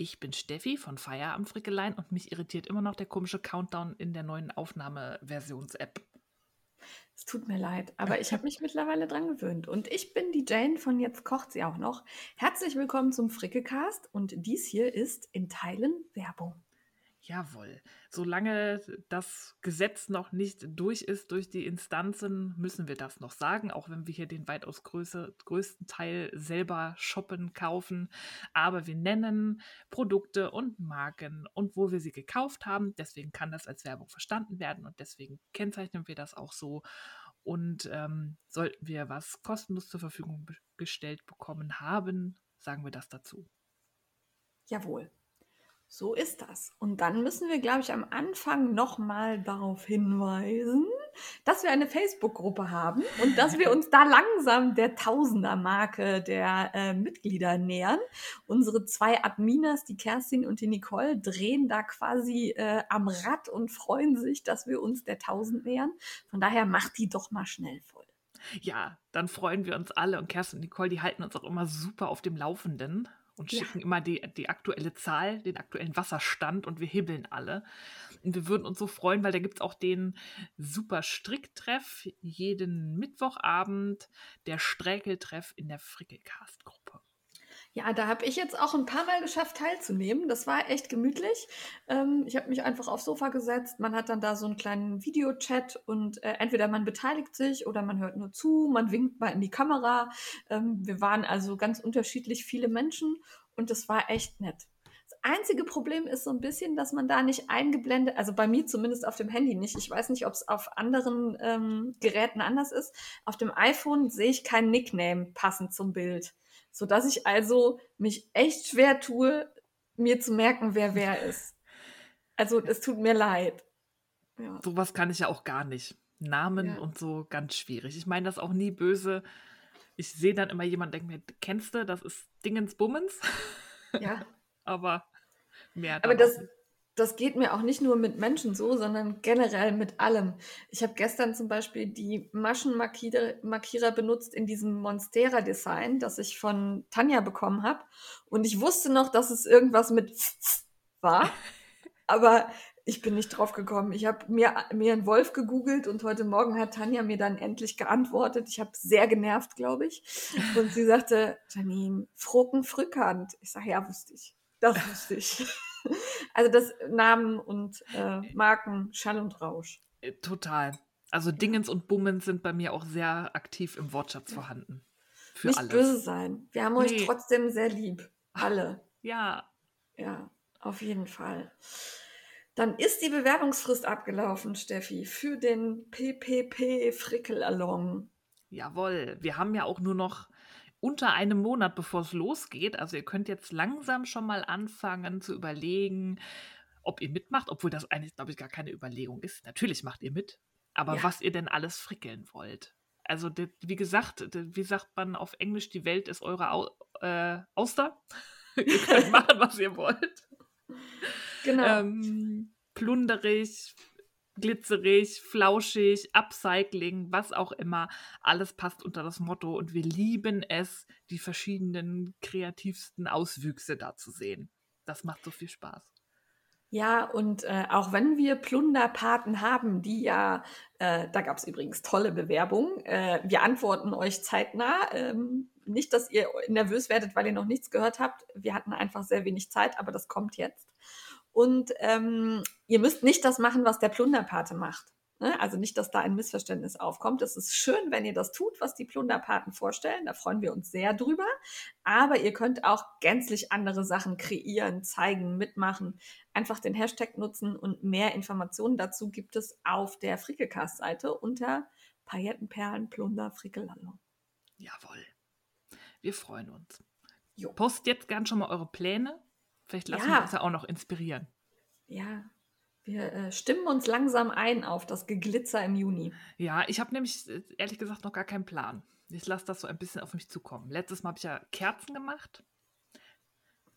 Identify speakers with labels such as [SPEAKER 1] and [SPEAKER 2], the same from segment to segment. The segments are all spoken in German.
[SPEAKER 1] Ich bin Steffi von Feierabend Frickelein und mich irritiert immer noch der komische Countdown in der neuen Aufnahmeversions-App.
[SPEAKER 2] Es tut mir leid, aber ich habe mich mittlerweile dran gewöhnt. Und ich bin die Jane von Jetzt kocht sie auch noch. Herzlich willkommen zum Frickelcast und dies hier ist in Teilen Werbung.
[SPEAKER 1] Jawohl. Solange das Gesetz noch nicht durch ist durch die Instanzen, müssen wir das noch sagen, auch wenn wir hier den weitaus größer, größten Teil selber shoppen, kaufen. Aber wir nennen Produkte und Marken und wo wir sie gekauft haben. Deswegen kann das als Werbung verstanden werden und deswegen kennzeichnen wir das auch so. Und ähm, sollten wir was kostenlos zur Verfügung gestellt bekommen haben, sagen wir das dazu.
[SPEAKER 2] Jawohl. So ist das. Und dann müssen wir, glaube ich, am Anfang nochmal darauf hinweisen, dass wir eine Facebook-Gruppe haben und dass wir uns da langsam der Tausender-Marke der äh, Mitglieder nähern. Unsere zwei Adminas, die Kerstin und die Nicole, drehen da quasi äh, am Rad und freuen sich, dass wir uns der Tausend nähern. Von daher macht die doch mal schnell voll.
[SPEAKER 1] Ja, dann freuen wir uns alle und Kerstin und Nicole, die halten uns auch immer super auf dem Laufenden und schicken ja. immer die, die aktuelle Zahl, den aktuellen Wasserstand und wir hibbeln alle. Und wir würden uns so freuen, weil da gibt es auch den super Stricktreff jeden Mittwochabend, der Sträkeltreff in der Frickelcast-Gruppe.
[SPEAKER 2] Ja, da habe ich jetzt auch ein paar Mal geschafft teilzunehmen. Das war echt gemütlich. Ähm, ich habe mich einfach aufs Sofa gesetzt. Man hat dann da so einen kleinen Videochat und äh, entweder man beteiligt sich oder man hört nur zu, man winkt mal in die Kamera. Ähm, wir waren also ganz unterschiedlich viele Menschen und das war echt nett. Das einzige Problem ist so ein bisschen, dass man da nicht eingeblendet, also bei mir zumindest auf dem Handy nicht. Ich weiß nicht, ob es auf anderen ähm, Geräten anders ist. Auf dem iPhone sehe ich kein Nickname passend zum Bild sodass ich also mich echt schwer tue, mir zu merken, wer wer ist. Also es tut mir leid.
[SPEAKER 1] Ja. Sowas kann ich ja auch gar nicht. Namen ja. und so ganz schwierig. Ich meine das auch nie böse. Ich sehe dann immer jemanden, denke mir, kennst du, das ist Dingens Bummens.
[SPEAKER 2] Ja.
[SPEAKER 1] Aber mehr.
[SPEAKER 2] Aber das, nicht das geht mir auch nicht nur mit Menschen so, sondern generell mit allem. Ich habe gestern zum Beispiel die Maschenmarkierer benutzt in diesem Monstera-Design, das ich von Tanja bekommen habe. Und ich wusste noch, dass es irgendwas mit war. Aber ich bin nicht drauf gekommen. Ich habe mir, mir einen Wolf gegoogelt und heute Morgen hat Tanja mir dann endlich geantwortet. Ich habe sehr genervt, glaube ich. Und sie sagte, Janine, Froken Frückhand. Ich sage, ja, wusste ich. Das wusste ich. Also das Namen und äh, Marken, Schall und Rausch.
[SPEAKER 1] Äh, total. Also Dingens und Bummens sind bei mir auch sehr aktiv im Wortschatz vorhanden.
[SPEAKER 2] Für Nicht alles. böse sein. Wir haben nee. euch trotzdem sehr lieb. Alle.
[SPEAKER 1] Ja.
[SPEAKER 2] Ja, auf jeden Fall. Dann ist die Bewerbungsfrist abgelaufen, Steffi, für den PPP Frickel-Along.
[SPEAKER 1] Jawohl, wir haben ja auch nur noch unter einem Monat, bevor es losgeht. Also ihr könnt jetzt langsam schon mal anfangen zu überlegen, ob ihr mitmacht, obwohl das eigentlich, glaube ich, gar keine Überlegung ist. Natürlich macht ihr mit, aber ja. was ihr denn alles frickeln wollt. Also wie gesagt, wie sagt man auf Englisch, die Welt ist eure Au äh, Auster. ihr könnt machen, was ihr wollt.
[SPEAKER 2] Genau.
[SPEAKER 1] Ähm, plunderig, glitzerig, flauschig, Upcycling, was auch immer. Alles passt unter das Motto und wir lieben es, die verschiedenen kreativsten Auswüchse da zu sehen. Das macht so viel Spaß.
[SPEAKER 2] Ja, und äh, auch wenn wir Plunderpaten haben, die ja, äh, da gab es übrigens tolle Bewerbungen, äh, wir antworten euch zeitnah. Ähm, nicht, dass ihr nervös werdet, weil ihr noch nichts gehört habt. Wir hatten einfach sehr wenig Zeit, aber das kommt jetzt. Und ähm, ihr müsst nicht das machen, was der Plunderpate macht. Ne? Also nicht, dass da ein Missverständnis aufkommt. Es ist schön, wenn ihr das tut, was die Plunderpaten vorstellen. Da freuen wir uns sehr drüber. Aber ihr könnt auch gänzlich andere Sachen kreieren, zeigen, mitmachen. Einfach den Hashtag nutzen und mehr Informationen dazu gibt es auf der Frickelcast-Seite unter Paillettenperlen Plunder Frickelallo.
[SPEAKER 1] Jawohl. Wir freuen uns. Jo. Postet jetzt gern schon mal eure Pläne Vielleicht lassen ja. wir uns ja auch noch inspirieren.
[SPEAKER 2] Ja, Wir äh, stimmen uns langsam ein auf das Geglitzer im Juni.
[SPEAKER 1] Ja, ich habe nämlich äh, ehrlich gesagt noch gar keinen Plan. Ich lasse das so ein bisschen auf mich zukommen. Letztes Mal habe ich ja Kerzen gemacht.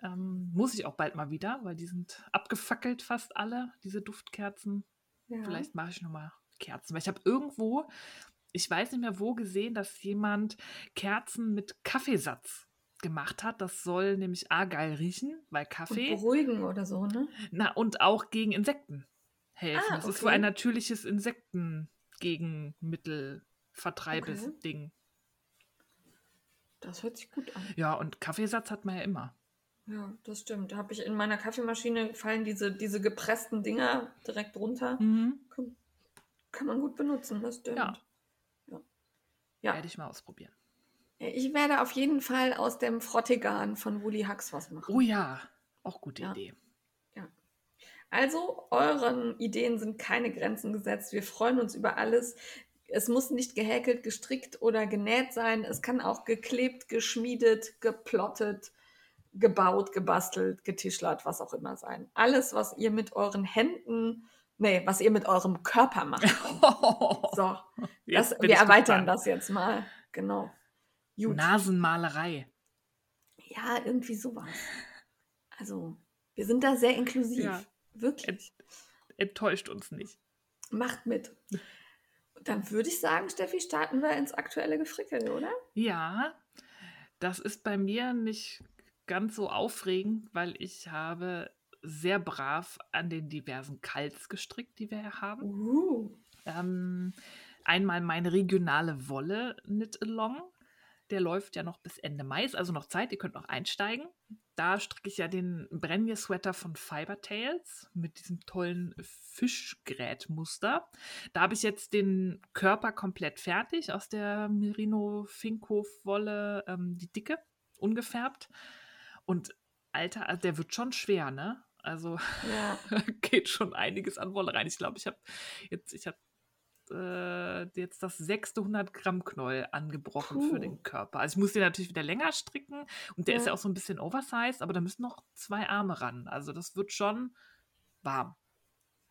[SPEAKER 1] Ähm, muss ich auch bald mal wieder, weil die sind abgefackelt fast alle, diese Duftkerzen.
[SPEAKER 2] Ja.
[SPEAKER 1] Vielleicht mache ich nochmal Kerzen. Weil ich habe irgendwo, ich weiß nicht mehr wo, gesehen, dass jemand Kerzen mit Kaffeesatz gemacht hat. Das soll nämlich A geil riechen, weil
[SPEAKER 2] Und
[SPEAKER 1] Kaffee.
[SPEAKER 2] beruhigen oder so, ne?
[SPEAKER 1] Na, und auch gegen Insekten helfen.
[SPEAKER 2] Ah,
[SPEAKER 1] das ist
[SPEAKER 2] okay.
[SPEAKER 1] wohl ein natürliches Insektengegenmittel, vertreibes
[SPEAKER 2] Okay.
[SPEAKER 1] Ding.
[SPEAKER 2] Das hört sich gut an.
[SPEAKER 1] Ja, und Kaffeesatz hat man ja immer.
[SPEAKER 2] Ja, das stimmt. Da habe ich in meiner Kaffeemaschine fallen diese, diese gepressten Dinger direkt runter.
[SPEAKER 1] Mhm.
[SPEAKER 2] Kann, kann man gut benutzen, das stimmt.
[SPEAKER 1] Ja.
[SPEAKER 2] Ja. Ja.
[SPEAKER 1] Werde ich mal ausprobieren.
[SPEAKER 2] Ich werde auf jeden Fall aus dem Frottegarn von Woolly Hux was machen.
[SPEAKER 1] Oh ja, auch gute
[SPEAKER 2] Ja.
[SPEAKER 1] Idee.
[SPEAKER 2] Also, euren Ideen sind keine Grenzen gesetzt. Wir freuen uns über alles. Es muss nicht gehäkelt, gestrickt oder genäht sein. Es kann auch geklebt, geschmiedet, geplottet, gebaut, gebastelt, getischlert, was auch immer sein. Alles, was ihr mit euren Händen, nee, was ihr mit eurem Körper macht. So, das, wir erweitern
[SPEAKER 1] gespannt.
[SPEAKER 2] das jetzt mal. Genau. Gut.
[SPEAKER 1] Nasenmalerei.
[SPEAKER 2] Ja, irgendwie sowas. Also, wir sind da sehr inklusiv.
[SPEAKER 1] Ja.
[SPEAKER 2] Wirklich.
[SPEAKER 1] Enttäuscht uns nicht.
[SPEAKER 2] Macht mit. Dann würde ich sagen, Steffi, starten wir ins aktuelle Gefrickel, oder?
[SPEAKER 1] Ja, das ist bei mir nicht ganz so aufregend, weil ich habe sehr brav an den diversen Kals gestrickt, die wir hier haben.
[SPEAKER 2] Uh.
[SPEAKER 1] Ähm, einmal meine regionale Wolle Knit Along. Der läuft ja noch bis Ende Mai, ist also noch Zeit, ihr könnt noch einsteigen. Da stricke ich ja den Brenje Sweater von Fiber Tales mit diesem tollen Fischgrätmuster. Da habe ich jetzt den Körper komplett fertig aus der Merino Finkhof Wolle, ähm, die dicke, ungefärbt. Und Alter, also der wird schon schwer, ne? Also
[SPEAKER 2] Ja.
[SPEAKER 1] geht schon einiges an Wolle rein. Ich glaube, ich habe jetzt, ich habe äh, jetzt das sechste 100 Gramm Knäuel angebrochen für
[SPEAKER 2] Puh.
[SPEAKER 1] den Körper. Also ich muss den natürlich wieder länger stricken und der ist
[SPEAKER 2] Ja.
[SPEAKER 1] ja auch so ein bisschen oversized, aber da müssen noch zwei Arme ran. Also das wird schon warm.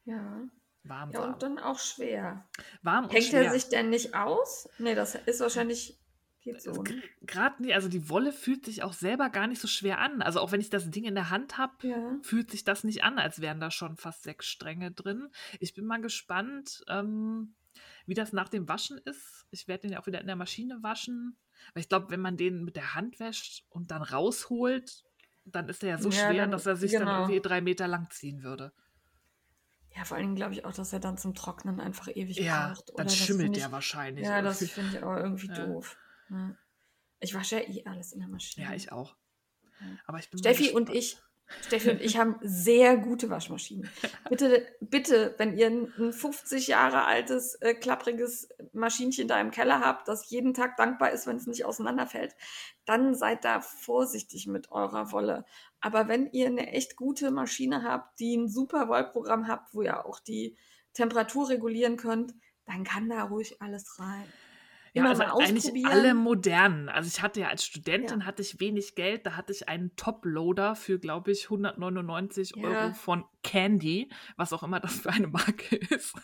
[SPEAKER 2] Ja.
[SPEAKER 1] Warm,
[SPEAKER 2] Ja,
[SPEAKER 1] warm.
[SPEAKER 2] und dann auch schwer.
[SPEAKER 1] warm und
[SPEAKER 2] Hängt
[SPEAKER 1] schwer.
[SPEAKER 2] er sich denn nicht aus? Nee, das ist wahrscheinlich. Geht so. Ne?
[SPEAKER 1] Gerade nie, also die Wolle fühlt sich auch selber gar nicht so schwer an. Also auch wenn ich das Ding in der Hand habe,
[SPEAKER 2] Ja.
[SPEAKER 1] fühlt sich das nicht an, als wären da schon fast sechs Stränge drin. Ich bin mal gespannt, ähm, wie das nach dem Waschen ist. Ich werde den ja auch wieder in der Maschine waschen. Weil ich glaube, wenn man den mit der Hand wäscht und dann rausholt, dann ist er ja so
[SPEAKER 2] Ja,
[SPEAKER 1] schwer,
[SPEAKER 2] dann-
[SPEAKER 1] dass er sich dann
[SPEAKER 2] genau.
[SPEAKER 1] irgendwie drei Meter lang ziehen würde.
[SPEAKER 2] Ja, vor allen Dingen glaube ich auch, dass er dann zum Trocknen einfach ewig
[SPEAKER 1] Ja,
[SPEAKER 2] braucht.
[SPEAKER 1] dann
[SPEAKER 2] das
[SPEAKER 1] schimmelt der
[SPEAKER 2] ich,
[SPEAKER 1] wahrscheinlich.
[SPEAKER 2] Ja, das
[SPEAKER 1] irgendwie.
[SPEAKER 2] finde ich aber irgendwie
[SPEAKER 1] Ja.
[SPEAKER 2] doof. Ja. Ich wasche ja eh alles in der Maschine.
[SPEAKER 1] ja, ich auch.
[SPEAKER 2] Ja.
[SPEAKER 1] Aber ich bin
[SPEAKER 2] Steffi und ich, Steffi und ich haben sehr gute Waschmaschinen. Bitte, bitte, wenn ihr ein ein 50 Jahre altes, äh, klappriges Maschinchen da im Keller habt, das jeden Tag dankbar ist, wenn es nicht auseinanderfällt, dann seid da vorsichtig mit eurer Wolle. Aber wenn ihr eine echt gute Maschine habt, die ein super Wollprogramm habt, wo ihr auch die Temperatur regulieren könnt, dann kann da ruhig alles rein.
[SPEAKER 1] Ja, also eigentlich alle modernen. Also ich hatte ja als Studentin
[SPEAKER 2] Ja.
[SPEAKER 1] hatte ich wenig Geld, da hatte ich einen Top-Loader für, glaube ich, 199
[SPEAKER 2] Ja.
[SPEAKER 1] Euro von Candy, was auch immer das für eine Marke ist.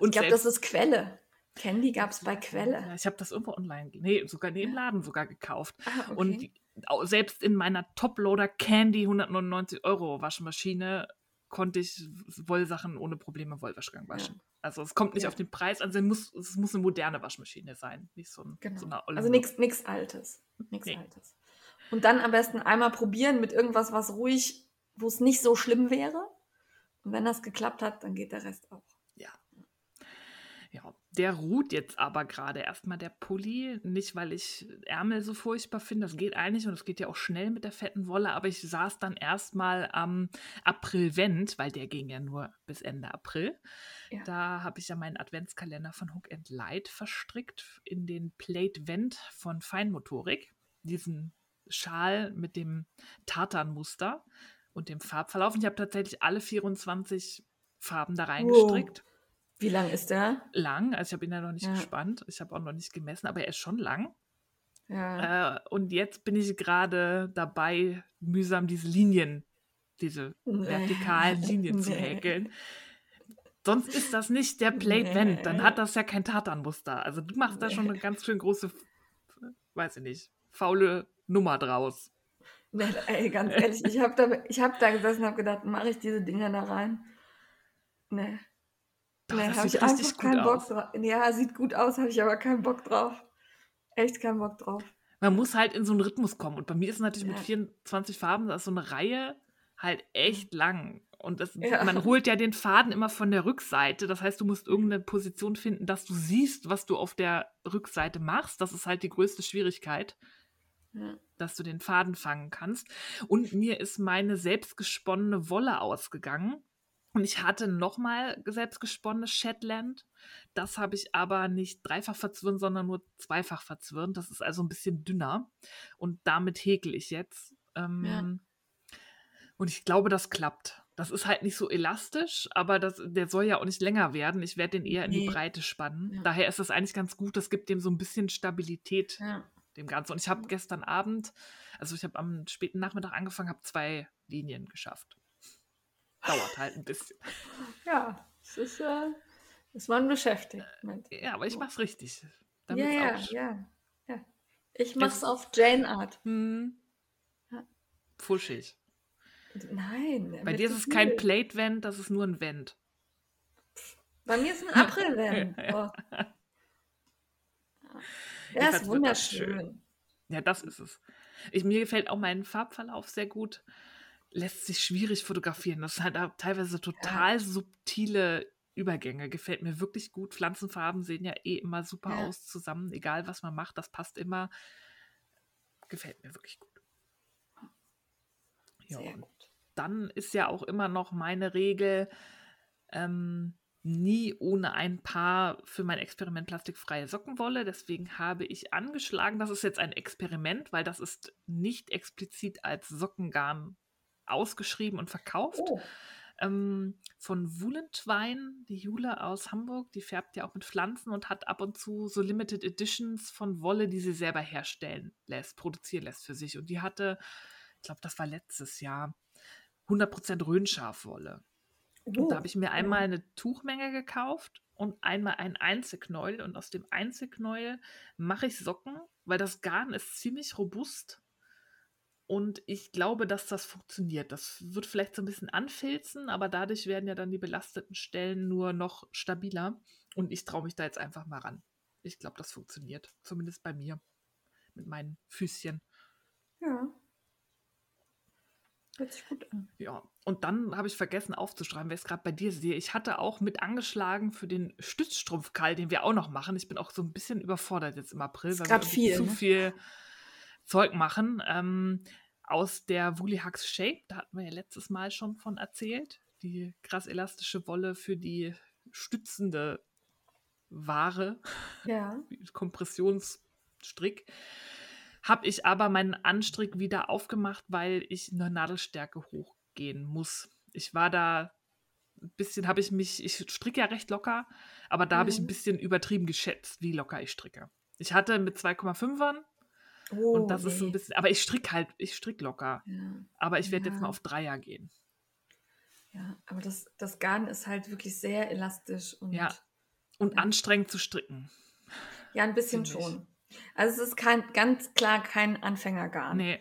[SPEAKER 1] Und
[SPEAKER 2] Ich glaube, das ist Quelle. Candy gab es bei Quelle.
[SPEAKER 1] Ja, ich habe das irgendwo online, nee, sogar nee, im. Laden sogar gekauft.
[SPEAKER 2] Ah, okay.
[SPEAKER 1] Und selbst in meiner Top-Loader Candy 199 Euro Waschmaschine konnte ich Wollsachen ohne Probleme im Wollwaschgang waschen. Also es kommt nicht
[SPEAKER 2] Ja.
[SPEAKER 1] auf den Preis an, es muss, es muss eine moderne Waschmaschine sein, nicht so, ein,
[SPEAKER 2] Genau.
[SPEAKER 1] so eine olle
[SPEAKER 2] Also nichts Altes. Nichts
[SPEAKER 1] Nee.
[SPEAKER 2] Altes. Und dann am besten einmal probieren mit irgendwas, was ruhig, wo es nicht so schlimm wäre. Und wenn das geklappt hat, dann geht der Rest auch.
[SPEAKER 1] Der ruht jetzt aber gerade erstmal der Pulli. Nicht, weil ich Ärmel so furchtbar finde. Das geht eigentlich und es geht ja auch schnell mit der fetten Wolle. Aber ich saß dann erstmal am Aprilvent, weil der ging ja nur bis Ende April.
[SPEAKER 2] Ja.
[SPEAKER 1] Da habe ich ja meinen Adventskalender von Hook and Light verstrickt in den Plate Vent von Feinmotorik. Diesen Schal mit dem Tartanmuster und dem Farbverlauf. Und ich habe tatsächlich alle 24 Farben da reingestrickt
[SPEAKER 2] Wie lang ist der?
[SPEAKER 1] lang. Also ich habe ihn ja noch nicht
[SPEAKER 2] Ja.
[SPEAKER 1] gespannt. Ich habe auch noch nicht gemessen, aber er ist schon lang.
[SPEAKER 2] Ja.
[SPEAKER 1] Äh, und jetzt bin ich gerade dabei, mühsam diese Linien, diese
[SPEAKER 2] Nee.
[SPEAKER 1] vertikalen Linien zu
[SPEAKER 2] Nee.
[SPEAKER 1] häkeln. Sonst ist das nicht der Plate Vent. Dann hat das ja kein Tatanmuster. Also du machst da schon eine ganz schön große, weiß ich nicht, faule Nummer draus.
[SPEAKER 2] Nee, ey, ganz ehrlich, ich habe da, hab da gesessen und habe gedacht, mache ich diese Dinger da rein? Nee.
[SPEAKER 1] Doch,
[SPEAKER 2] nee,
[SPEAKER 1] das
[SPEAKER 2] habe ich einfach keinen Bock
[SPEAKER 1] aus.
[SPEAKER 2] drauf. Ja, sieht gut aus, habe ich aber keinen Bock drauf. Echt keinen Bock drauf.
[SPEAKER 1] Man muss halt in so einen Rhythmus kommen. Und bei mir ist es natürlich mit
[SPEAKER 2] Ja.
[SPEAKER 1] 24 Farben, da ist so eine Reihe halt echt lang. Und das,
[SPEAKER 2] Ja.
[SPEAKER 1] man holt ja den Faden immer von der Rückseite. Das heißt, du musst irgendeine Position finden, dass du siehst, was du auf der Rückseite machst. Das ist halt die größte Schwierigkeit,
[SPEAKER 2] Ja.
[SPEAKER 1] dass du den Faden fangen kannst. Und mir ist meine selbstgesponnene Wolle ausgegangen. Und ich hatte nochmal selbstgesponnenes Shetland. Das habe ich aber nicht dreifach verzwirnt, sondern nur zweifach verzwirnt. Das ist also ein bisschen dünner. Und damit häkel ich jetzt. Ähm, Und ich glaube, das klappt. Das ist halt nicht so elastisch, aber das, der soll ja auch nicht länger werden. Ich werde den eher in die
[SPEAKER 2] Nee.
[SPEAKER 1] Breite spannen.
[SPEAKER 2] Ja.
[SPEAKER 1] Daher ist das eigentlich ganz gut. Das gibt dem so ein bisschen Stabilität
[SPEAKER 2] Ja.
[SPEAKER 1] dem Ganzen. Und ich habe gestern Abend, also ich habe am späten Nachmittag angefangen, habe zwei Linien geschafft. Dauert halt ein bisschen.
[SPEAKER 2] ja, es ist, äh, es war ein Beschäftigtment.
[SPEAKER 1] Ja, aber ich mach's richtig.
[SPEAKER 2] Ja,
[SPEAKER 1] Damit's
[SPEAKER 2] ja,
[SPEAKER 1] auch-
[SPEAKER 2] ja, ja. Ich mach's
[SPEAKER 1] Es-
[SPEAKER 2] auf Jane Art.
[SPEAKER 1] Hm.
[SPEAKER 2] Ja.
[SPEAKER 1] Fuschig.
[SPEAKER 2] Nein.
[SPEAKER 1] Bei
[SPEAKER 2] mit
[SPEAKER 1] dir ist es kein. Plate-Vent, das ist nur ein Vent.
[SPEAKER 2] Bei mir ist ein April-Vent. Oh. Ja, ist
[SPEAKER 1] das
[SPEAKER 2] wunderschön.
[SPEAKER 1] Ja, das ist es. Ich, mir gefällt auch mein Farbverlauf sehr gut. Lässt sich schwierig fotografieren. Das sind halt teilweise total subtile Übergänge. Gefällt mir wirklich gut. Pflanzenfarben sehen ja eh immer super
[SPEAKER 2] Ja.
[SPEAKER 1] aus zusammen. Egal, was man macht, das passt immer. Gefällt mir wirklich gut. Ja,
[SPEAKER 2] Sehr gut.
[SPEAKER 1] dann ist ja auch immer noch meine Regel, ähm, nie ohne ein Paar für mein Experiment plastikfreie Sockenwolle. Deswegen habe ich angeschlagen, das ist jetzt ein Experiment, weil das ist nicht explizit als Sockengarn ausgeschrieben und verkauft.
[SPEAKER 2] Oh,
[SPEAKER 1] Ähm, von Woolentwine, die Jule aus Hamburg, die färbt ja auch mit Pflanzen und hat ab und zu so Limited Editions von Wolle, die sie selber herstellen lässt, produzieren lässt für sich. Und die hatte, ich glaube, das war letztes Jahr, 100% Röhnschafwolle. Und
[SPEAKER 2] oh.
[SPEAKER 1] da habe ich mir einmal eine Tuchmenge gekauft und einmal ein Einzelknäuel. Und aus dem Einzelknäuel mache ich Socken, weil das Garn ist ziemlich robust. Und ich glaube, dass das funktioniert. Das wird vielleicht so ein bisschen anfilzen, aber dadurch werden ja dann die belasteten Stellen nur noch stabiler. Und ich traue mich da jetzt einfach mal ran. Ich glaube, das funktioniert. Zumindest bei mir. Mit meinen Füßchen.
[SPEAKER 2] Ja. Hört sich gut an.
[SPEAKER 1] Ja, und dann habe ich vergessen aufzuschreiben, wer es gerade bei dir sehe. Ich hatte auch mit angeschlagen für den Stützstrumpfkall, den wir auch noch machen. Ich bin auch so ein bisschen überfordert jetzt im April, weil
[SPEAKER 2] grad
[SPEAKER 1] wir
[SPEAKER 2] viel,
[SPEAKER 1] zu
[SPEAKER 2] ne?
[SPEAKER 1] viel Zeug machen. Ähm, aus der Woolly Hugs Shape, da hatten wir ja letztes Mal schon von erzählt. Die krass elastische Wolle für die stützende Ware.
[SPEAKER 2] Ja.
[SPEAKER 1] Kompressionsstrick, habe ich aber meinen Anstrick wieder aufgemacht, weil ich eine Nadelstärke hochgehen muss. Ich war da ein bisschen, habe ich mich, ich stricke ja recht locker, aber da habe ich ein
[SPEAKER 2] Mhm.
[SPEAKER 1] bisschen übertrieben geschätzt, wie locker ich stricke. Ich hatte mit 2,5ern
[SPEAKER 2] Oh,
[SPEAKER 1] und das ist so ein
[SPEAKER 2] nee.
[SPEAKER 1] bisschen, aber ich stricke halt, ich stricke locker.
[SPEAKER 2] Ja,
[SPEAKER 1] Aber ich werde jetzt
[SPEAKER 2] Ja.
[SPEAKER 1] mal auf Dreier gehen.
[SPEAKER 2] ja. aber das, das Garn ist halt wirklich sehr elastisch und
[SPEAKER 1] Ja. Und
[SPEAKER 2] Ja.
[SPEAKER 1] anstrengend zu stricken.
[SPEAKER 2] ja, ein bisschen
[SPEAKER 1] Ziemlich.
[SPEAKER 2] schon. Also es ist kein, ganz klar kein Anfängergarn.
[SPEAKER 1] Nee,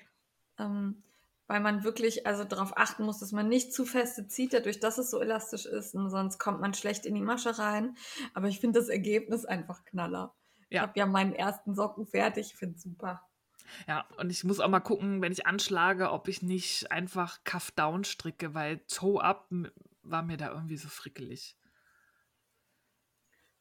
[SPEAKER 2] Ähm, weil man wirklich also darauf achten muss, dass man nicht zu feste zieht, dadurch, dass es so elastisch ist, und sonst kommt man schlecht in die Masche rein. Aber ich finde das Ergebnis einfach knaller. Ich
[SPEAKER 1] Ja.
[SPEAKER 2] habe ja meinen ersten Socken fertig, ich finde es super.
[SPEAKER 1] Ja, und ich muss auch mal gucken, wenn ich anschlage, ob ich nicht einfach Cuff Down stricke, weil Toe Up war mir da irgendwie so frickelig.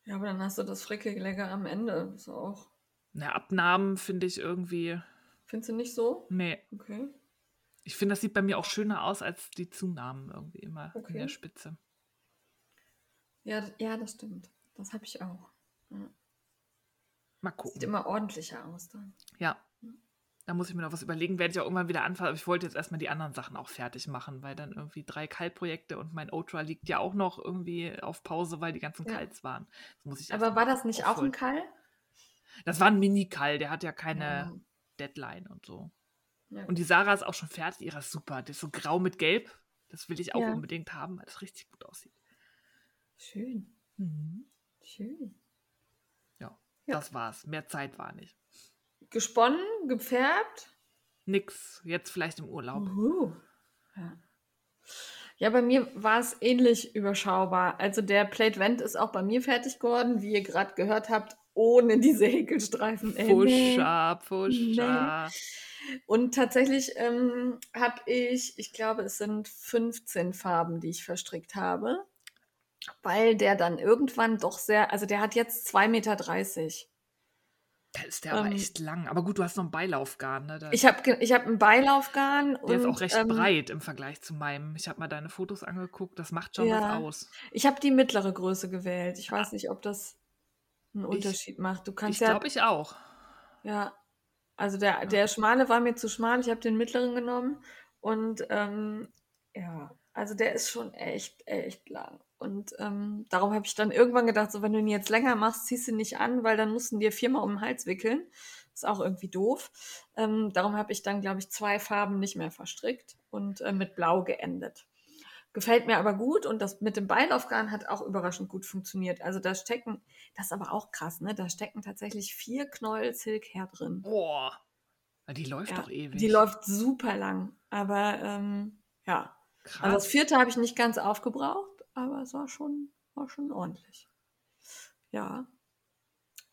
[SPEAKER 2] Ja, aber dann hast du das Frickelige am Ende. Ist auch.
[SPEAKER 1] Na, Abnahmen finde ich irgendwie,
[SPEAKER 2] Findest du nicht so?
[SPEAKER 1] nee.
[SPEAKER 2] Okay.
[SPEAKER 1] Ich finde, das sieht bei mir auch schöner aus als die Zunahmen irgendwie immer in
[SPEAKER 2] Okay.
[SPEAKER 1] der Spitze.
[SPEAKER 2] Ja, ja, das stimmt. Das habe ich auch. Ja.
[SPEAKER 1] Mal
[SPEAKER 2] Sieht
[SPEAKER 1] gucken.
[SPEAKER 2] immer ordentlicher aus dann.
[SPEAKER 1] Ja. Da muss ich mir noch was überlegen, werde ich auch irgendwann wieder anfangen. Aber ich wollte jetzt erstmal die anderen Sachen auch fertig machen, weil dann irgendwie drei Kaltprojekte und mein Ultra liegt ja auch noch irgendwie auf Pause, weil die ganzen
[SPEAKER 2] Ja.
[SPEAKER 1] Kalts waren.
[SPEAKER 2] Aber war das nicht auch
[SPEAKER 1] aufholen.
[SPEAKER 2] ein Kall?
[SPEAKER 1] Das war ein Mini-Kall, der hat ja keine
[SPEAKER 2] Ja.
[SPEAKER 1] Deadline und so.
[SPEAKER 2] Ja.
[SPEAKER 1] Und die Sarah ist auch schon fertig, ihrer ist super. Die ist so grau mit gelb. Das will ich auch unbedingt haben, weil das richtig gut aussieht.
[SPEAKER 2] Schön.
[SPEAKER 1] Mhm.
[SPEAKER 2] Schön.
[SPEAKER 1] Ja. das war's. Mehr Zeit war nicht.
[SPEAKER 2] Gesponnen, gefärbt.
[SPEAKER 1] Nix. Jetzt vielleicht im Urlaub.
[SPEAKER 2] Uhu. Ja. ja, bei mir war es ähnlich überschaubar. Also der Plate Vent ist auch bei mir fertig geworden, wie ihr gerade gehört habt, ohne diese Häkelstreifen. Äh, nee.
[SPEAKER 1] Fuscha, Fuscha.
[SPEAKER 2] Und tatsächlich ähm, habe ich, ich glaube, es sind 15 Farben, die ich verstrickt habe, weil der dann irgendwann doch sehr, also der hat jetzt 2,30 Meter.
[SPEAKER 1] Da ist der aber
[SPEAKER 2] Ähm,
[SPEAKER 1] echt lang. Aber gut, du hast noch einen Beilaufgarn, ne? Da,
[SPEAKER 2] Ich habe ich hab einen Beilaufgarn
[SPEAKER 1] der ist
[SPEAKER 2] und
[SPEAKER 1] auch recht
[SPEAKER 2] ähm,
[SPEAKER 1] breit im Vergleich zu meinem. Ich habe mal deine Fotos angeguckt. Das macht schon was
[SPEAKER 2] Ja.
[SPEAKER 1] aus.
[SPEAKER 2] ich habe die mittlere Größe gewählt. Ich weiß nicht, ob das einen
[SPEAKER 1] Ich-
[SPEAKER 2] Unterschied macht. Du
[SPEAKER 1] Ich
[SPEAKER 2] kannst ja,
[SPEAKER 1] glaube, ich auch.
[SPEAKER 2] ja, also der, der schmale war mir zu schmal. Ich habe den mittleren genommen und ähm, ja, also der ist schon echt, echt lang. Und ähm, darum habe ich dann irgendwann gedacht, so wenn du ihn jetzt länger machst, ziehst du ihn nicht an, weil dann mussten dir viermal um den Hals wickeln. Ist auch irgendwie doof. Ähm, darum habe ich dann, glaube ich, zwei Farben nicht mehr verstrickt und äh, mit Blau geendet. Gefällt mir aber gut und das mit dem Beilaufgarn hat auch überraschend gut funktioniert. Also da stecken, das ist aber auch krass, ne? Da stecken tatsächlich vier Knäuel Silk her drin.
[SPEAKER 1] Boah. Die läuft
[SPEAKER 2] Ja,
[SPEAKER 1] doch ewig.
[SPEAKER 2] Die läuft super lang. Aber ähm, ja.
[SPEAKER 1] Krass.
[SPEAKER 2] Also das vierte habe ich nicht ganz aufgebraucht, aber es war schon, war schon ordentlich. Ja.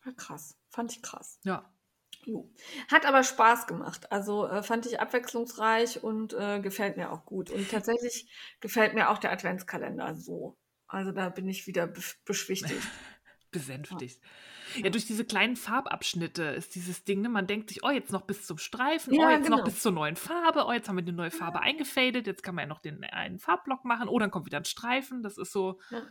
[SPEAKER 2] War krass. Fand ich krass.
[SPEAKER 1] ja.
[SPEAKER 2] Jo. Hat aber Spaß gemacht. Also äh, fand ich abwechslungsreich und äh, gefällt mir auch gut. Und tatsächlich gefällt mir auch der Adventskalender so. Also da bin ich wieder be beschwichtigt.
[SPEAKER 1] besänftigt. Ja. durch diese kleinen Farbabschnitte ist dieses Ding, ne? man denkt sich, oh, jetzt noch bis zum Streifen,
[SPEAKER 2] Ja,
[SPEAKER 1] oh, jetzt
[SPEAKER 2] genau.
[SPEAKER 1] noch bis zur neuen Farbe, oh, jetzt haben wir die neue Farbe eingefadet, jetzt kann man ja noch den einen Farbblock machen, oh, dann kommt wieder ein Streifen, das ist so,
[SPEAKER 2] Ja.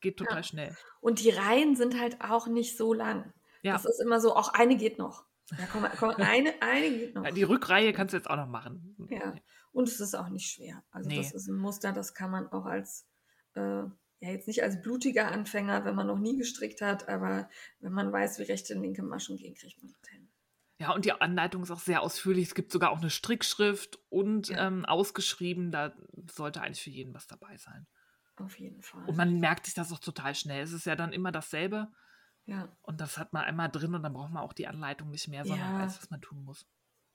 [SPEAKER 1] geht total
[SPEAKER 2] Ja.
[SPEAKER 1] schnell.
[SPEAKER 2] Und die Reihen sind halt auch nicht so lang.
[SPEAKER 1] Ja.
[SPEAKER 2] Das ist immer so, auch eine geht noch. Ja, komm, komm eine, eine geht noch.
[SPEAKER 1] Ja, die Rückreihe kannst du jetzt auch noch machen.
[SPEAKER 2] Ja. Und es ist auch nicht schwer. Also
[SPEAKER 1] Nee.
[SPEAKER 2] das ist ein Muster, das kann man auch als, äh, ja jetzt nicht als blutiger Anfänger, wenn man noch nie gestrickt hat, aber wenn man weiß, wie rechte und linke Maschen gehen, kriegt man das hin.
[SPEAKER 1] Ja, und die Anleitung ist auch sehr ausführlich. Es gibt sogar auch eine Strickschrift und
[SPEAKER 2] Ja.
[SPEAKER 1] ähm, ausgeschrieben. Da sollte eigentlich für jeden was dabei sein.
[SPEAKER 2] Auf jeden Fall.
[SPEAKER 1] Und man merkt sich das auch total schnell. Es ist ja dann immer dasselbe.
[SPEAKER 2] ja.
[SPEAKER 1] Und das hat man einmal drin und dann braucht man auch die Anleitung nicht mehr, sondern
[SPEAKER 2] Ja.
[SPEAKER 1] weiß, was man tun muss.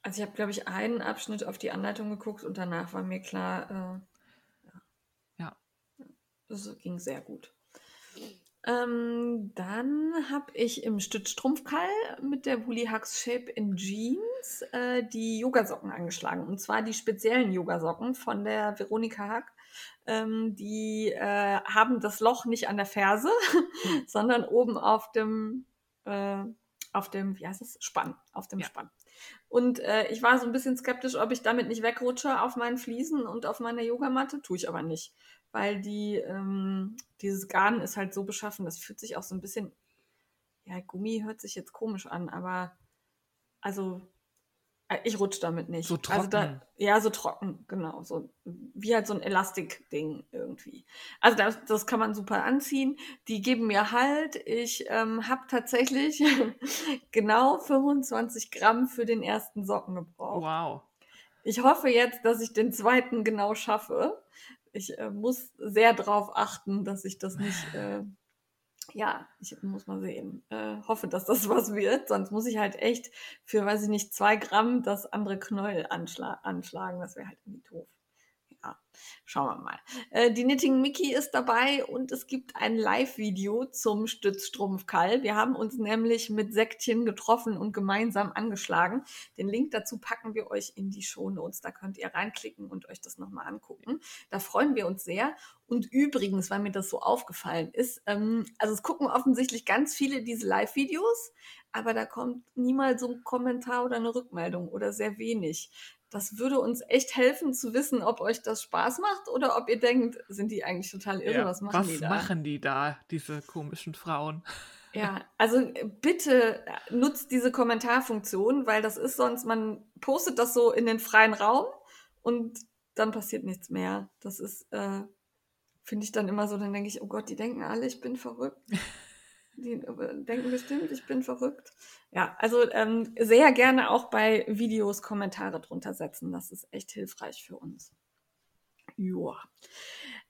[SPEAKER 2] Also ich habe, glaube ich, einen Abschnitt auf die Anleitung geguckt und danach war mir klar, äh. Das ging sehr gut. Ähm, dann habe ich im Stützstrumpfkall mit der Woolly Hugs Shape in Jeans äh, die Yogasocken angeschlagen. Und zwar die speziellen Yogasocken von der Veronika Hack. Ähm, die äh, haben das Loch nicht an der Ferse, sondern oben auf dem, äh, auf dem, wie heißt es, Spann, auf dem
[SPEAKER 1] Ja.
[SPEAKER 2] Spann. Und äh, ich war so ein bisschen skeptisch, ob ich damit nicht wegrutsche auf meinen Fliesen und auf meiner Yogamatte. Tue ich aber nicht. Weil die, ähm, dieses Garn ist halt so beschaffen, das fühlt sich auch so ein bisschen, ja, Gummi hört sich jetzt komisch an, aber also äh, ich rutsche damit nicht.
[SPEAKER 1] So
[SPEAKER 2] Also da,
[SPEAKER 1] trocken.
[SPEAKER 2] ja, so trocken, genau. So wie halt so ein Elastik-Ding irgendwie. Also das, das kann man super anziehen. Die geben mir Halt. Ich ähm, habe tatsächlich genau 25 Gramm für den ersten Socken gebraucht.
[SPEAKER 1] Wow.
[SPEAKER 2] Ich hoffe jetzt, dass ich den zweiten genau schaffe. Ich äh, muss sehr darauf achten, dass ich das nicht. Äh, ja, ich muss mal sehen. Äh, hoffe, dass das was wird. Sonst muss ich halt echt für, weiß ich nicht, zwei Gramm das andere Knäuel anschla anschlagen. Das wäre halt irgendwie doof. Ja, schauen wir mal. Äh, die Knitting Mickey ist dabei und es gibt ein Live-Video zum Stützstrumpfkall. Wir haben uns nämlich mit Säckchen getroffen und gemeinsam angeschlagen. Den Link dazu packen wir euch in die Shownotes. Da könnt ihr reinklicken und euch das nochmal angucken. Da freuen wir uns sehr. Und übrigens, weil mir das so aufgefallen ist, ähm, also es gucken offensichtlich ganz viele diese Live-Videos, aber da kommt niemals so ein Kommentar oder eine Rückmeldung oder sehr wenig. Das würde uns echt helfen zu wissen, ob euch das Spaß macht oder ob ihr denkt, sind die eigentlich total irre,
[SPEAKER 1] Ja,
[SPEAKER 2] was machen die da?
[SPEAKER 1] machen die da, diese komischen Frauen?
[SPEAKER 2] Ja, also äh, bitte äh, nutzt diese Kommentarfunktion, weil das ist sonst, man postet das so in den freien Raum und dann passiert nichts mehr. Das ist, äh, finde ich dann immer so, dann denke ich, oh Gott, die denken alle, ich bin verrückt. Die äh, denken bestimmt, ich bin verrückt. Ja, also ähm, sehr gerne auch bei Videos Kommentare drunter setzen. Das ist echt hilfreich für uns. Joa.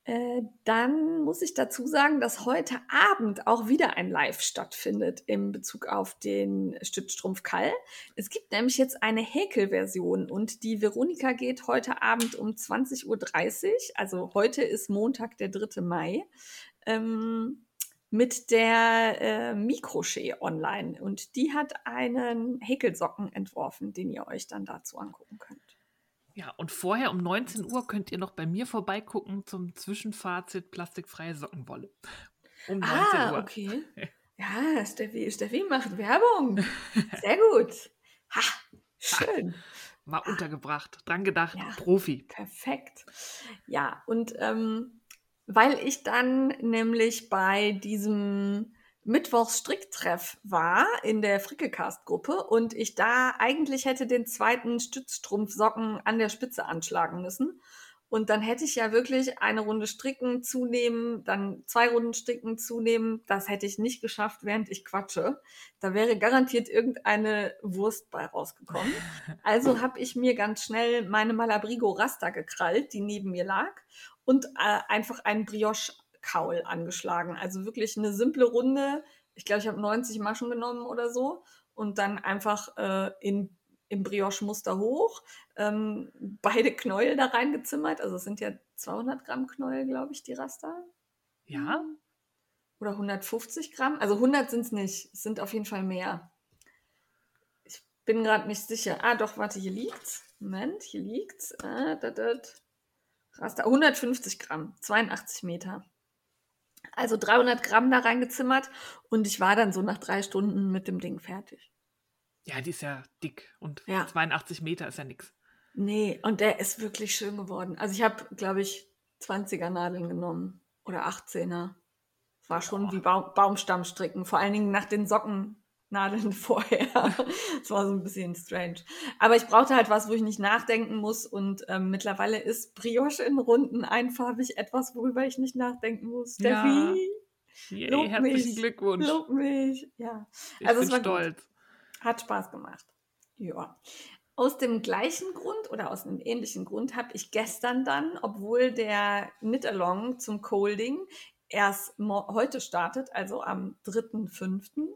[SPEAKER 2] Äh, dann muss ich dazu sagen, dass heute Abend auch wieder ein Live stattfindet in Bezug auf den Stützstrumpf Kall. Es gibt nämlich jetzt eine Häkelversion und die Veronika geht heute Abend um 20.30 Uhr. Also heute ist Montag, der 3. Mai. Ähm, mit der äh, Mikrochet online und die hat einen Häkelsocken entworfen, den ihr euch dann dazu angucken könnt.
[SPEAKER 1] Ja, und vorher um 19 Uhr könnt ihr noch bei mir vorbeigucken zum Zwischenfazit plastikfreie Sockenwolle.
[SPEAKER 2] Um 19 ah, Uhr. okay. Ja, Steffi, Steffi macht Werbung. Sehr gut. Ha, schön.
[SPEAKER 1] Mal untergebracht, dran gedacht, ja, Profi.
[SPEAKER 2] Perfekt. Ja, und ähm, weil ich dann nämlich bei diesem Mittwochs-Stricktreff war in der Frickelcast-Gruppe und ich da eigentlich hätte den zweiten Stützstrumpfsocken an der Spitze anschlagen müssen. Und dann hätte ich ja wirklich eine Runde stricken, zunehmen, dann zwei Runden stricken, zunehmen. Das hätte ich nicht geschafft, während ich quatsche. Da wäre garantiert irgendeine Wurst bei rausgekommen. Also habe ich mir ganz schnell meine Malabrigo Rasta gekrallt, die neben mir lag, und äh, einfach einen Brioche Kaul angeschlagen. Also wirklich eine simple Runde. Ich glaube, ich habe 90 Maschen genommen oder so und dann einfach äh, in, im Brioche-Muster hoch, ähm, beide Knäuel da reingezimmert. Also es sind ja 200 Gramm Knäuel, glaube ich, die Raster.
[SPEAKER 1] Ja.
[SPEAKER 2] Oder 150 Gramm. Also 100 sind es nicht. Es sind auf jeden Fall mehr. Ich bin gerade nicht sicher. Ah, doch, warte, hier liegt's. Moment, hier liegt's. Ah, dat, dat. Raster 150 Gramm, 82 Meter. Also 300 Gramm da reingezimmert und ich war dann so nach drei Stunden mit dem Ding fertig.
[SPEAKER 1] Ja, die ist ja dick und ja. 82 Meter ist ja nichts.
[SPEAKER 2] Nee, und der ist wirklich schön geworden. Also ich habe, glaube ich, 20er Nadeln genommen oder 18er. War schon oh. wie ba Baumstammstricken, vor allen Dingen nach den Socken Nadeln vorher. das war so ein bisschen strange. Aber ich brauchte halt was, wo ich nicht nachdenken muss. Und ähm, mittlerweile ist Brioche in Runden einfarbig etwas, worüber ich nicht nachdenken muss.
[SPEAKER 1] Steffi, ja. Yay, herzlichen mich, Glückwunsch.
[SPEAKER 2] Lob mich. Ja.
[SPEAKER 1] Ich also bin es war stolz. Gut.
[SPEAKER 2] Hat Spaß gemacht. Ja. Aus dem gleichen Grund oder aus einem ähnlichen Grund habe ich gestern dann, obwohl der Knit-Along zum Colding erst heute startet, also am 3.5.,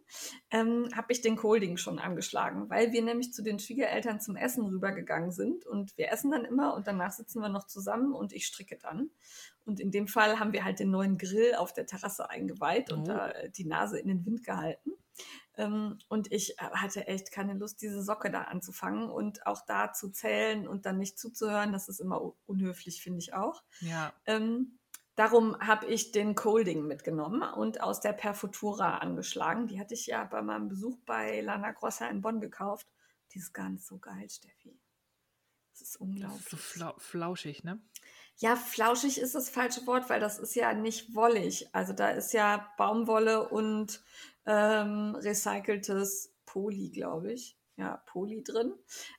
[SPEAKER 2] ähm, habe ich den Colding schon angeschlagen, weil wir nämlich zu den Schwiegereltern zum Essen rübergegangen sind und wir essen dann immer und danach sitzen wir noch zusammen und ich stricke dann. Und in dem Fall haben wir halt den neuen Grill auf der Terrasse eingeweiht oh. und da die Nase in den Wind gehalten. Ähm, und ich äh, hatte echt keine Lust, diese Socke da anzufangen und auch da zu zählen und dann nicht zuzuhören. Das ist immer unhöflich, finde ich auch.
[SPEAKER 1] Ja.
[SPEAKER 2] Ähm, Darum habe ich den Colding mitgenommen und aus der Perfutura angeschlagen. Die hatte ich ja bei meinem Besuch bei Lana Grossa in Bonn gekauft. Die ist ganz so geil, Steffi. Das ist unglaublich. Das ist
[SPEAKER 1] so flau flauschig, ne?
[SPEAKER 2] Ja, flauschig ist das falsche Wort, weil das ist ja nicht wollig. Also da ist ja Baumwolle und ähm, recyceltes Poly, glaube ich. Ja, Poly drin.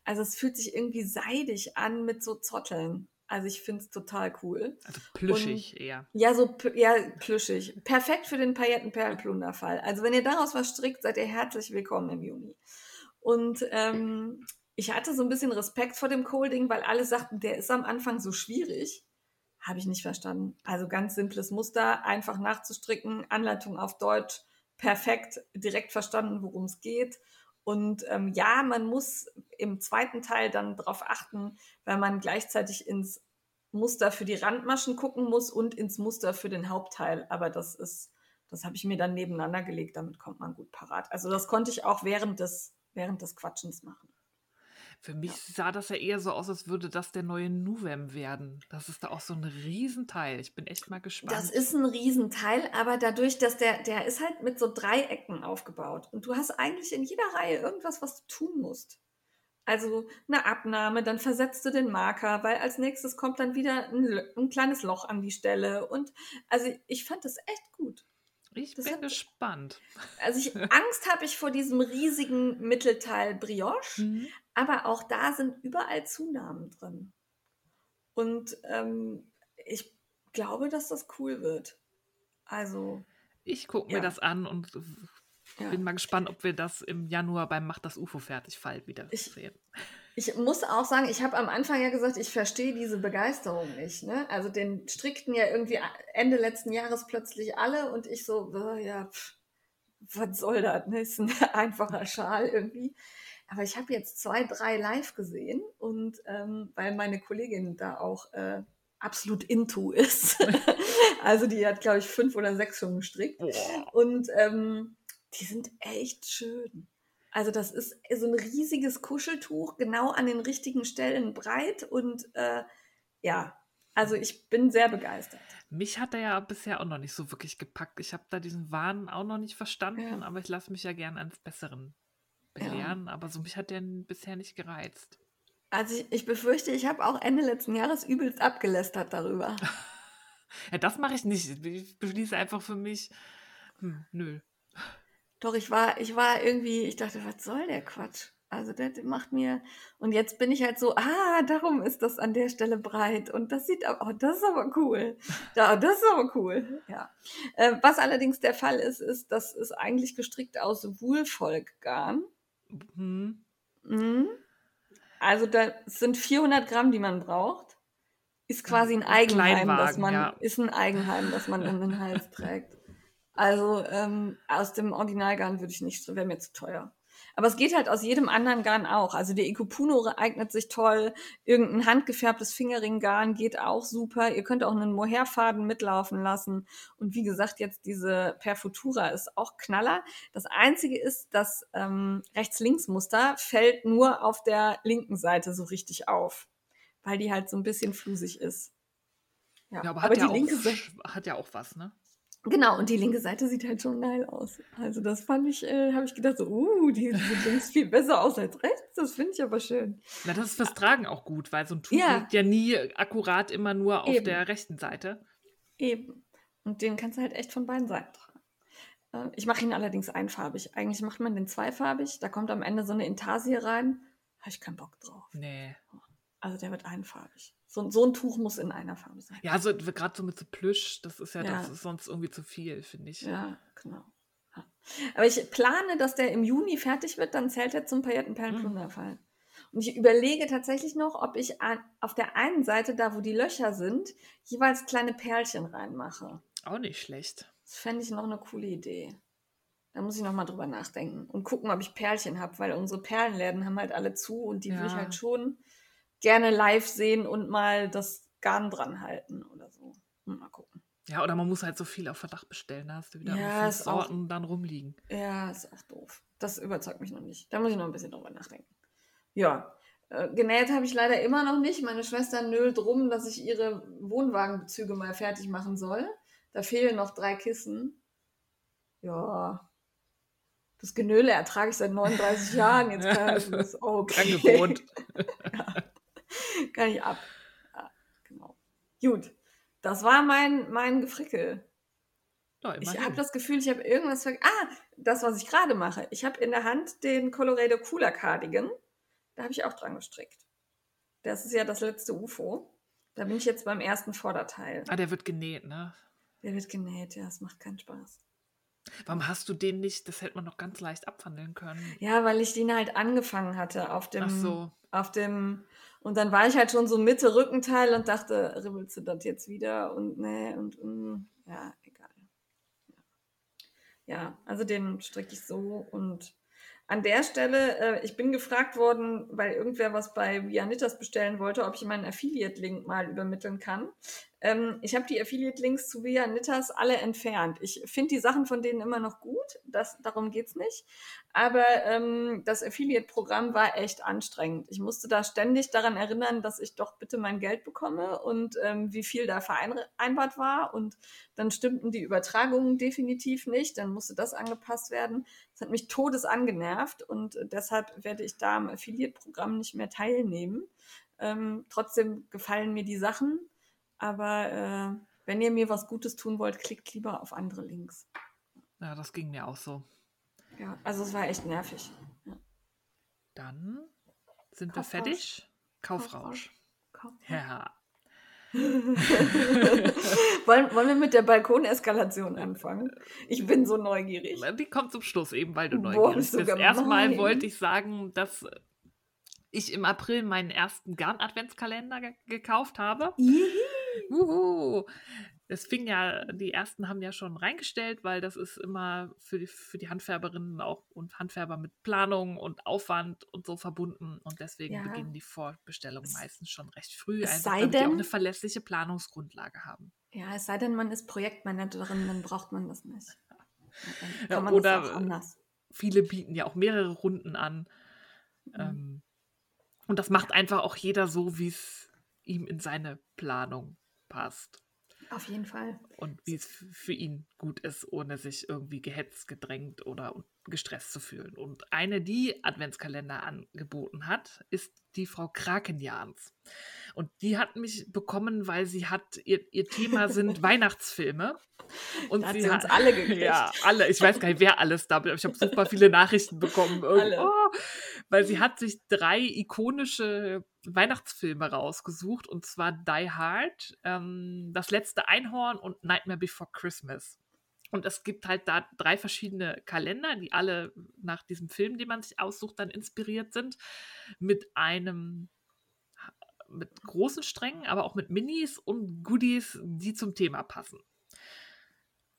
[SPEAKER 2] Also es fühlt sich irgendwie seidig an mit so Zotteln. Also ich finde es total cool.
[SPEAKER 1] Also plüschig und, eher.
[SPEAKER 2] Ja, so ja, plüschig. Perfekt für den Paillettenperlenplunderfall. Also wenn ihr daraus was strickt, seid ihr herzlich willkommen im Juni. Und ähm, ich hatte so ein bisschen Respekt vor dem Colding, weil alle sagten, der ist am Anfang so schwierig. Habe ich nicht verstanden. Also ganz simples Muster, einfach nachzustricken, Anleitung auf Deutsch, perfekt, direkt verstanden, worum es geht. Und ähm, ja, man muss im zweiten Teil dann darauf achten, weil man gleichzeitig ins Muster für die Randmaschen gucken muss und ins Muster für den Hauptteil. Aber das ist, das habe ich mir dann nebeneinander gelegt, damit kommt man gut parat. Also das konnte ich auch während des, während des Quatschens machen.
[SPEAKER 1] Für mich ja. sah das ja eher so aus, als würde das der neue Nuvem werden. Das ist da auch so ein Riesenteil. Ich bin echt mal gespannt.
[SPEAKER 2] Das ist ein Riesenteil, aber dadurch, dass der, der ist halt mit so Dreiecken aufgebaut. Und du hast eigentlich in jeder Reihe irgendwas, was du tun musst. Also eine Abnahme, dann versetzt du den Marker, weil als nächstes kommt dann wieder ein, ein kleines Loch an die Stelle. Und also ich fand das echt gut.
[SPEAKER 1] Ich das bin hat, gespannt.
[SPEAKER 2] Also ich, Angst habe ich vor diesem riesigen Mittelteil Brioche, mhm. Aber auch da sind überall Zunahmen drin. Und ähm, ich glaube, dass das cool wird. Also.
[SPEAKER 1] Ich gucke mir ja. das an und ja. bin mal gespannt, ob wir das im Januar beim Macht das UFO fertig Fall wieder
[SPEAKER 2] ich,
[SPEAKER 1] sehen.
[SPEAKER 2] Ich muss auch sagen, ich habe am Anfang ja gesagt, ich verstehe diese Begeisterung nicht. Ne? Also den strickten ja irgendwie Ende letzten Jahres plötzlich alle und ich so, oh, ja, pff, was soll das? Ne? Ist ein einfacher Schal irgendwie. Aber ich habe jetzt zwei, drei live gesehen und ähm, weil meine Kollegin da auch äh, absolut into ist. also die hat, glaube ich, fünf oder sechs schon gestrickt. Boah. Und ähm, die sind echt schön. Also das ist so ein riesiges Kuscheltuch, genau an den richtigen Stellen breit und äh, ja, also ich bin sehr begeistert.
[SPEAKER 1] Mich hat er ja bisher auch noch nicht so wirklich gepackt. Ich habe da diesen Wahn auch noch nicht verstanden, ja. aber ich lasse mich ja gern eines Besseren belehren. Ja. Aber so mich hat der bisher nicht gereizt.
[SPEAKER 2] Also ich, ich befürchte, ich habe auch Ende letzten Jahres übelst abgelästert darüber.
[SPEAKER 1] ja, das mache ich nicht. Ich beschließe einfach für mich, hm, nö.
[SPEAKER 2] Doch, ich war, ich war irgendwie, ich dachte, was soll der Quatsch? Also der, macht mir, und jetzt bin ich halt so, ah, darum ist das an der Stelle breit. Und das sieht aber, oh, das ist aber cool. Ja, das ist aber cool. Ja. Äh, was allerdings der Fall ist, ist, das ist eigentlich gestrickt aus Wohlvolkgarn. Mhm. Mhm. Also da sind 400 Gramm, die man braucht. Ist quasi ein Eigenheim, das man, ja. ist ein Eigenheim, das man um den Hals trägt. Also ähm, aus dem Originalgarn würde ich nicht, wäre mir zu teuer. Aber es geht halt aus jedem anderen Garn auch. Also der Ikupuno eignet sich toll. Irgendein handgefärbtes Fingerringgarn geht auch super. Ihr könnt auch einen Mohairfaden mitlaufen lassen. Und wie gesagt, jetzt diese Perfutura ist auch Knaller. Das einzige ist, das ähm, Rechts-Links-Muster fällt nur auf der linken Seite so richtig auf. Weil die halt so ein bisschen flusig ist.
[SPEAKER 1] Ja, ja aber, hat, aber ja die linke Seite hat ja auch was, ne?
[SPEAKER 2] Genau, und die linke Seite sieht halt schon geil aus. Also das fand ich, äh, habe ich gedacht, so, uh, die sieht links viel besser aus als rechts. Das finde ich aber schön.
[SPEAKER 1] Na, das ist fürs Tragen auch gut, weil so ein Tuch ja. liegt ja nie akkurat immer nur auf Eben. der rechten Seite.
[SPEAKER 2] Eben. Und den kannst du halt echt von beiden Seiten tragen. Äh, ich mache ihn allerdings einfarbig. Eigentlich macht man den zweifarbig. Da kommt am Ende so eine Intarsie rein. Habe ich keinen Bock drauf.
[SPEAKER 1] Nee.
[SPEAKER 2] Also der wird einfarbig. So, so ein Tuch muss in einer Farbe sein.
[SPEAKER 1] Ja, also gerade so mit so Plüsch, das ist ja, ja. das ist sonst irgendwie zu viel, finde ich.
[SPEAKER 2] Ja, genau. Ja. Aber ich plane, dass der im Juni fertig wird, dann zählt er zum Paillettenperlenplunderfall. Mhm. Und ich überlege tatsächlich noch, ob ich an, auf der einen Seite, da wo die Löcher sind, jeweils kleine Perlchen reinmache.
[SPEAKER 1] Auch nicht schlecht.
[SPEAKER 2] Das fände ich noch eine coole Idee. Da muss ich noch mal drüber nachdenken und gucken, ob ich Perlchen habe, weil unsere Perlenläden haben halt alle zu und die ja. will ich halt schon gerne live sehen und mal das Garn dran halten oder so. Mal gucken.
[SPEAKER 1] Ja, oder man muss halt so viel auf Verdacht bestellen. Da hast du wieder ja, Sorten auch, dann rumliegen.
[SPEAKER 2] Ja, ist auch doof. Das überzeugt mich noch nicht. Da muss ich noch ein bisschen drüber nachdenken. Ja, äh, genäht habe ich leider immer noch nicht. Meine Schwester nölt rum, dass ich ihre Wohnwagenbezüge mal fertig machen soll. Da fehlen noch drei Kissen. Ja, das Genöle ertrage ich seit 39 Jahren. Jetzt kann ich das okay. Angewohnt. ja. Kann ich ab. Ja, genau. Gut. Das war mein, mein Gefrickel. Oh, ich habe das Gefühl, ich habe irgendwas vergessen. Ah, das, was ich gerade mache. Ich habe in der Hand den Colorado Cooler Cardigan. Da habe ich auch dran gestrickt. Das ist ja das letzte UFO. Da bin ich jetzt beim ersten Vorderteil.
[SPEAKER 1] Ah, der wird genäht, ne?
[SPEAKER 2] Der wird genäht, ja, es macht keinen Spaß.
[SPEAKER 1] Warum hast du den nicht? Das hätte man noch ganz leicht abwandeln können.
[SPEAKER 2] Ja, weil ich den halt angefangen hatte auf dem, Ach so. auf dem und dann war ich halt schon so Mitte Rückenteil und dachte, ribbelst du das jetzt wieder? Und nee, und, mm, ja, egal. Ja. ja, also den stricke ich so und an der Stelle, äh, ich bin gefragt worden, weil irgendwer was bei Vianitas bestellen wollte, ob ich meinen Affiliate-Link mal übermitteln kann. Ähm, ich habe die Affiliate-Links zu Vianitas alle entfernt. Ich finde die Sachen von denen immer noch gut, das, darum geht es nicht. Aber ähm, das Affiliate-Programm war echt anstrengend. Ich musste da ständig daran erinnern, dass ich doch bitte mein Geld bekomme und ähm, wie viel da vereinbart war. Und dann stimmten die Übertragungen definitiv nicht. Dann musste das angepasst werden. Das hat mich todes angenervt und deshalb werde ich da am Affiliate-Programm nicht mehr teilnehmen. Ähm, trotzdem gefallen mir die Sachen, aber äh, wenn ihr mir was Gutes tun wollt, klickt lieber auf andere Links.
[SPEAKER 1] Ja, das ging mir auch so.
[SPEAKER 2] Ja, also es war echt nervig. Ja.
[SPEAKER 1] Dann sind Kaufrausch. wir fertig. Kaufrausch. Kaufrausch. Ja.
[SPEAKER 2] wollen, wollen wir mit der Balkoneskalation anfangen? Ich bin so neugierig.
[SPEAKER 1] Die kommt zum Schluss eben, weil du neugierig Boah, bist. bist. Erstmal wollte ich sagen, dass ich im April meinen ersten Garn-Adventskalender ge gekauft habe. Uhu. Es fing ja, die ersten haben ja schon reingestellt, weil das ist immer für die, für die Handfärberinnen auch und Handfärber mit Planung und Aufwand und so verbunden. Und deswegen
[SPEAKER 2] Ja.
[SPEAKER 1] beginnen die Vorbestellungen meistens schon recht früh,
[SPEAKER 2] es
[SPEAKER 1] einfach
[SPEAKER 2] sei
[SPEAKER 1] damit die auch
[SPEAKER 2] denn-
[SPEAKER 1] eine verlässliche Planungsgrundlage haben.
[SPEAKER 2] Ja, es sei denn, man ist Projektmanagerin, dann braucht man das nicht. Ja,
[SPEAKER 1] oder-. Viele bieten ja auch mehrere Runden an.
[SPEAKER 2] Mhm.
[SPEAKER 1] Ähm, und das macht einfach auch jeder so, wie es ihm in seine Planung passt.
[SPEAKER 2] Auf jeden Fall.
[SPEAKER 1] und wie es für ihn gut ist, ohne sich irgendwie gehetzt, gedrängt oder gestresst zu fühlen. Und eine, die Adventskalender angeboten hat, ist die Frau Krakenjans. Und die hat mich bekommen, weil sie hat, ihr, ihr Thema sind Weihnachtsfilme. Und
[SPEAKER 2] Da hat
[SPEAKER 1] sie
[SPEAKER 2] sie uns
[SPEAKER 1] hat-
[SPEAKER 2] alle gekriegt.
[SPEAKER 1] Ja, alle. Ich weiß gar nicht, wer alles da, aber ich habe super viele Nachrichten bekommen.
[SPEAKER 2] Alle.
[SPEAKER 1] Oh, weil sie hat sich drei ikonische Weihnachtsfilme rausgesucht, und zwar Die Hard, ähm, Das letzte Einhorn und Nightmare Before Christmas. Und es gibt halt da drei verschiedene Kalender, die alle nach diesem Film, den man sich aussucht, dann inspiriert sind, mit einem mit großen Strängen, aber auch mit Minis und Goodies, die zum Thema passen.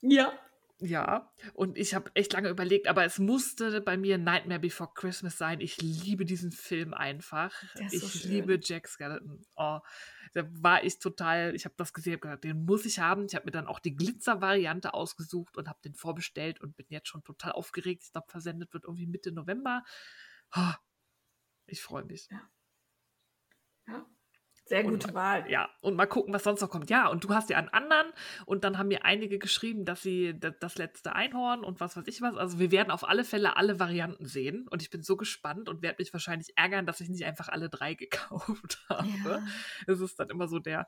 [SPEAKER 2] Ja.
[SPEAKER 1] Ja, und ich habe echt lange überlegt, aber es musste bei mir Nightmare Before Christmas sein. Ich liebe diesen Film einfach.
[SPEAKER 2] So
[SPEAKER 1] ich
[SPEAKER 2] schön.
[SPEAKER 1] liebe Jack Skeleton. Oh, da war ich total, ich habe das gesehen, habe gesagt, den muss ich haben. Ich habe mir dann auch die Glitzer-Variante ausgesucht und habe den vorbestellt und bin jetzt schon total aufgeregt. Ich glaube, versendet wird irgendwie Mitte November. Oh, ich freue mich.
[SPEAKER 2] ja. Sehr
[SPEAKER 1] Und
[SPEAKER 2] gute
[SPEAKER 1] mal-
[SPEAKER 2] Wahl.
[SPEAKER 1] Ja, und mal gucken, was sonst noch kommt. Ja, und du hast ja einen anderen und dann haben mir einige geschrieben, dass sie da- das letzte Einhorn und was weiß ich was. Also wir werden auf alle Fälle alle Varianten sehen und ich bin so gespannt und werde mich wahrscheinlich ärgern, dass ich nicht einfach alle drei gekauft habe.
[SPEAKER 2] Ja.
[SPEAKER 1] Das ist dann immer so der,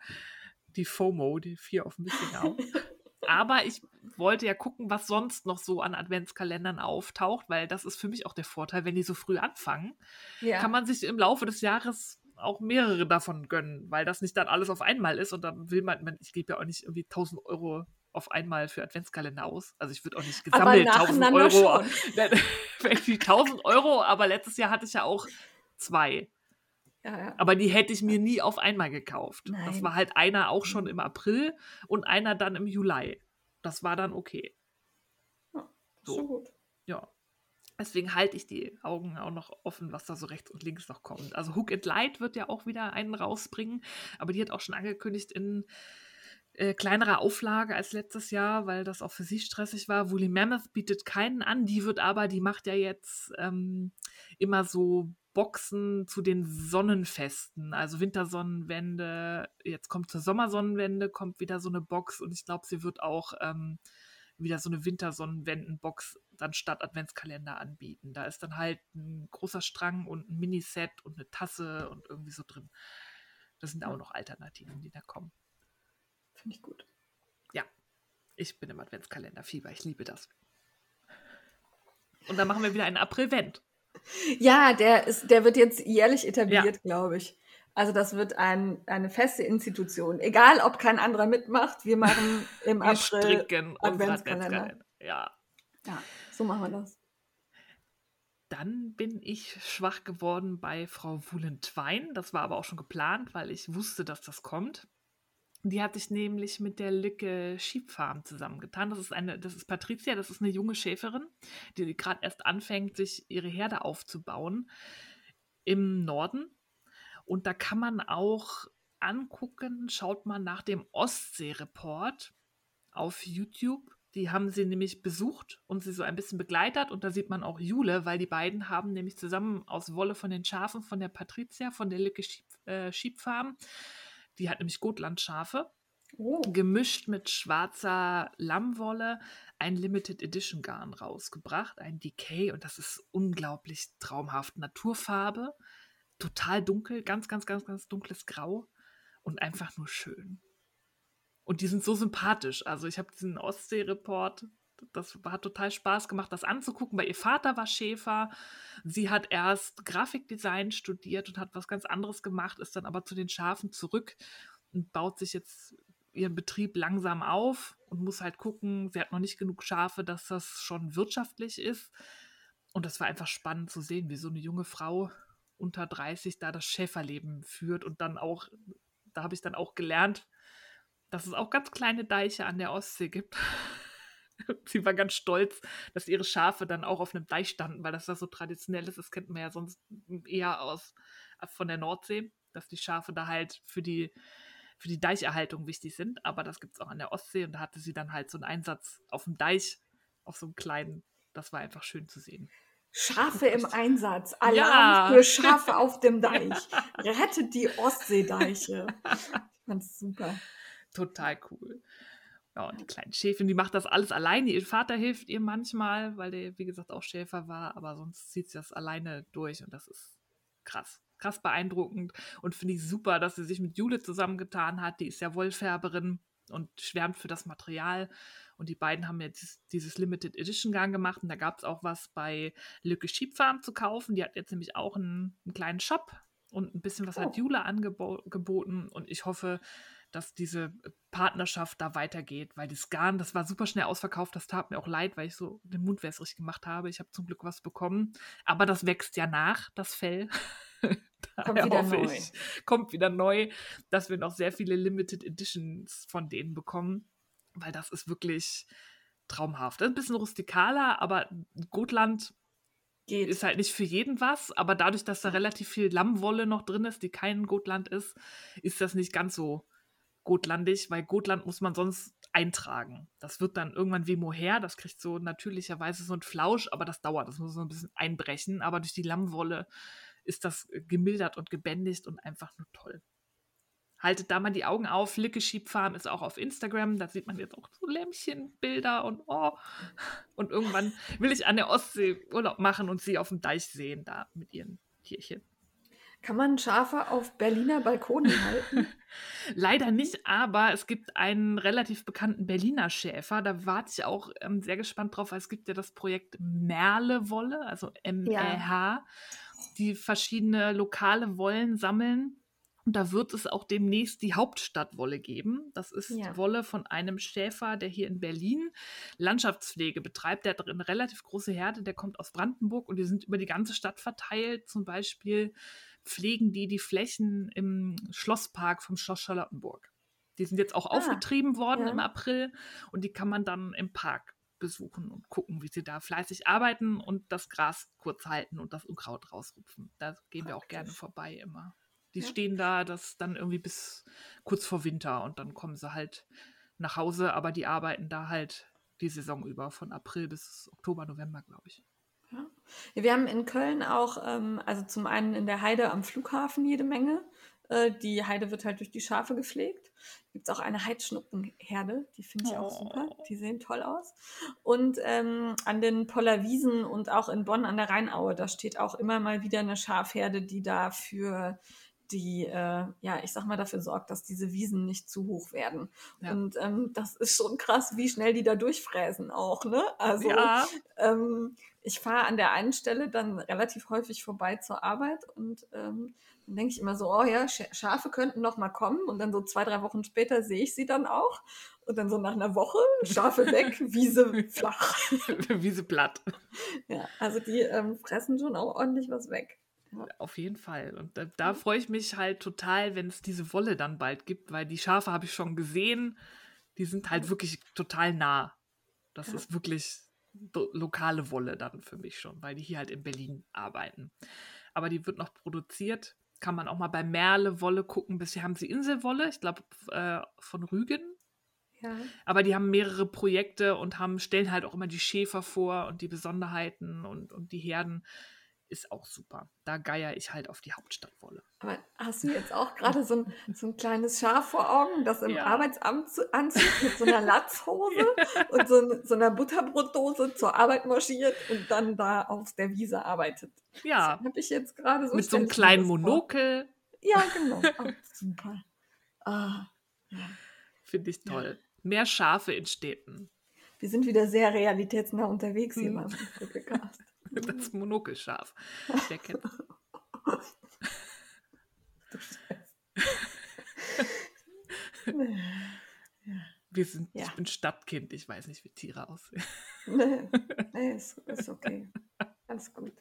[SPEAKER 1] die FOMO, die Fear of Missing Out. Aber ich wollte ja gucken, was sonst noch so an Adventskalendern auftaucht, weil das ist für mich auch der Vorteil, wenn die so früh anfangen,
[SPEAKER 2] Ja.
[SPEAKER 1] kann man sich im Laufe des Jahres auch mehrere davon gönnen, weil das nicht dann alles auf einmal ist und dann will man, ich gebe ja auch nicht irgendwie 1000 Euro auf einmal für Adventskalender aus. Also ich würde auch nicht gesammelt 1000
[SPEAKER 2] nacheinander
[SPEAKER 1] Euro. Irgendwie 1000 Euro, aber letztes Jahr hatte ich ja auch zwei.
[SPEAKER 2] Ja, ja.
[SPEAKER 1] Aber die hätte ich mir nie auf einmal gekauft. Das
[SPEAKER 2] Nein.
[SPEAKER 1] war halt einer auch schon im April und einer dann im Juli. Das war dann okay.
[SPEAKER 2] So
[SPEAKER 1] So.
[SPEAKER 2] gut.
[SPEAKER 1] Ja. Deswegen halte ich die Augen auch noch offen, was da so rechts und links noch kommt. Also Hook and Light wird ja auch wieder einen rausbringen, aber die hat auch schon angekündigt in äh, kleinerer Auflage als letztes Jahr, weil das auch für sie stressig war. Woolly Mammoth bietet keinen an, die wird aber, die macht ja jetzt ähm, immer so Boxen zu den Sonnenfesten, also Wintersonnenwende, jetzt kommt zur Sommersonnenwende, kommt wieder so eine Box und ich glaube, sie wird auch ähm, wieder so eine Wintersonnenwendenbox dann statt Adventskalender anbieten. Da ist dann halt ein großer Strang und ein Miniset und eine Tasse und irgendwie so drin. Das sind auch noch Alternativen, die da kommen.
[SPEAKER 2] Finde ich gut.
[SPEAKER 1] Ich bin im Adventskalender-Fieber, ich liebe das. Und dann machen wir wieder einen April-Vent.
[SPEAKER 2] Ja, der, ist, der wird jetzt jährlich etabliert, glaube ich. Also das wird ein, eine feste Institution. Egal, ob kein anderer mitmacht, wir machen im
[SPEAKER 1] Wir
[SPEAKER 2] April.
[SPEAKER 1] stricken
[SPEAKER 2] Adventskalender.
[SPEAKER 1] Ja.
[SPEAKER 2] Ja, so machen wir das.
[SPEAKER 1] Dann bin ich schwach geworden bei Frau Wuhlentwein. Das war aber auch schon geplant, weil ich wusste, dass das kommt. Die hat sich nämlich mit der Lücke Sheep Farm zusammengetan. Das ist eine, das ist Patricia, das ist eine junge Schäferin, die gerade erst anfängt, sich ihre Herde aufzubauen im Norden. Und da kann man auch angucken, schaut mal nach dem Ostsee-Report auf YouTube. Die haben sie nämlich besucht und sie so ein bisschen begleitet. Und da sieht man auch Jule, weil die beiden haben nämlich zusammen aus Wolle von den Schafen von der Patricia, von der Lücke Sheep, äh, Sheep Farm, die hat nämlich Gotlandschafe,
[SPEAKER 2] Oh,
[SPEAKER 1] gemischt mit schwarzer Lammwolle, ein Limited Edition Garn rausgebracht, ein Decay. Und das ist unglaublich traumhaft. Naturfarbe, total dunkel, ganz, ganz, ganz, ganz dunkles Grau und einfach nur schön. Und die sind so sympathisch. Also ich habe diesen Ostsee-Report, das hat total Spaß gemacht, das anzugucken, weil ihr Vater war Schäfer. Sie hat erst Grafikdesign studiert und hat was ganz anderes gemacht, ist dann aber zu den Schafen zurück und baut sich jetzt ihren Betrieb langsam auf und muss halt gucken, sie hat noch nicht genug Schafe, dass das schon wirtschaftlich ist. Und das war einfach spannend zu sehen, wie so eine junge Frau unter 30 da das Schäferleben führt und dann auch, da habe ich dann auch gelernt, dass es auch ganz kleine Deiche an der Ostsee gibt. Sie war ganz stolz, dass ihre Schafe dann auch auf einem Deich standen, weil das da so traditionell ist. Das kennt man ja sonst eher aus von der Nordsee, dass die Schafe da halt für die, für die Deicherhaltung wichtig sind. Aber das gibt es auch an der Ostsee und da hatte sie dann halt so einen Einsatz auf dem Deich, auf so einem kleinen. Das war einfach schön zu sehen.
[SPEAKER 2] Schafe im Einsatz. Alarm ja. für Schafe auf dem Deich. Rettet die Ostseedeiche. Ich fand's super.
[SPEAKER 1] Total cool. Ja, und die kleinen Schäfin, die macht das alles alleine. Ihr Vater hilft ihr manchmal, weil der, wie gesagt, auch Schäfer war, aber sonst zieht sie das alleine durch und das ist krass. Krass beeindruckend und finde ich super, dass sie sich mit Jule zusammengetan hat. Die ist ja Wollfärberin und schwärmt für das Material. Und die beiden haben jetzt dieses Limited Edition Gang gemacht. Und da gab es auch was bei Lücke Sheep Farm zu kaufen. Die hat jetzt nämlich auch einen, einen kleinen Shop und ein bisschen was oh. hat Jule angeboten. Und ich hoffe, dass diese Partnerschaft da weitergeht, weil das Garn, das war super schnell ausverkauft, das tat mir auch leid, weil ich so den Mund wässrig gemacht habe. Ich habe zum Glück was bekommen, aber das wächst ja nach, das Fell.
[SPEAKER 2] kommt wieder neu.
[SPEAKER 1] Ich, kommt wieder neu, dass wir noch sehr viele Limited Editions von denen bekommen, weil das ist wirklich traumhaft. Ein bisschen rustikaler, aber Gotland Geht. ist halt nicht für jeden was, aber dadurch, dass da relativ viel Lammwolle noch drin ist, die kein Gotland ist, ist das nicht ganz so gotlandig, weil Gotland muss man sonst eintragen. Das wird dann irgendwann wie Mohair, das kriegt so natürlicherweise so ein Flausch, aber das dauert, das muss so ein bisschen einbrechen, aber durch die Lammwolle ist das gemildert und gebändigt und einfach nur toll. Haltet da mal die Augen auf. Licke Sheep Farm ist auch auf Instagram. Da sieht man jetzt auch so Lämmchenbilder und oh. Und irgendwann will ich an der Ostsee Urlaub machen und sie auf dem Deich sehen, da mit ihren Tierchen.
[SPEAKER 2] Kann man Schafe auf Berliner Balkonen halten?
[SPEAKER 1] Leider nicht, aber es gibt einen relativ bekannten Berliner Schäfer. Da warte ich auch ähm, sehr gespannt drauf, weil es gibt ja das Projekt Merlewolle, also M-E-H, ja. die verschiedene lokale Wollen sammeln. Und da wird es auch demnächst die Hauptstadtwolle geben. Das ist ja. Wolle von einem Schäfer, der hier in Berlin Landschaftspflege betreibt. Der hat eine relativ große Herde, der kommt aus Brandenburg und die sind über die ganze Stadt verteilt. Zum Beispiel pflegen die die Flächen im Schlosspark vom Schloss Charlottenburg. Die sind jetzt auch ah, aufgetrieben worden ja. im April und die kann man dann im Park besuchen und gucken, wie sie da fleißig arbeiten und das Gras kurz halten und das Unkraut rausrupfen. Da gehen wir auch gerne vorbei immer. Die ja. stehen da, das dann irgendwie bis kurz vor Winter und dann kommen sie halt nach Hause, aber die arbeiten da halt die Saison über, von April bis Oktober, November, glaube ich.
[SPEAKER 2] Ja. Wir haben in Köln auch, ähm, also zum einen in der Heide am Flughafen jede Menge. Äh, die Heide wird halt durch die Schafe gepflegt. Gibt es auch eine Heidschnuckenherde, die finde ich oh. auch super. Die sehen toll aus. Und ähm, an den Pollerwiesen und auch in Bonn an der Rheinaue, da steht auch immer mal wieder eine Schafherde, die da für die, äh, ja, ich sag mal, dafür sorgt, dass diese Wiesen nicht zu hoch werden. Ja. Und ähm, das ist schon krass, wie schnell die da durchfräsen auch, ne? Also ja. ähm, ich fahre an der einen Stelle dann relativ häufig vorbei zur Arbeit und ähm, dann denke ich immer so, oh ja, Schafe könnten noch mal kommen und dann so zwei, drei Wochen später sehe ich sie dann auch und dann so nach einer Woche Schafe weg, Wiese flach.
[SPEAKER 1] Wiese platt.
[SPEAKER 2] Ja, also die ähm, fressen schon auch ordentlich was weg.
[SPEAKER 1] Auf jeden Fall. Und da, da freue ich mich halt total, wenn es diese Wolle dann bald gibt, weil die Schafe habe ich schon gesehen. Die sind halt wirklich total nah. Das ja. ist wirklich lokale Wolle dann für mich schon, weil die hier halt in Berlin arbeiten. Aber die wird noch produziert. Kann man auch mal bei Merle Wolle gucken. Bisher haben sie Inselwolle, ich glaube äh, von Rügen. Ja. Aber die haben mehrere Projekte und haben, stellen halt auch immer die Schäfer vor und die Besonderheiten und, und die Herden ist auch super. Da geier ich halt auf die Hauptstadtwolle.
[SPEAKER 2] Aber hast du jetzt auch gerade so ein, so ein kleines Schaf vor Augen, das im ja. Arbeitsamt anzieht mit so einer Latzhose ja. und so, so, einer Butterbrotdose zur Arbeit marschiert und dann da auf der Wiese arbeitet?
[SPEAKER 1] Ja.
[SPEAKER 2] habe ich jetzt gerade so.
[SPEAKER 1] Mit so einem kleinen Monokel.
[SPEAKER 2] Ja, genau. Oh, super. Ah,
[SPEAKER 1] ja. Finde ich toll. Mehr Schafe in Städten.
[SPEAKER 2] Wir sind wieder sehr realitätsnah unterwegs hier hm. beim Podcast.
[SPEAKER 1] Das Monokelschaf. Wer kennt Wir sind, ja. ich bin Stadtkind, ich weiß nicht, wie Tiere aussehen.
[SPEAKER 2] Nee, nee ist, ist okay. Alles gut.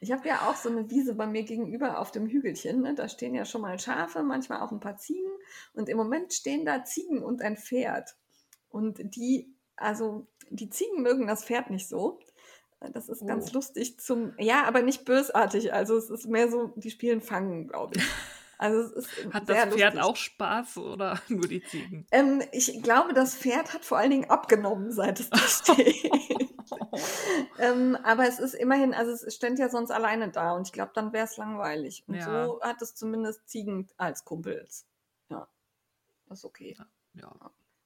[SPEAKER 2] Ich habe ja auch so eine Wiese bei mir gegenüber auf dem Hügelchen. Ne? Da stehen ja schon mal Schafe, manchmal auch ein paar Ziegen. Und im Moment stehen da Ziegen und ein Pferd. Und die, also die Ziegen mögen das Pferd nicht so. Das ist ganz
[SPEAKER 1] Oh.
[SPEAKER 2] lustig zum, ja, aber nicht bösartig. Also es ist mehr so, die spielen Fangen, glaube ich. Also es ist
[SPEAKER 1] Hat das Pferd
[SPEAKER 2] lustig.
[SPEAKER 1] auch Spaß oder nur die Ziegen?
[SPEAKER 2] Ähm, ich glaube, das Pferd hat vor allen Dingen abgenommen, seit es da steht. ähm, aber es ist immerhin, also es stand ja sonst alleine da und ich glaube, dann wäre es langweilig. Und
[SPEAKER 1] Ja.
[SPEAKER 2] so hat es zumindest Ziegen als Kumpels. Ja, das ist okay.
[SPEAKER 1] Ja.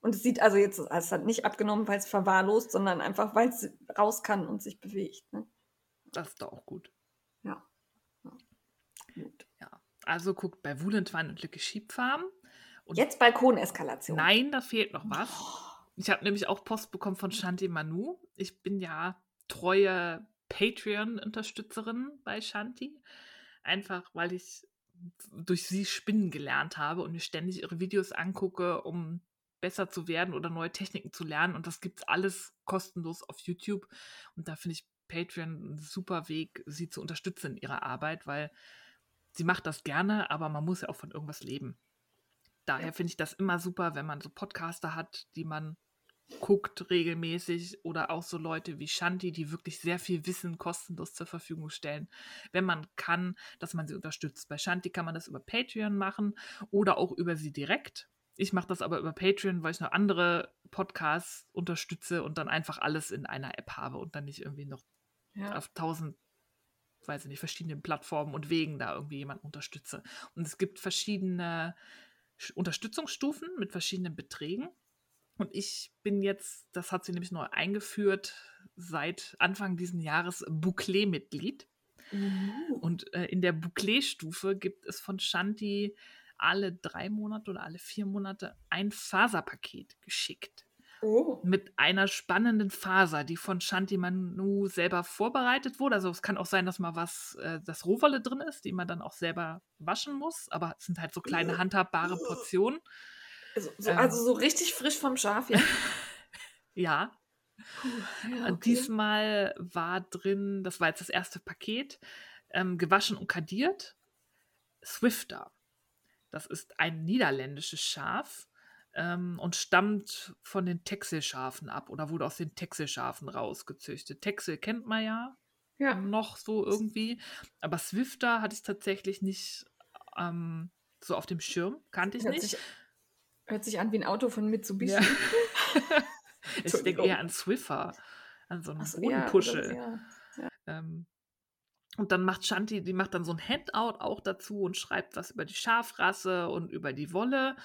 [SPEAKER 2] Und es sieht also jetzt, es hat nicht abgenommen, weil es verwahrlost, sondern einfach, weil es raus kann und sich bewegt. Ne?
[SPEAKER 1] Das ist doch auch gut.
[SPEAKER 2] Ja. ja. Gut.
[SPEAKER 1] Also guckt bei Wulentwein und Lücke Schiebfarm. Und
[SPEAKER 2] Jetzt Balkoneskalation.
[SPEAKER 1] nein, da fehlt noch was. Ich habe nämlich auch Post bekommen von Shanti Manu. Ich bin ja treue Patreon-Unterstützerin bei Shanti. Einfach, weil ich durch sie spinnen gelernt habe und mir ständig ihre Videos angucke, um besser zu werden oder neue Techniken zu lernen. Und das gibt es alles kostenlos auf YouTube. Und da finde ich Patreon ein super Weg, sie zu unterstützen in ihrer Arbeit, weil sie macht das gerne, aber man muss ja auch von irgendwas leben. Daher
[SPEAKER 2] Ja.
[SPEAKER 1] finde ich das immer super, wenn man so Podcaster hat, die man guckt regelmäßig oder auch so Leute wie Shanti, die wirklich sehr viel Wissen kostenlos zur Verfügung stellen. Wenn man kann, dass man sie unterstützt. Bei Shanti kann man das über Patreon machen oder auch über sie direkt. Ich mache das aber über Patreon, weil ich noch andere Podcasts unterstütze und dann einfach alles in einer App habe und dann nicht irgendwie noch
[SPEAKER 2] Ja.
[SPEAKER 1] auf tausend, weiß ich nicht, verschiedenen Plattformen und Wegen da irgendwie jemanden unterstütze. Und es gibt verschiedene Sch- Unterstützungsstufen mit verschiedenen Beträgen. Und ich bin jetzt, das hat sie nämlich neu eingeführt, seit Anfang diesen Jahres Bouclé-Mitglied.
[SPEAKER 2] Uh.
[SPEAKER 1] Und äh, in der Bouclé-Stufe gibt es von Shanti alle drei Monate oder alle vier Monate ein Faserpaket geschickt
[SPEAKER 2] Oh.
[SPEAKER 1] mit einer spannenden Faser, die von Shanti Manu selber vorbereitet wurde. Also es kann auch sein, dass mal was, äh, das Rohwolle drin ist, die man dann auch selber waschen muss. Aber es sind halt so kleine handhabbare Portionen.
[SPEAKER 2] So, so,
[SPEAKER 1] Ähm.
[SPEAKER 2] also so richtig frisch vom Schaf, ja.
[SPEAKER 1] Ja,
[SPEAKER 2] ja
[SPEAKER 1] Und diesmal war drin, das war jetzt das erste Paket, ähm, gewaschen und kadiert, Swifter. Das ist ein niederländisches Schaf ähm, und stammt von den Texelschafen ab oder wurde aus den Texelschafen rausgezüchtet. Texel kennt man ja
[SPEAKER 2] Ja.
[SPEAKER 1] noch so irgendwie, aber Swifter hatte ich tatsächlich nicht ähm, so auf dem Schirm, kannte ich
[SPEAKER 2] Hört
[SPEAKER 1] nicht.
[SPEAKER 2] sich, hört sich an wie ein Auto von Mitsubishi.
[SPEAKER 1] Ja. ich denke eher an Swiffer, an so einen
[SPEAKER 2] so, ja, ja.
[SPEAKER 1] Ähm, und dann macht Shanti, die macht dann so ein Handout auch dazu und schreibt was über die Schafrasse und über die Wolle,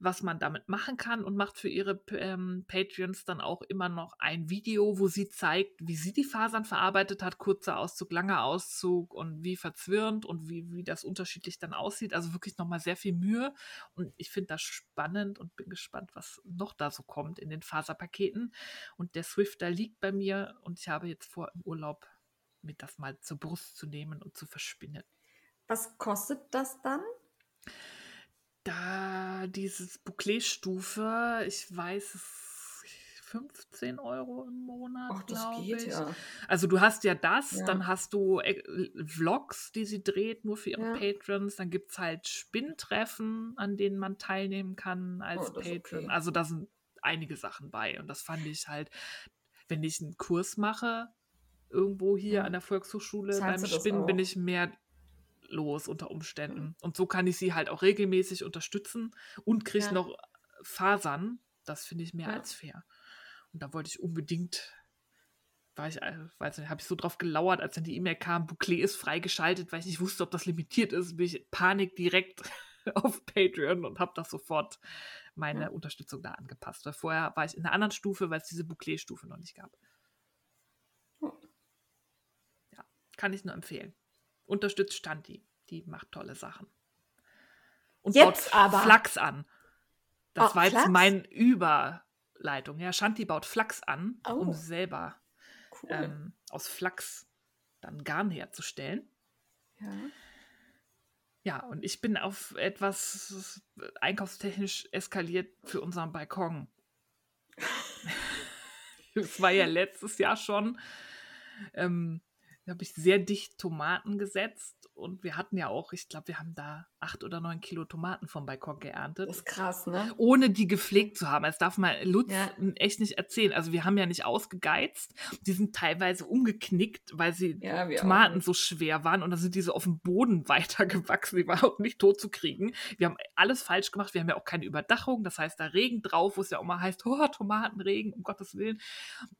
[SPEAKER 1] was man damit machen kann und macht für ihre ähm, Patreons dann auch immer noch ein Video, wo sie zeigt, wie sie die Fasern verarbeitet hat, kurzer Auszug, langer Auszug und wie verzwirnt und wie, wie das unterschiedlich dann aussieht. Also wirklich nochmal sehr viel Mühe und ich finde das spannend und bin gespannt, was noch da so kommt in den Faserpaketen. Und der Swifter liegt bei mir und ich habe jetzt vor, im Urlaub mir das mal zur Brust zu nehmen und zu verspinnen.
[SPEAKER 2] Was kostet das dann?
[SPEAKER 1] Da dieses Bouclé-Stufe, ich weiß es, 15 Euro im Monat,
[SPEAKER 2] Ach, das geht
[SPEAKER 1] ich.
[SPEAKER 2] ja.
[SPEAKER 1] Also du hast ja das,
[SPEAKER 2] Ja.
[SPEAKER 1] dann hast du äh, Vlogs, die sie dreht, nur für ihre
[SPEAKER 2] Ja.
[SPEAKER 1] Patrons. Dann gibt es halt Spinntreffen, an denen man teilnehmen kann als
[SPEAKER 2] Oh,
[SPEAKER 1] Patron.
[SPEAKER 2] okay.
[SPEAKER 1] Also da sind einige Sachen bei. Und das fand ich halt, wenn ich einen Kurs mache, irgendwo hier an der Volkshochschule
[SPEAKER 2] Zahlst
[SPEAKER 1] beim Spinnen, bin ich mehr los unter Umständen. Und so kann ich sie halt auch regelmäßig unterstützen und kriege
[SPEAKER 2] Ja.
[SPEAKER 1] noch Fasern. Das finde ich mehr
[SPEAKER 2] Ja.
[SPEAKER 1] als fair. Und da wollte ich unbedingt, war ich, äh, weiß nicht, habe ich so drauf gelauert, als dann die E-Mail kam, Bouclé ist freigeschaltet, weil ich nicht wusste, ob das limitiert ist, bin ich in Panik direkt auf Patreon und habe das sofort meine
[SPEAKER 2] Ja.
[SPEAKER 1] Unterstützung da angepasst. Weil vorher war ich in einer anderen Stufe, weil es diese Bouclé-Stufe noch nicht gab.
[SPEAKER 2] Hm.
[SPEAKER 1] Ja, kann ich nur empfehlen. Unterstützt Standi, die macht tolle Sachen. Und
[SPEAKER 2] Jetzt
[SPEAKER 1] baut
[SPEAKER 2] aber.
[SPEAKER 1] Flachs an. Das
[SPEAKER 2] Oh,
[SPEAKER 1] war jetzt
[SPEAKER 2] Flachs?
[SPEAKER 1] mein Überleitung. Ja, Shanti baut Flachs an,
[SPEAKER 2] Oh.
[SPEAKER 1] um selber
[SPEAKER 2] Cool.
[SPEAKER 1] ähm, aus Flachs dann Garn herzustellen.
[SPEAKER 2] ja.
[SPEAKER 1] Ja, und ich bin auf etwas einkaufstechnisch eskaliert für unseren Balkon. Es war ja letztes Jahr schon. Ähm, Da habe ich sehr dicht Tomaten gesetzt und wir hatten ja auch, ich glaube, wir haben da acht oder neun Kilo Tomaten vom Balkon geerntet.
[SPEAKER 2] Das ist krass, ne?
[SPEAKER 1] Ohne die gepflegt zu haben. Das darf man Lutz
[SPEAKER 2] Ja.
[SPEAKER 1] echt nicht erzählen. Also wir haben ja nicht ausgegeizt. Die sind teilweise umgeknickt, weil sie
[SPEAKER 2] Ja, auch
[SPEAKER 1] Tomaten
[SPEAKER 2] nicht.
[SPEAKER 1] so schwer waren und dann sind die so auf dem Boden weitergewachsen. Die waren auch nicht tot zu kriegen. Wir haben alles falsch gemacht. Wir haben ja auch keine Überdachung. Das heißt, da Regen drauf, wo es ja auch mal heißt, oh, Tomatenregen, um Gottes Willen.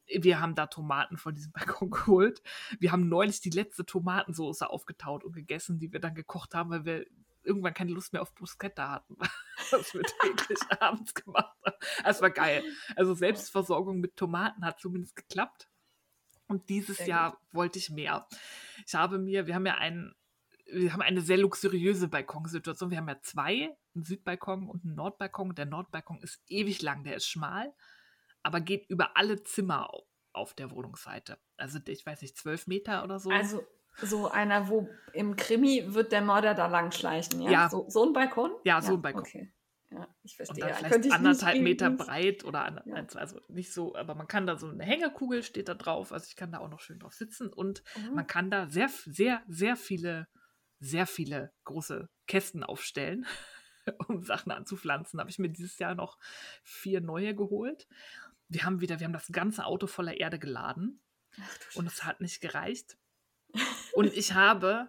[SPEAKER 1] Wir haben da Tomaten von diesem Balkon geholt. Wir haben neulich die letzte Tomatensauce aufgetaut und gegessen, die wir dann gekocht haben, weil wir irgendwann keine Lust mehr auf Bruschetta hatten, was wir täglich abends gemacht haben. Das war geil. Also Selbstversorgung mit Tomaten hat zumindest geklappt. Und dieses
[SPEAKER 2] Sehr
[SPEAKER 1] Jahr wollte ich mehr. Ich habe mir, wir haben ja einen, wir haben eine sehr luxuriöse Balkonsituation. Wir haben ja zwei, einen Südbalkon und einen Nordbalkon. Der Nordbalkon ist ewig lang, der ist schmal, aber geht über alle Zimmer au- auf der Wohnungsseite. Also ich weiß nicht, zwölf Meter oder so.
[SPEAKER 2] Also so einer, wo im Krimi wird der Mörder da lang schleichen, ja?
[SPEAKER 1] Ja.
[SPEAKER 2] So, so ein Balkon?
[SPEAKER 1] Ja, so ein Balkon.
[SPEAKER 2] Okay. Ja, ich
[SPEAKER 1] und
[SPEAKER 2] verstehe.
[SPEAKER 1] dann
[SPEAKER 2] Ja,
[SPEAKER 1] vielleicht
[SPEAKER 2] ich
[SPEAKER 1] anderthalb Meter breit oder an,
[SPEAKER 2] Ja.
[SPEAKER 1] also nicht so, aber man kann da so eine Hängekugel steht da drauf, also ich kann da auch noch schön drauf sitzen und
[SPEAKER 2] Mhm.
[SPEAKER 1] man kann da sehr, sehr, sehr viele, sehr viele große Kästen aufstellen, um Sachen anzupflanzen. Habe ich mir dieses Jahr noch vier neue geholt. Wir haben wieder, wir haben das ganze Auto voller Erde geladen
[SPEAKER 2] Ach,
[SPEAKER 1] und es hat nicht gereicht. Und ich habe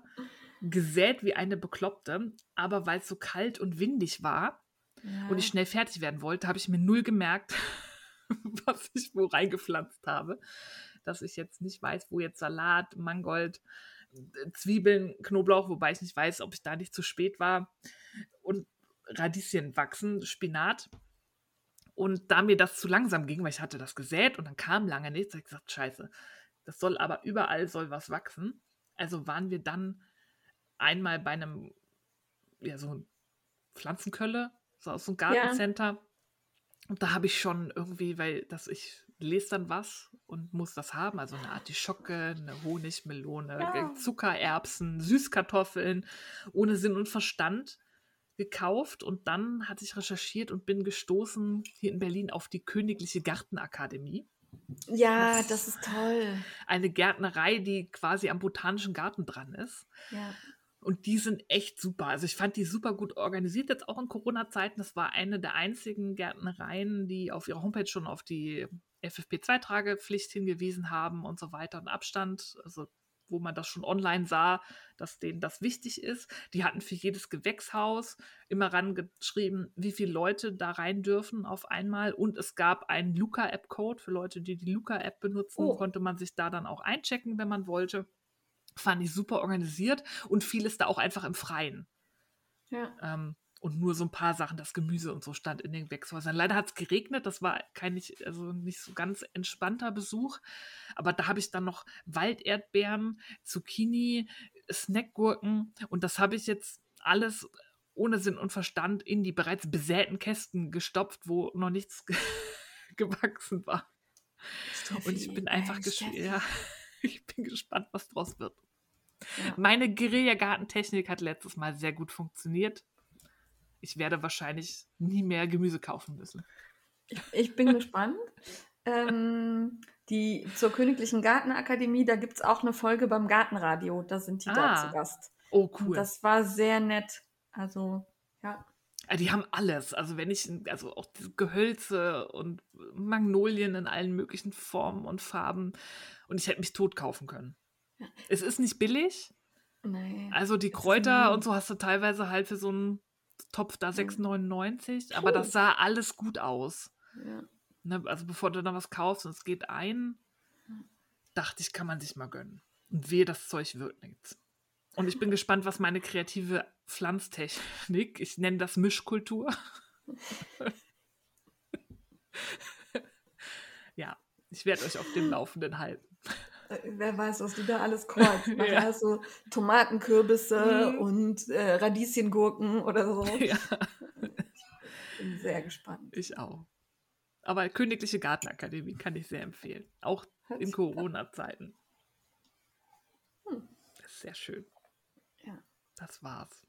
[SPEAKER 1] gesät wie eine Bekloppte, aber weil es so kalt und windig war,
[SPEAKER 2] Scheiße.
[SPEAKER 1] und ich schnell fertig werden wollte, habe ich mir null gemerkt, was ich wo reingepflanzt habe. Dass ich jetzt nicht weiß, wo jetzt Salat, Mangold, äh, Zwiebeln, Knoblauch, wobei ich nicht weiß, ob ich da nicht zu spät war, und Radieschen wachsen, Spinat. Und da mir das zu langsam ging, weil ich hatte das gesät und dann kam lange nichts, habe ich gesagt, scheiße, das soll aber überall soll was wachsen. Also waren wir dann einmal bei einem, ja, so Pflanzenkölle, so aus so einem Gartencenter. Und da habe ich schon irgendwie, weil das ich lese dann was und muss das haben, also eine Artischocke, eine Honigmelone,
[SPEAKER 2] Ja.
[SPEAKER 1] Zuckererbsen, Süßkartoffeln, ohne Sinn und Verstand gekauft und dann hatte ich recherchiert und bin gestoßen hier in Berlin auf die Königliche Gartenakademie.
[SPEAKER 2] Ja, das ist toll.
[SPEAKER 1] Eine Gärtnerei, die quasi am Botanischen Garten dran ist.
[SPEAKER 2] Ja.
[SPEAKER 1] Und die sind echt super. Also ich fand die super gut organisiert, jetzt auch in Corona-Zeiten. Das war eine der einzigen Gärtnereien, die auf ihrer Homepage schon auf die FFP2-Tragepflicht hingewiesen haben und so weiter und Abstand. Also wo man das schon online sah, dass denen das wichtig ist. Die hatten für jedes Gewächshaus immer rangeschrieben, wie viele Leute da rein dürfen auf einmal. Und es gab einen Luca-App-Code für Leute, die die Luca-App benutzen.
[SPEAKER 2] Oh.
[SPEAKER 1] Konnte man sich da dann auch einchecken, wenn man wollte. Fand ich super organisiert und vieles da auch einfach im Freien.
[SPEAKER 2] Ja.
[SPEAKER 1] Ähm, und nur so ein paar Sachen, das Gemüse und so stand in den Gewächshäusern. Leider hat es geregnet, das war kein nicht, also nicht so ganz entspannter Besuch. Aber da habe ich dann noch Walderdbeeren, Zucchini, Snackgurken und das habe ich jetzt alles ohne Sinn und Verstand in die bereits besäten Kästen gestopft, wo noch nichts ge gewachsen war. Und ich bin einfach gespannt. Ja, ich bin gespannt, was draus wird.
[SPEAKER 2] Ja.
[SPEAKER 1] Meine Guerilla-Gartentechnik hat letztes Mal sehr gut funktioniert. Ich werde wahrscheinlich nie mehr Gemüse kaufen müssen.
[SPEAKER 2] Ich bin gespannt. Ähm, die zur Königlichen Gartenakademie, da gibt es auch eine Folge beim Gartenradio. Da sind die da
[SPEAKER 1] Ah,
[SPEAKER 2] zu Gast.
[SPEAKER 1] Oh,
[SPEAKER 2] Und
[SPEAKER 1] cool.
[SPEAKER 2] das war sehr nett. Also, ja.
[SPEAKER 1] Ja, die haben alles. Also wenn ich, also auch diese Gehölze und Magnolien in allen möglichen Formen und Farben. Und ich hätte mich tot kaufen können.
[SPEAKER 2] Ja.
[SPEAKER 1] Es ist nicht billig.
[SPEAKER 2] Nee.
[SPEAKER 1] Also die Kräuter und so hast du teilweise halt für so einen Topf da
[SPEAKER 2] Ja.
[SPEAKER 1] 6,99. Aber das sah alles gut aus.
[SPEAKER 2] Ja.
[SPEAKER 1] Ne, also bevor du dann was kaufst und es geht ein, dachte ich, kann man sich mal gönnen. Und wehe, das Zeug wird nichts. Und ich bin gespannt, was meine kreative Pflanztechnik, ich nenne das Mischkultur. ja, ich werde euch auf dem Laufenden halten.
[SPEAKER 2] Äh, Wer weiß, was du da alles kreuzt. Nachher
[SPEAKER 1] Ja.
[SPEAKER 2] hast du Tomatenkürbisse
[SPEAKER 1] Mhm.
[SPEAKER 2] und äh, Radieschengurken oder so.
[SPEAKER 1] ja,
[SPEAKER 2] Bin sehr gespannt.
[SPEAKER 1] ich auch. Aber Königliche Gartenakademie kann ich sehr empfehlen. Auch
[SPEAKER 2] Hört
[SPEAKER 1] in. Corona-Zeiten.
[SPEAKER 2] Hm.
[SPEAKER 1] Das ist sehr schön.
[SPEAKER 2] Ja.
[SPEAKER 1] Das war's.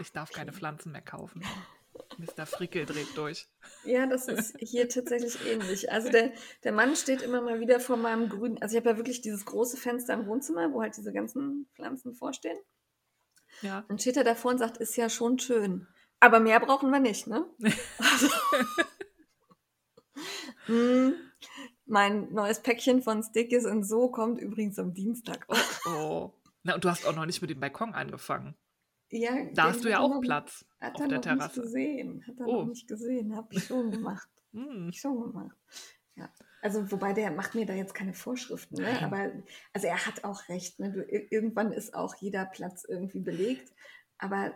[SPEAKER 1] Ich darf keine. Pflanzen mehr kaufen. Mr. Frickel dreht durch.
[SPEAKER 2] Ja, das ist hier tatsächlich ähnlich. Also der, der Mann steht immer mal wieder vor meinem grünen, also ich habe ja wirklich dieses große Fenster im Wohnzimmer, wo halt diese ganzen Pflanzen vorstehen.
[SPEAKER 1] Ja.
[SPEAKER 2] Dann steht er davor und sagt, ist ja schon schön. Aber mehr brauchen wir nicht, ne? Also, mm, mein neues Päckchen von Stickies und so kommt übrigens am Dienstag.
[SPEAKER 1] Oh. Na, und du hast auch noch nicht mit dem Balkon angefangen.
[SPEAKER 2] Ja,
[SPEAKER 1] Da hast du ja auch
[SPEAKER 2] noch-
[SPEAKER 1] Platz
[SPEAKER 2] Hat
[SPEAKER 1] auf
[SPEAKER 2] er
[SPEAKER 1] der
[SPEAKER 2] noch
[SPEAKER 1] Terrasse.
[SPEAKER 2] nicht gesehen. Hat er
[SPEAKER 1] Oh.
[SPEAKER 2] noch nicht gesehen. Hab ich schon gemacht.
[SPEAKER 1] Hm.
[SPEAKER 2] Hab ich schon gemacht. Ja. Also, wobei der macht mir da jetzt keine Vorschriften, ne? Aber also er hat auch recht. Ne? Du, ir- irgendwann ist auch jeder Platz irgendwie belegt. Aber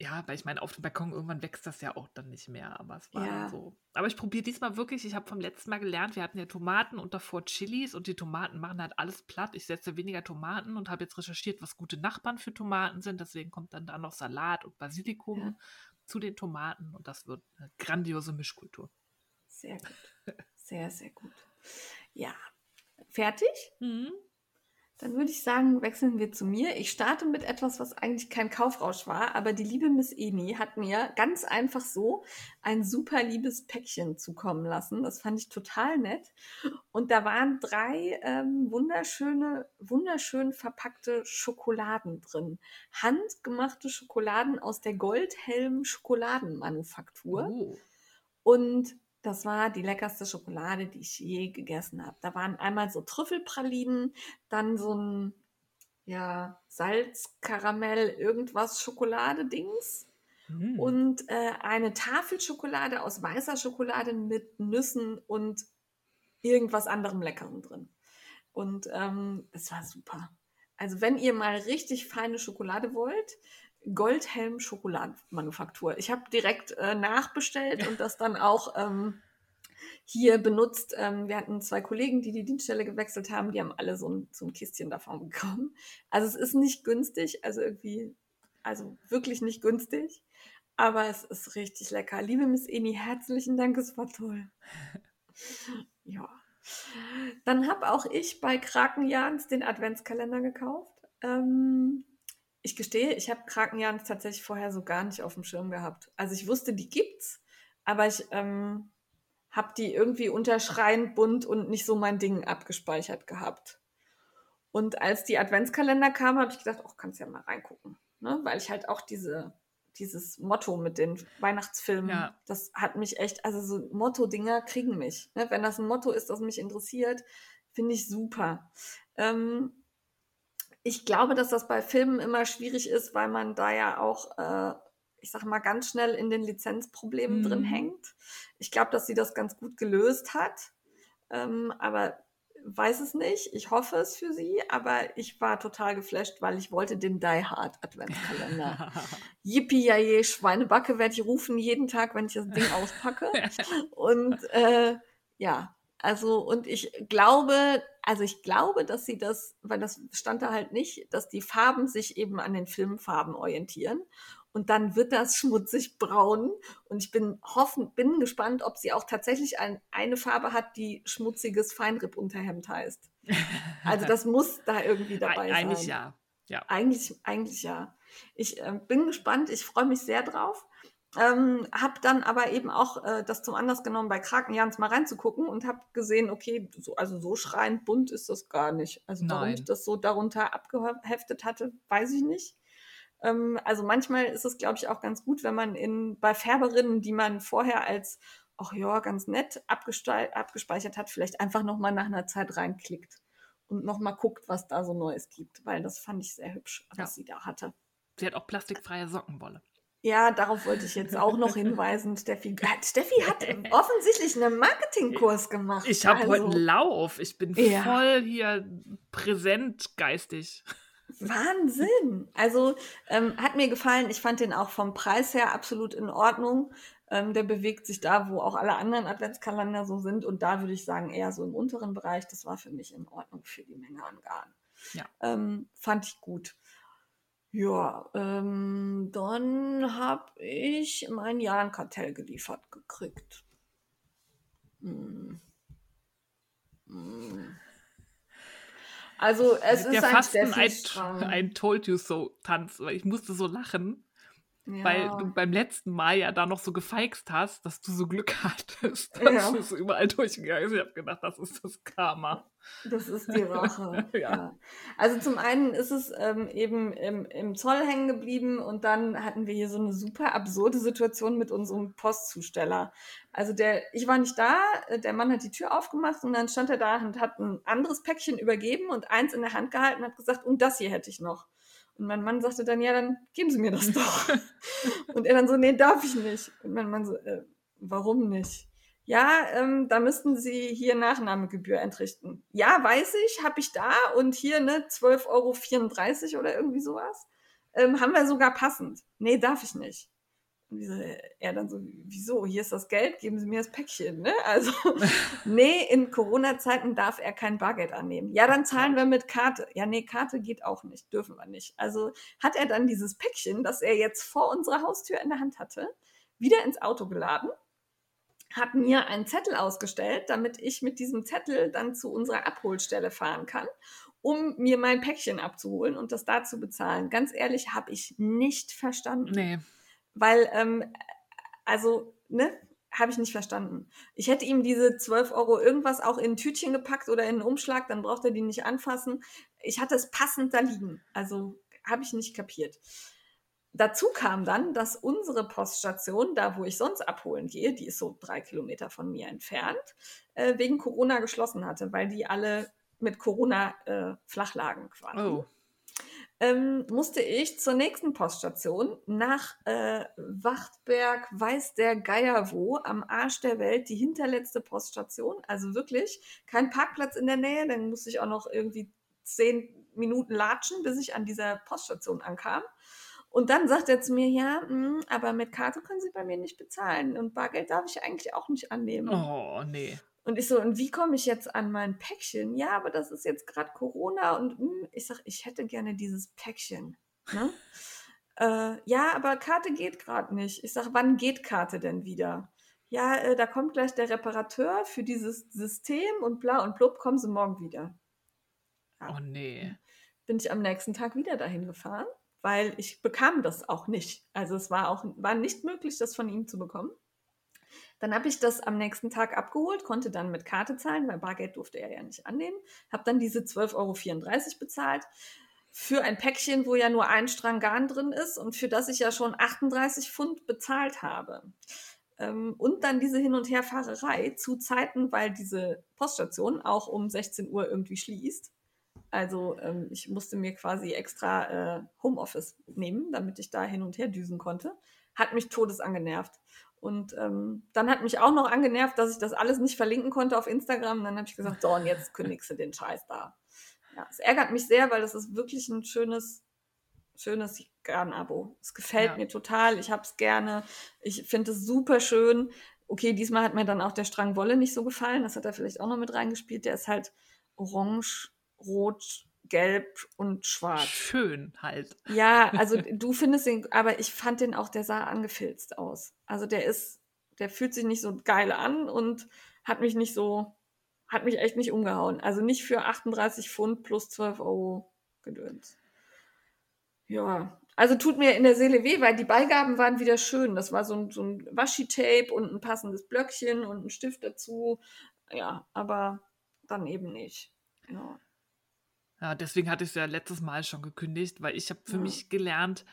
[SPEAKER 2] ja.
[SPEAKER 1] Weil ich meine, auf dem Balkon irgendwann wächst das ja auch dann nicht mehr. Aber es war
[SPEAKER 2] Ja.
[SPEAKER 1] so. Aber ich probiere diesmal wirklich, ich habe vom letzten Mal gelernt, wir hatten ja Tomaten und davor Chilis und die Tomaten machen halt alles platt. Ich setze weniger Tomaten und habe jetzt recherchiert, was gute Nachbarn für Tomaten sind. Deswegen kommt dann da noch Salat und Basilikum
[SPEAKER 2] Ja.
[SPEAKER 1] zu den Tomaten und das wird eine grandiose Mischkultur.
[SPEAKER 2] Sehr gut. Sehr, sehr gut. Ja. Fertig?
[SPEAKER 1] Mhm.
[SPEAKER 2] Dann würde ich sagen, wechseln wir zu mir. Ich starte mit etwas, was eigentlich kein Kaufrausch war, aber die liebe Miss Eni hat mir ganz einfach so ein super liebes Päckchen zukommen lassen. Das fand ich total nett. Und da waren drei ähm, wunderschöne, wunderschön verpackte Schokoladen drin. Handgemachte Schokoladen aus der Goldhelm Schokoladenmanufaktur.
[SPEAKER 1] Oh.
[SPEAKER 2] Und das war die leckerste Schokolade, die ich je gegessen habe. Da waren einmal so Trüffelpralinen, dann so ein ja, Salzkaramell, irgendwas Schokolade-Dings
[SPEAKER 1] Hm.
[SPEAKER 2] und äh, eine Tafelschokolade aus weißer Schokolade mit Nüssen und irgendwas anderem Leckerem drin. Und ähm, es war super. Also wenn ihr mal richtig feine Schokolade wollt, Goldhelm Schokoladenmanufaktur. Ich habe direkt äh, nachbestellt und das dann auch ähm, hier benutzt. Ähm, wir hatten zwei Kollegen, die die Dienststelle gewechselt haben. Die haben alle so ein, so ein Kistchen davon bekommen. Also es ist nicht günstig, also irgendwie, also wirklich nicht günstig. Aber es ist richtig lecker. Liebe Miss Eni, herzlichen Dank, es war toll. ja. Dann habe auch ich bei Krakenjans den Adventskalender gekauft. Ähm, ich gestehe, ich habe Krakenjans tatsächlich vorher so gar nicht auf dem Schirm gehabt. Also ich wusste, die gibt's, aber ich ähm, habe die irgendwie unterschreiend bunt und nicht so mein Ding abgespeichert gehabt. Und als die Adventskalender kamen, habe ich gedacht, oh, kannst ja mal reingucken. Ne? Weil ich halt auch diese, dieses Motto mit den Weihnachtsfilmen,
[SPEAKER 1] Ja.
[SPEAKER 2] das hat mich echt, also so Motto-Dinger kriegen mich. Ne? Wenn das ein Motto ist, das mich interessiert, finde ich super. Ähm, ich glaube, dass das bei Filmen immer schwierig ist, weil man da ja auch, äh, ich sag mal, ganz schnell in den Lizenzproblemen drin
[SPEAKER 1] Mhm.
[SPEAKER 2] hängt. Ich glaube, dass sie das ganz gut gelöst hat. Ähm, aber weiß es nicht. Ich hoffe es für sie, aber ich war total geflasht, weil ich wollte den Die Hard Adventskalender. Yippie, ja je, Schweinebacke werde ich rufen jeden Tag, wenn ich das Ding auspacke. Und äh, ja, also und ich glaube, also ich glaube, dass sie das, weil das stand da halt nicht, dass die Farben sich eben an den Filmfarben orientieren. Und dann wird das schmutzig braun. Und ich bin hoffen, bin gespannt, ob sie auch tatsächlich ein, eine Farbe hat, die schmutziges Feinripp-Unterhemd heißt. Also das muss da irgendwie dabei sein.
[SPEAKER 1] Eigentlich ja. Ja.
[SPEAKER 2] Eigentlich, eigentlich ja. Ich äh, bin gespannt, ich freue mich sehr drauf. Ähm, habe dann aber eben auch äh, das zum Anlass genommen, bei Krakenjans mal reinzugucken und habe gesehen, okay, so, also so schreiend bunt ist das gar nicht. Also warum
[SPEAKER 1] Nein.
[SPEAKER 2] ich das so darunter abgeheftet hatte, weiß ich nicht. Ähm, also manchmal ist es, glaube ich, auch ganz gut, wenn man in, bei Färberinnen, die man vorher als, ach ja, ganz nett abgespeichert hat, vielleicht einfach nochmal nach einer Zeit reinklickt und nochmal guckt, was da so Neues gibt, weil das fand ich sehr hübsch, was
[SPEAKER 1] Ja.
[SPEAKER 2] sie da hatte.
[SPEAKER 1] Sie hat auch plastikfreie Sockenwolle.
[SPEAKER 2] Ja, darauf wollte ich jetzt auch noch hinweisen. Steffi, hat, Steffi hat offensichtlich einen Marketingkurs gemacht.
[SPEAKER 1] Ich habe heute
[SPEAKER 2] Also,
[SPEAKER 1] einen Lauf. Ich bin
[SPEAKER 2] Ja.
[SPEAKER 1] voll hier präsent geistig.
[SPEAKER 2] Wahnsinn. Also ähm, hat mir gefallen. Ich fand den auch vom Preis her absolut in Ordnung. Ähm, der bewegt sich da, wo auch alle anderen Adventskalender so sind. Und da würde ich sagen, eher so im unteren Bereich. Das war für mich in Ordnung für die Menge an Garn.
[SPEAKER 1] Ja.
[SPEAKER 2] Ähm, fand ich gut. Ja, ähm, dann habe ich mein Jahrenkartell geliefert gekriegt. Hm. Hm. Also es
[SPEAKER 1] ja
[SPEAKER 2] ist ein
[SPEAKER 1] fast ein, I, ein Told You So Tanz, weil ich musste so lachen. Weil du beim letzten Mal ja da noch so gefeixt hast, dass du so Glück hattest, dass
[SPEAKER 2] Ja.
[SPEAKER 1] es überall durchgegangen ist. Ich habe gedacht, das ist das Karma.
[SPEAKER 2] Das ist die Rache.
[SPEAKER 1] Ja.
[SPEAKER 2] ja. Also zum einen ist es ähm, eben im, im Zoll hängen geblieben und dann hatten wir hier so eine super absurde Situation mit unserem Postzusteller. Also der, ich war nicht da, äh, der Mann hat die Tür aufgemacht und dann stand er da und hat ein anderes Päckchen übergeben und eins in der Hand gehalten und hat gesagt, und das hier hätte ich noch. Und mein Mann sagte dann, ja, dann geben Sie mir das doch. und er dann so, nee, darf ich nicht. Und mein Mann so, äh, warum nicht? Ja, ähm, da müssten Sie hier Nachnahmegebühr entrichten. Ja, weiß ich, habe ich da und hier ne 12,34 Euro oder irgendwie sowas. Ähm, haben wir sogar passend. Nee, darf ich nicht. Und wie so, er dann so, wieso? Hier ist das Geld, geben Sie mir das Päckchen. Ne? Also, nee, in Corona-Zeiten darf er kein Bargeld annehmen. Ja, dann zahlen wir mit Karte. Ja, nee, Karte geht auch nicht, dürfen wir nicht. Also hat er dann dieses Päckchen, das er jetzt vor unserer Haustür in der Hand hatte, wieder ins Auto geladen hat mir einen Zettel ausgestellt, damit ich mit diesem Zettel dann zu unserer Abholstelle fahren kann, um mir mein Päckchen abzuholen und das da zu bezahlen. Ganz ehrlich, habe ich nicht verstanden.
[SPEAKER 1] Nee.
[SPEAKER 2] Weil, ähm, also, ne, habe ich nicht verstanden. Ich hätte ihm diese 12 Euro irgendwas auch in ein Tütchen gepackt oder in einen Umschlag, dann braucht er die nicht anfassen. Ich hatte es passend da liegen. Also habe ich nicht kapiert. Dazu kam dann, dass unsere Poststation, da wo ich sonst abholen gehe, die ist so drei Kilometer von mir entfernt, äh, wegen Corona geschlossen hatte, weil die alle mit Corona äh, flach lagen quasi.
[SPEAKER 1] Oh.
[SPEAKER 2] Ähm, musste ich zur nächsten Poststation nach äh, Wachtberg, weiß der Geier wo, am Arsch der Welt, die hinterletzte Poststation. Also wirklich kein Parkplatz in der Nähe, dann musste ich auch noch irgendwie zehn Minuten latschen, bis ich an dieser Poststation ankam. Und dann sagt er zu mir, ja, mh, aber mit Karte können Sie bei mir nicht bezahlen und Bargeld darf ich eigentlich auch nicht annehmen.
[SPEAKER 1] Oh, nee.
[SPEAKER 2] Und ich so, und wie komme ich jetzt an mein Päckchen? Ja, aber das ist jetzt gerade Corona und mh, ich sag, ich hätte gerne dieses Päckchen. Ne? äh, ja, aber Karte geht gerade nicht. Ich sag, wann geht Karte denn wieder? Ja, äh, da kommt gleich der Reparateur für dieses System und bla und blub, kommen Sie morgen wieder.
[SPEAKER 1] Oh, nee.
[SPEAKER 2] Bin ich am nächsten Tag wieder dahin gefahren, weil ich bekam das auch nicht. Also es war auch war nicht möglich, das von ihm zu bekommen. Dann habe ich das am nächsten Tag abgeholt, konnte dann mit Karte zahlen, weil Bargeld durfte er ja nicht annehmen. Habe dann diese 12,34 Euro bezahlt für ein Päckchen, wo ja nur ein Strang Garn drin ist und für das ich ja schon 38 Pfund bezahlt habe. Ähm, und dann diese Hin- und Herfahrerei zu Zeiten, weil diese Poststation auch um 16 Uhr irgendwie schließt. Also ähm, ich musste mir quasi extra äh, Homeoffice nehmen, damit ich da hin und her düsen konnte. Hat mich todesangenervt. Und ähm, dann hat mich auch noch angenervt, dass ich das alles nicht verlinken konnte auf Instagram. Und dann habe ich gesagt, so, und jetzt kündigst du den Scheiß da. Ja, es ärgert mich sehr, weil das ist wirklich ein schönes, schönes Garn-Abo. Es gefällt
[SPEAKER 1] Ja.
[SPEAKER 2] mir total. Ich habe es gerne. Ich finde es super schön. Okay, diesmal hat mir dann auch der Strang Wolle nicht so gefallen. Das hat er vielleicht auch noch mit reingespielt. Der ist halt orange, rot, gelb und schwarz.
[SPEAKER 1] Schön halt.
[SPEAKER 2] Ja, also du findest den, aber ich fand den auch, der sah angefilzt aus. Also der ist, der fühlt sich nicht so geil an und hat mich nicht so, hat mich echt nicht umgehauen. Also nicht für 38 Pfund plus 12 Euro gedöns. Ja, also tut mir in der Seele weh, weil die Beigaben waren wieder schön. Das war so ein, so ein Washi-Tape und ein passendes Blöckchen und ein Stift dazu. Ja, aber dann eben nicht. Ja.
[SPEAKER 1] Ja, deswegen hatte ich es ja letztes Mal schon gekündigt, weil ich habe für
[SPEAKER 2] Ja.
[SPEAKER 1] mich gelernt,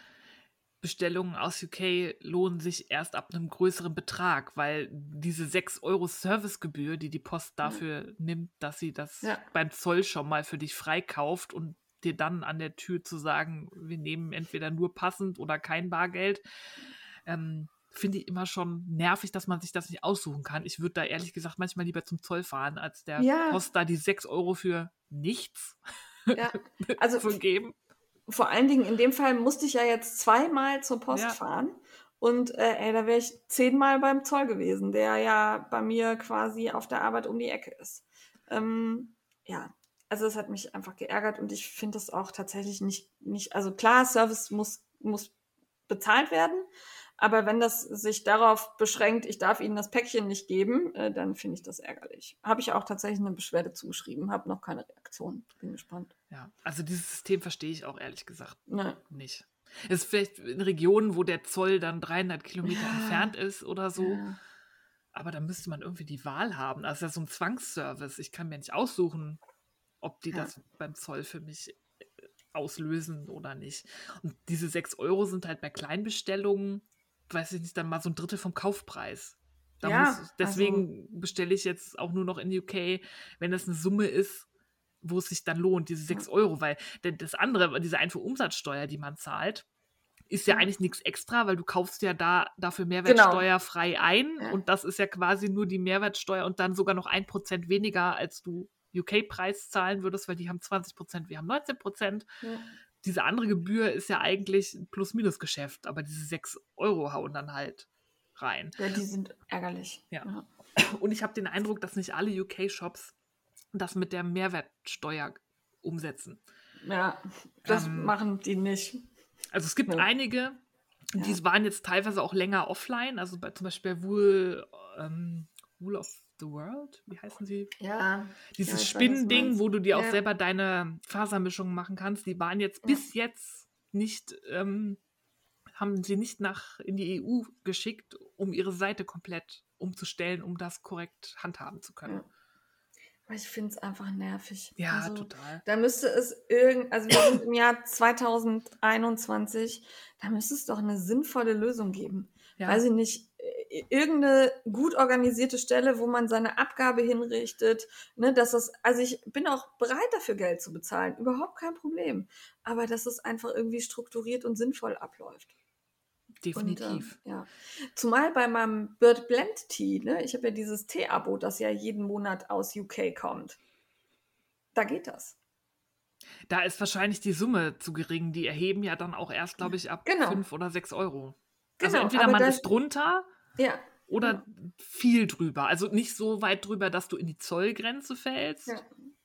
[SPEAKER 1] Bestellungen aus UK lohnen sich erst ab einem größeren Betrag, weil diese 6 Euro Servicegebühr, die die Post dafür nimmt, dass sie das
[SPEAKER 2] Ja.
[SPEAKER 1] beim Zoll schon mal für dich freikauft und dir dann an der Tür zu sagen, wir nehmen entweder nur passend oder kein Bargeld, ähm, finde ich immer schon nervig, dass man sich das nicht aussuchen kann. Ich würde da ehrlich gesagt manchmal lieber zum Zoll fahren, als der
[SPEAKER 2] Ja.
[SPEAKER 1] Post da die 6 Euro für nichts
[SPEAKER 2] Ja, also
[SPEAKER 1] zu geben.
[SPEAKER 2] vor allen Dingen in dem Fall musste ich ja jetzt zweimal zur Post
[SPEAKER 1] Ja.
[SPEAKER 2] fahren. Und äh, ey, da wäre ich zehnmal beim Zoll gewesen, der ja bei mir quasi auf der Arbeit um die Ecke ist. Ähm, ja, also es hat mich einfach geärgert und ich finde das auch tatsächlich nicht, nicht, also klar, Service muss, muss bezahlt werden, aber wenn das sich darauf beschränkt, ich darf Ihnen das Päckchen nicht geben, äh, dann finde ich das ärgerlich. Habe ich auch tatsächlich eine Beschwerde zugeschrieben, habe noch keine Reaktion. Bin gespannt.
[SPEAKER 1] Ja, also dieses System verstehe ich auch ehrlich gesagt
[SPEAKER 2] Ne.
[SPEAKER 1] nicht. Es ist vielleicht in Regionen, wo der Zoll dann 300 Kilometer
[SPEAKER 2] Ja.
[SPEAKER 1] entfernt ist oder so.
[SPEAKER 2] Ja.
[SPEAKER 1] Aber da müsste man irgendwie die Wahl haben. Also das ist ja so ein Zwangsservice. Ich kann mir nicht aussuchen, ob die
[SPEAKER 2] Ja.
[SPEAKER 1] das beim Zoll für mich äh, auslösen oder nicht. Und diese 6 Euro sind halt bei Kleinbestellungen, weiß ich nicht, dann mal so ein Drittel vom Kaufpreis. Da
[SPEAKER 2] Ja,
[SPEAKER 1] muss,
[SPEAKER 2] also-
[SPEAKER 1] deswegen bestelle ich jetzt auch nur noch in UK, wenn das eine Summe ist, wo es sich dann lohnt, diese 6 Euro, weil denn das andere, diese Einfuhrumsatzsteuer, die man zahlt, ist ja eigentlich nichts extra, weil du kaufst ja da dafür Mehrwertsteuer frei ein
[SPEAKER 2] Ja.
[SPEAKER 1] und das ist ja quasi nur die Mehrwertsteuer und dann sogar noch ein Prozent weniger, als du UK-Preis zahlen würdest, weil die haben 20 Prozent, wir haben 19 Prozent.
[SPEAKER 2] Ja.
[SPEAKER 1] Diese andere Gebühr ist ja eigentlich ein Plus-Minus-Geschäft, aber diese 6 Euro hauen dann halt rein.
[SPEAKER 2] ja, die sind ärgerlich.
[SPEAKER 1] Ja. Und ich habe den Eindruck, dass nicht alle UK-Shops das mit der Mehrwertsteuer umsetzen.
[SPEAKER 2] Ja, das
[SPEAKER 1] Ähm,
[SPEAKER 2] machen die nicht.
[SPEAKER 1] Also es gibt
[SPEAKER 2] Ja.
[SPEAKER 1] einige, die
[SPEAKER 2] Ja.
[SPEAKER 1] waren jetzt teilweise auch länger offline. Also bei, zum Beispiel bei Wool, ähm, Wool of the World, wie heißen sie?
[SPEAKER 2] Ja.
[SPEAKER 1] Dieses
[SPEAKER 2] Ja,
[SPEAKER 1] Spinnending, wo du dir auch
[SPEAKER 2] Ja.
[SPEAKER 1] selber deine Fasermischungen machen kannst, die waren jetzt
[SPEAKER 2] Ja.
[SPEAKER 1] bis jetzt nicht, ähm, haben sie nicht nach in die EU geschickt, um ihre Seite komplett umzustellen, um das korrekt handhaben zu können.
[SPEAKER 2] Aber ich finde es einfach nervig.
[SPEAKER 1] Ja,
[SPEAKER 2] also,
[SPEAKER 1] total.
[SPEAKER 2] Da müsste es irgend, also wir sind im Jahr 2021, da müsste es doch eine sinnvolle Lösung geben.
[SPEAKER 1] Ja.
[SPEAKER 2] Weiß ich nicht, irgendeine gut organisierte Stelle, wo man seine Abgabe hinrichtet, ne, dass das, also ich bin auch bereit dafür Geld zu bezahlen, überhaupt kein Problem. Aber dass es einfach irgendwie strukturiert und sinnvoll abläuft.
[SPEAKER 1] Definitiv.
[SPEAKER 2] Und, äh, ja. Zumal bei meinem Bird Blend Tea, ne, ich habe ja dieses Tee-Abo, das ja jeden Monat aus UK kommt. Da geht das.
[SPEAKER 1] Da ist wahrscheinlich die Summe zu gering. Die erheben ja dann auch erst, glaube ich, ab
[SPEAKER 2] Genau.
[SPEAKER 1] 5 oder 6 Euro. Also
[SPEAKER 2] Genau,
[SPEAKER 1] entweder
[SPEAKER 2] aber
[SPEAKER 1] man ist drunter
[SPEAKER 2] Ja,
[SPEAKER 1] oder viel drüber. Also nicht so weit drüber, dass du in die Zollgrenze fällst,
[SPEAKER 2] ja.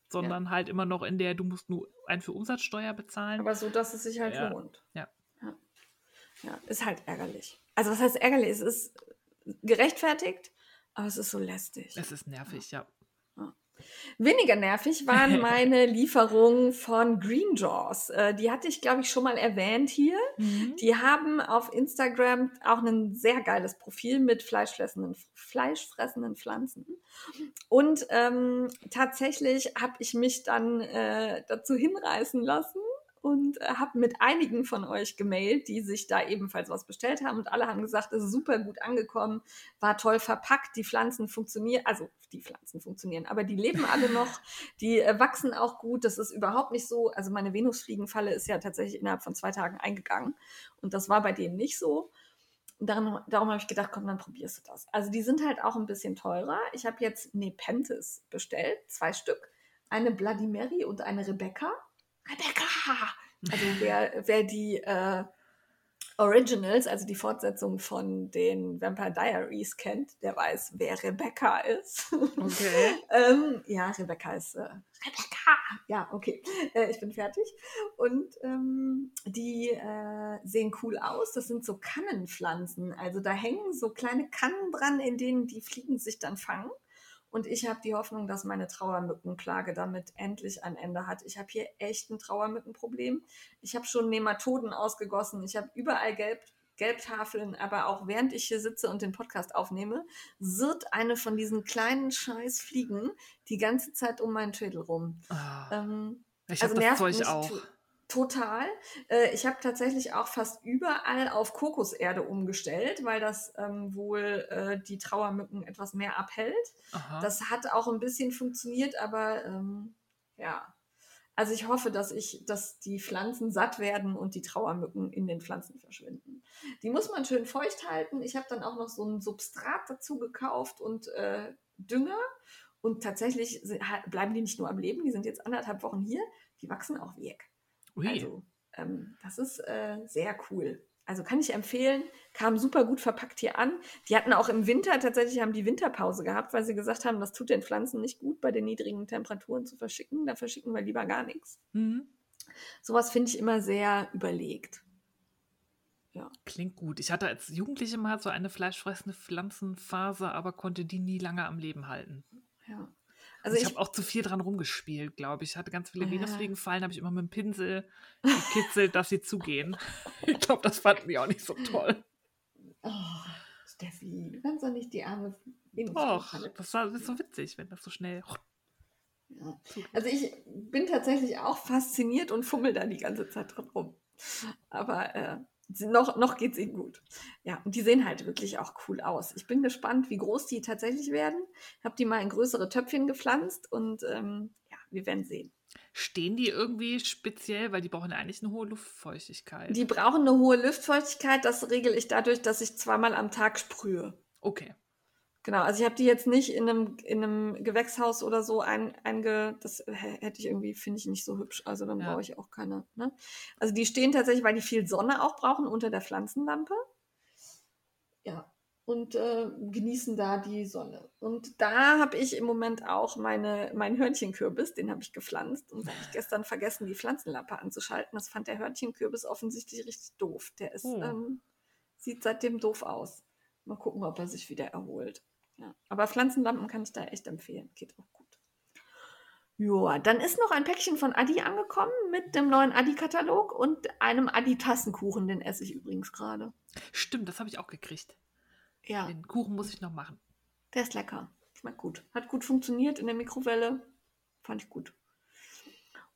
[SPEAKER 1] sondern halt immer noch in der, du musst nur ein für Umsatzsteuer bezahlen.
[SPEAKER 2] aber so, dass es sich halt
[SPEAKER 1] Ja.
[SPEAKER 2] lohnt.
[SPEAKER 1] Ja.
[SPEAKER 2] ja. Ja, ist halt ärgerlich. Also was heißt ärgerlich? Es ist gerechtfertigt, aber es ist so lästig.
[SPEAKER 1] es ist nervig, ja.
[SPEAKER 2] Weniger nervig waren meine Lieferungen von Green Jaws. Äh, die hatte ich, glaube ich, schon mal erwähnt hier. Die haben auf Instagram auch ein sehr geiles Profil mit fleischfressenden, fleischfressenden Pflanzen. Und ähm, tatsächlich habe ich mich dann äh, dazu hinreißen lassen und äh, habe mit einigen von euch gemailt, die sich da ebenfalls was bestellt haben. Und alle haben gesagt, es ist super gut angekommen, war toll verpackt, die Pflanzen funktionieren, also die Pflanzen funktionieren, aber die leben alle noch, die äh, wachsen auch gut. Das ist überhaupt nicht so. Also meine Venusfliegenfalle ist ja tatsächlich innerhalb von zwei Tagen eingegangen. Und das war bei denen nicht so. Und darum, darum habe ich gedacht, komm, dann probierst du das. Also die sind halt auch ein bisschen teurer. Ich habe jetzt Nepenthes bestellt, zwei Stück. Eine Bloody Mary und eine Rebecca. Rebecca! Also wer, wer die äh, Originals, also die Fortsetzung von den Vampire Diaries kennt, der weiß, wer Rebecca ist.
[SPEAKER 1] Okay.
[SPEAKER 2] ähm, ja, Rebecca ist äh, Rebecca. Ja, okay. Äh, ich bin fertig. Und ähm, die äh, sehen cool aus. Das sind so Kannenpflanzen. Also da hängen so kleine Kannen dran, in denen die Fliegen sich dann fangen. Und ich habe die Hoffnung, dass meine Trauermückenklage damit endlich ein Ende hat. Ich habe hier echt ein Trauermückenproblem. Ich habe schon Nematoden ausgegossen. Ich habe überall Gelb, Gelbtafeln, aber auch während ich hier sitze und den Podcast aufnehme, wird eine von diesen kleinen scheiß Fliegen die ganze Zeit um meinen Schädel rum.
[SPEAKER 1] Ah,
[SPEAKER 2] Ähm,
[SPEAKER 1] ich
[SPEAKER 2] also
[SPEAKER 1] habe das
[SPEAKER 2] nervt
[SPEAKER 1] Zeug auch.
[SPEAKER 2] To- Total. Äh, ich habe tatsächlich auch fast überall auf Kokoserde umgestellt, weil das ähm, wohl äh, die Trauermücken etwas mehr abhält.
[SPEAKER 1] Aha.
[SPEAKER 2] Das hat auch ein bisschen funktioniert, aber ähm, ja. Also ich hoffe, dass ich, dass die Pflanzen satt werden und die Trauermücken in den Pflanzen verschwinden. Die muss man schön feucht halten. Ich habe dann auch noch so ein Substrat dazu gekauft und äh, Dünger. Und tatsächlich si- ha- bleiben die nicht nur am Leben, die sind jetzt anderthalb Wochen hier, die wachsen auch weg.
[SPEAKER 1] Ui.
[SPEAKER 2] Also, ähm, das ist äh, sehr cool. Also kann ich empfehlen, kam super gut verpackt hier an. Die hatten auch im Winter tatsächlich haben die Winterpause gehabt, weil sie gesagt haben, das tut den Pflanzen nicht gut, bei den niedrigen Temperaturen zu verschicken. Da verschicken wir lieber gar nichts.
[SPEAKER 1] Mhm.
[SPEAKER 2] Sowas finde ich immer sehr überlegt. Ja.
[SPEAKER 1] Klingt gut. Ich hatte als Jugendliche mal so eine fleischfressende Pflanzenphase, aber konnte die nie lange am Leben halten.
[SPEAKER 2] Ja.
[SPEAKER 1] Also ich, ich habe auch zu viel dran rumgespielt, glaube ich. Ich hatte ganz viele oh, Venusfliegenfallen, habe ich immer mit dem Pinsel gekitzelt, dass sie zugehen. Ich glaube, das fanden die auch nicht so toll.
[SPEAKER 2] Oh, Steffi, du kannst doch nicht die arme
[SPEAKER 1] Venusfliegenfalle. Das, das ist so witzig, wenn das so schnell.
[SPEAKER 2] Ja. Also ich bin tatsächlich auch fasziniert und fummel da die ganze Zeit drin rum. Aber äh, noch, noch geht es ihnen gut. Ja, und die sehen halt wirklich auch cool aus. Ich bin gespannt, wie groß die tatsächlich werden. Ich habe die mal in größere Töpfchen gepflanzt und ähm, ja, wir werden sehen.
[SPEAKER 1] Stehen die irgendwie speziell, weil die brauchen eigentlich eine hohe Luftfeuchtigkeit?
[SPEAKER 2] Die brauchen eine hohe Luftfeuchtigkeit. Das regel ich dadurch, dass ich zweimal am Tag sprühe.
[SPEAKER 1] Okay.
[SPEAKER 2] Genau, also ich habe die jetzt nicht in einem, in einem Gewächshaus oder so ein, einge. Das hätte ich irgendwie, finde ich nicht so hübsch. Also dann ja. brauche ich auch keine. Ne? Also die stehen tatsächlich, weil die viel Sonne auch brauchen unter der Pflanzenlampe. Ja. Und äh, genießen da die Sonne. Und da habe ich im Moment auch meine, meinen Hörnchenkürbis, den habe ich gepflanzt und habe ich gestern vergessen, die Pflanzenlampe anzuschalten. Das fand der Hörnchenkürbis offensichtlich richtig doof. Der ist, oh. ähm, sieht seitdem doof aus. Mal gucken, ob er sich wieder erholt. Ja. Aber Pflanzenlampen kann ich da echt empfehlen. Geht auch gut. Ja, dann ist noch ein Päckchen von Adi angekommen mit dem neuen Adi-Katalog und einem Adi-Tassenkuchen. Den esse ich übrigens gerade.
[SPEAKER 1] Stimmt, das habe ich auch gekriegt. Ja. Den Kuchen muss ich noch machen.
[SPEAKER 2] Der ist lecker. Schmeckt gut. Hat gut funktioniert in der Mikrowelle. Fand ich gut.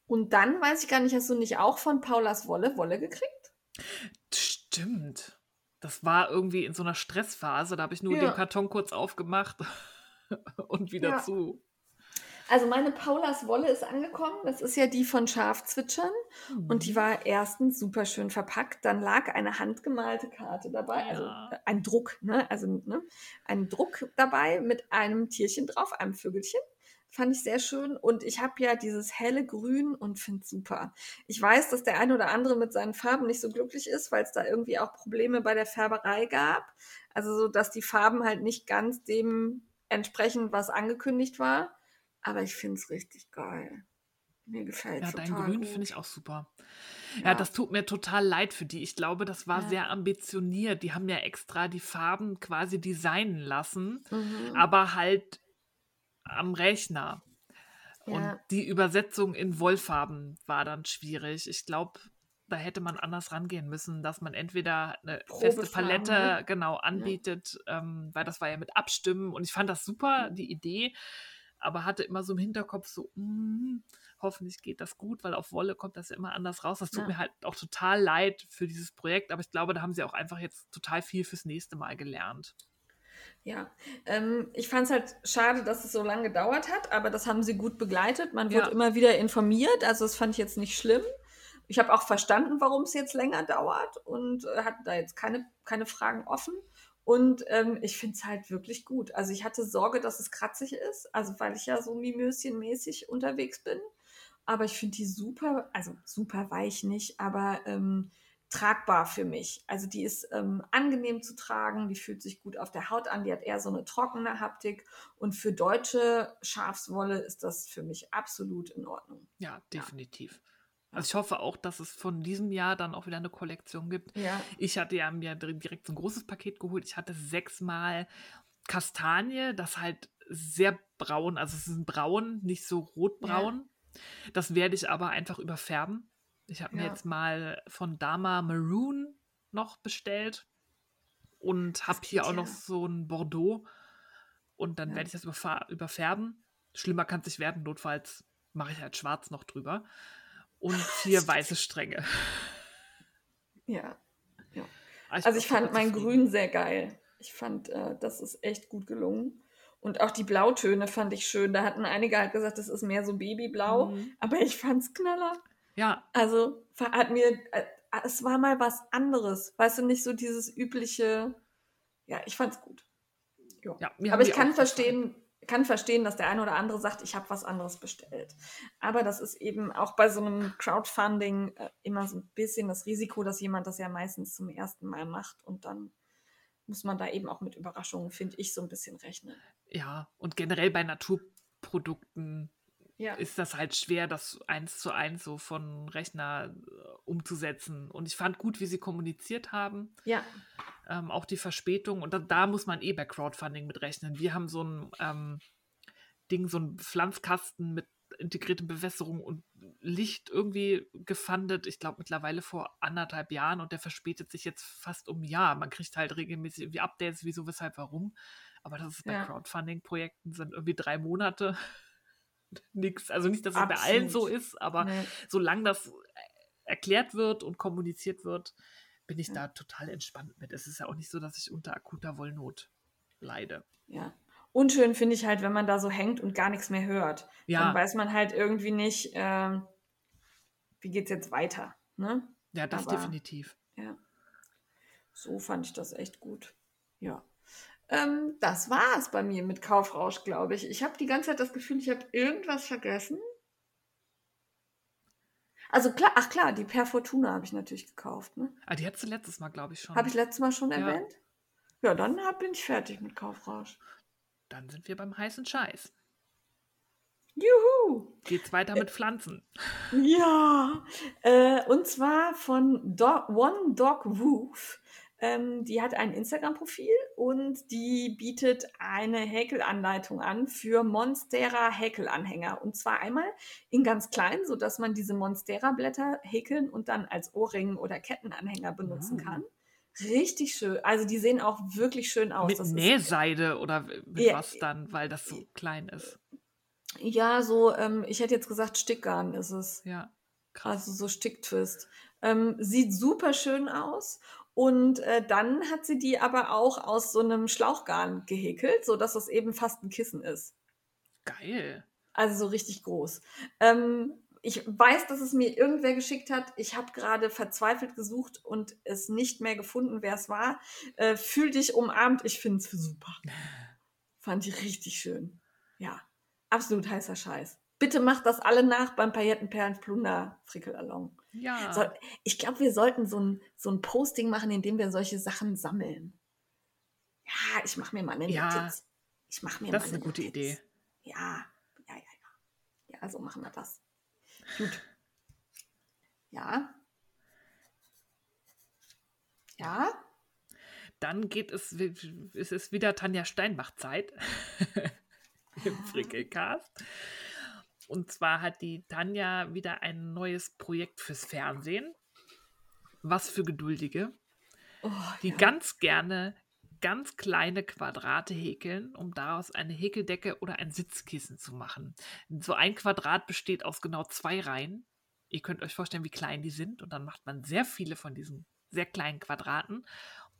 [SPEAKER 2] Und dann weiß ich gar nicht, hast du nicht auch von Paulas Wolle Wolle gekriegt?
[SPEAKER 1] Stimmt. Das war irgendwie in so einer Stressphase. Da habe ich nur ja. den Karton kurz aufgemacht und wieder ja. zu.
[SPEAKER 2] Also meine Paulas Wolle ist angekommen. Das ist ja die von Schafzwitschern. Mhm. Und die mhm. war erstens super schön verpackt. Dann lag eine handgemalte Karte dabei, also ja. ein Druck, ne? Also ne? ein Druck dabei mit einem Tierchen drauf, einem Vögelchen. Fand ich sehr schön. Und ich habe ja dieses helle Grün und finde es super. Ich weiß, dass der eine oder andere mit seinen Farben nicht so glücklich ist, weil es da irgendwie auch Probleme bei der Färberei gab. Also so, dass die Farben halt nicht ganz dem entsprechen, was angekündigt war. Aber ich finde es richtig geil. Mir gefällt es.
[SPEAKER 1] Ja, dein Grün finde ich auch super. Ja. ja. das tut mir total leid für die. Ich glaube, das war ja. sehr ambitioniert. Die haben ja extra die Farben quasi designen lassen, mhm. aber halt am Rechner. Ja. Und die Übersetzung in Wollfarben war dann schwierig. Ich glaube, da hätte man anders rangehen müssen, dass man entweder eine feste Palette ne? genau anbietet, ja. ähm, weil das war ja mit Abstimmen und ich fand das super, die Idee, aber hatte immer so im Hinterkopf so, mm, hoffentlich geht das gut, weil auf Wolle kommt das ja immer anders raus. Das tut ja. mir halt auch total leid für dieses Projekt, aber ich glaube, da haben sie auch einfach jetzt total viel fürs nächste Mal gelernt.
[SPEAKER 2] Ja, ähm, ich fand es halt schade, dass es so lange gedauert hat, aber das haben sie gut begleitet. Man wird ja. immer wieder informiert, also das fand ich jetzt nicht schlimm. Ich habe auch verstanden, warum es jetzt länger dauert und äh, hatte da jetzt keine, keine Fragen offen. Und ähm, ich finde es halt wirklich gut. Also ich hatte Sorge, dass es kratzig ist, also weil ich ja so Mimöschen-mäßig unterwegs bin. Aber ich finde die super, also super weich nicht, aber ähm, tragbar für mich. Also die ist ähm, angenehm zu tragen, die fühlt sich gut auf der Haut an, die hat eher so eine trockene Haptik und für deutsche Schafswolle ist das für mich absolut in Ordnung.
[SPEAKER 1] Ja, definitiv. Ja. Also ich hoffe auch, dass es von diesem Jahr dann auch wieder eine Kollektion gibt. Ja. Ich hatte ja mir direkt so ein großes Paket geholt. Ich hatte sechsmal Kastanie, das halt sehr braun, also es ist ein braun, nicht so rotbraun. Ja. Das werde ich aber einfach überfärben. Ich habe mir jetzt mal von Dama Maroon noch bestellt und habe hier auch noch so ein Bordeaux. Und dann ja. werde ich das überfärben. Schlimmer kann es nicht werden, notfalls mache ich halt schwarz noch drüber. Und vier weiße Stränge.
[SPEAKER 2] Ja. ja. Ah, ich also ich fand mein Grün sehr geil. Ich fand, äh, das ist echt gut gelungen. Und auch die Blautöne fand ich schön. Da hatten einige halt gesagt, das ist mehr so Babyblau. Mhm. Aber ich fand's knaller.
[SPEAKER 1] Ja.
[SPEAKER 2] Also hat mir, äh, es war mal was anderes. Weißt du, nicht so dieses übliche. Ja, ich fand's gut. Jo. Ja, Aber ich kann verstehen, kann verstehen, dass der eine oder andere sagt, ich habe was anderes bestellt. Aber das ist eben auch bei so einem Crowdfunding äh, immer so ein bisschen das Risiko, dass jemand das ja meistens zum ersten Mal macht und dann muss man da eben auch mit Überraschungen, finde ich, so ein bisschen rechnen.
[SPEAKER 1] Ja, und generell bei Naturprodukten ja. ist das halt schwer, das eins zu eins so von Rechner äh, umzusetzen. Und ich fand gut, wie sie kommuniziert haben.
[SPEAKER 2] Ja.
[SPEAKER 1] Ähm, auch die Verspätung. Und da, da, muss man eh bei Crowdfunding mit rechnen. Wir haben so ein, ähm, Ding, so ein Pflanzkasten mit integrierte Bewässerung und Licht irgendwie gefundet. Ich glaube mittlerweile vor anderthalb Jahren und der verspätet sich jetzt fast um ein Jahr. Man kriegt halt regelmäßig irgendwie Updates, wieso, weshalb, warum. Aber das ist bei
[SPEAKER 2] Ja.
[SPEAKER 1] Crowdfunding-Projekten sind irgendwie drei Monate nix. Also nicht, dass es bei
[SPEAKER 2] Absolut.
[SPEAKER 1] allen so ist, aber
[SPEAKER 2] Nee.
[SPEAKER 1] solange das erklärt wird und kommuniziert wird, bin ich
[SPEAKER 2] Ja.
[SPEAKER 1] da total entspannt mit. Es ist ja auch nicht so, dass ich unter akuter Wollnot leide.
[SPEAKER 2] Ja. Unschön finde ich halt, wenn man da so hängt und gar nichts mehr hört.
[SPEAKER 1] Ja.
[SPEAKER 2] Dann weiß man halt irgendwie nicht, ähm, wie geht's jetzt weiter. Ne?
[SPEAKER 1] Ja, das
[SPEAKER 2] Aber-
[SPEAKER 1] definitiv.
[SPEAKER 2] Ja. So fand ich das echt gut. Ja. Ähm, das war es bei mir mit Kaufrausch, glaube ich. Ich habe die ganze Zeit das Gefühl, ich habe irgendwas vergessen. Also klar, ach klar, die Per Fortuna habe ich natürlich gekauft. Ne?
[SPEAKER 1] Ah, die hattest du letztes Mal, glaube ich, schon.
[SPEAKER 2] Habe ich letztes Mal schon
[SPEAKER 1] Ja.
[SPEAKER 2] erwähnt? Ja, dann hab, bin ich fertig mit Kaufrausch.
[SPEAKER 1] Dann sind wir beim heißen Scheiß.
[SPEAKER 2] Juhu!
[SPEAKER 1] Geht's weiter mit Pflanzen.
[SPEAKER 2] Ja, äh, und zwar von Do One Dog Woof. Ähm, die hat ein Instagram-Profil und die bietet eine Häkelanleitung an für Monstera Häkelanhänger. Und zwar einmal in ganz klein, sodass man diese Monstera-Blätter häkeln und dann als Ohrring oder Kettenanhänger benutzen
[SPEAKER 1] Uh.
[SPEAKER 2] kann. Richtig schön. Also die sehen auch wirklich schön aus.
[SPEAKER 1] mit
[SPEAKER 2] Das
[SPEAKER 1] Nähseide oder mit
[SPEAKER 2] Ja,
[SPEAKER 1] was dann, weil das so klein ist.
[SPEAKER 2] ja, so, ähm, ich hätte jetzt gesagt, Stickgarn ist es.
[SPEAKER 1] Ja, krass.
[SPEAKER 2] Also so Sticktwist. Ähm, sieht super schön aus. Und äh, dann hat sie die aber auch aus so einem Schlauchgarn gehäkelt, sodass es eben fast ein Kissen ist.
[SPEAKER 1] Geil.
[SPEAKER 2] Also so richtig groß. Ähm, ich weiß, dass es mir irgendwer geschickt hat. Ich habe gerade verzweifelt gesucht und es nicht mehr gefunden, wer es war. Äh, fühl dich umarmt. Ich finde es super. Fand ich richtig schön. Ja, absolut heißer Scheiß. Bitte macht das alle nach beim Paillettenperlen-Plunder Frickelalong.
[SPEAKER 1] Ja.
[SPEAKER 2] So, ich glaube, wir sollten so ein, so ein Posting machen, in dem wir solche Sachen sammeln. Ja, ich mache mir mal eine
[SPEAKER 1] Ja,
[SPEAKER 2] Notiz. Ich mache mir
[SPEAKER 1] das
[SPEAKER 2] mal
[SPEAKER 1] ist eine gute
[SPEAKER 2] Notiz.
[SPEAKER 1] Idee.
[SPEAKER 2] Ja, ja, ja, ja. Ja, so machen wir das. Gut. Ja. Ja.
[SPEAKER 1] Dann geht es, es ist wieder Tanja Steinbach-Zeit im Frickelcast. Und zwar hat die Tanja wieder ein neues Projekt fürs Fernsehen. Was für Geduldige,
[SPEAKER 2] Oh,
[SPEAKER 1] die
[SPEAKER 2] ja.
[SPEAKER 1] ganz gerne ganz kleine Quadrate häkeln, um daraus eine Häkeldecke oder ein Sitzkissen zu machen. So ein Quadrat besteht aus genau zwei Reihen. Ihr könnt euch vorstellen, wie klein die sind. Und dann macht man sehr viele von diesen sehr kleinen Quadraten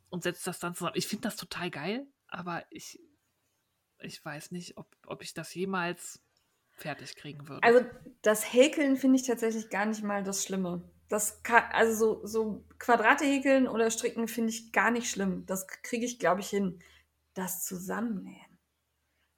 [SPEAKER 1] und setzt das dann zusammen. Ich finde das total geil, aber ich, ich weiß nicht, ob, ob ich das jemals fertig kriegen würde.
[SPEAKER 2] Also das Häkeln finde ich tatsächlich gar nicht mal das Schlimme. Das kann, also so, so Quadrate häkeln oder stricken finde ich gar nicht schlimm. Das kriege ich, glaube ich, hin. Das Zusammennähen.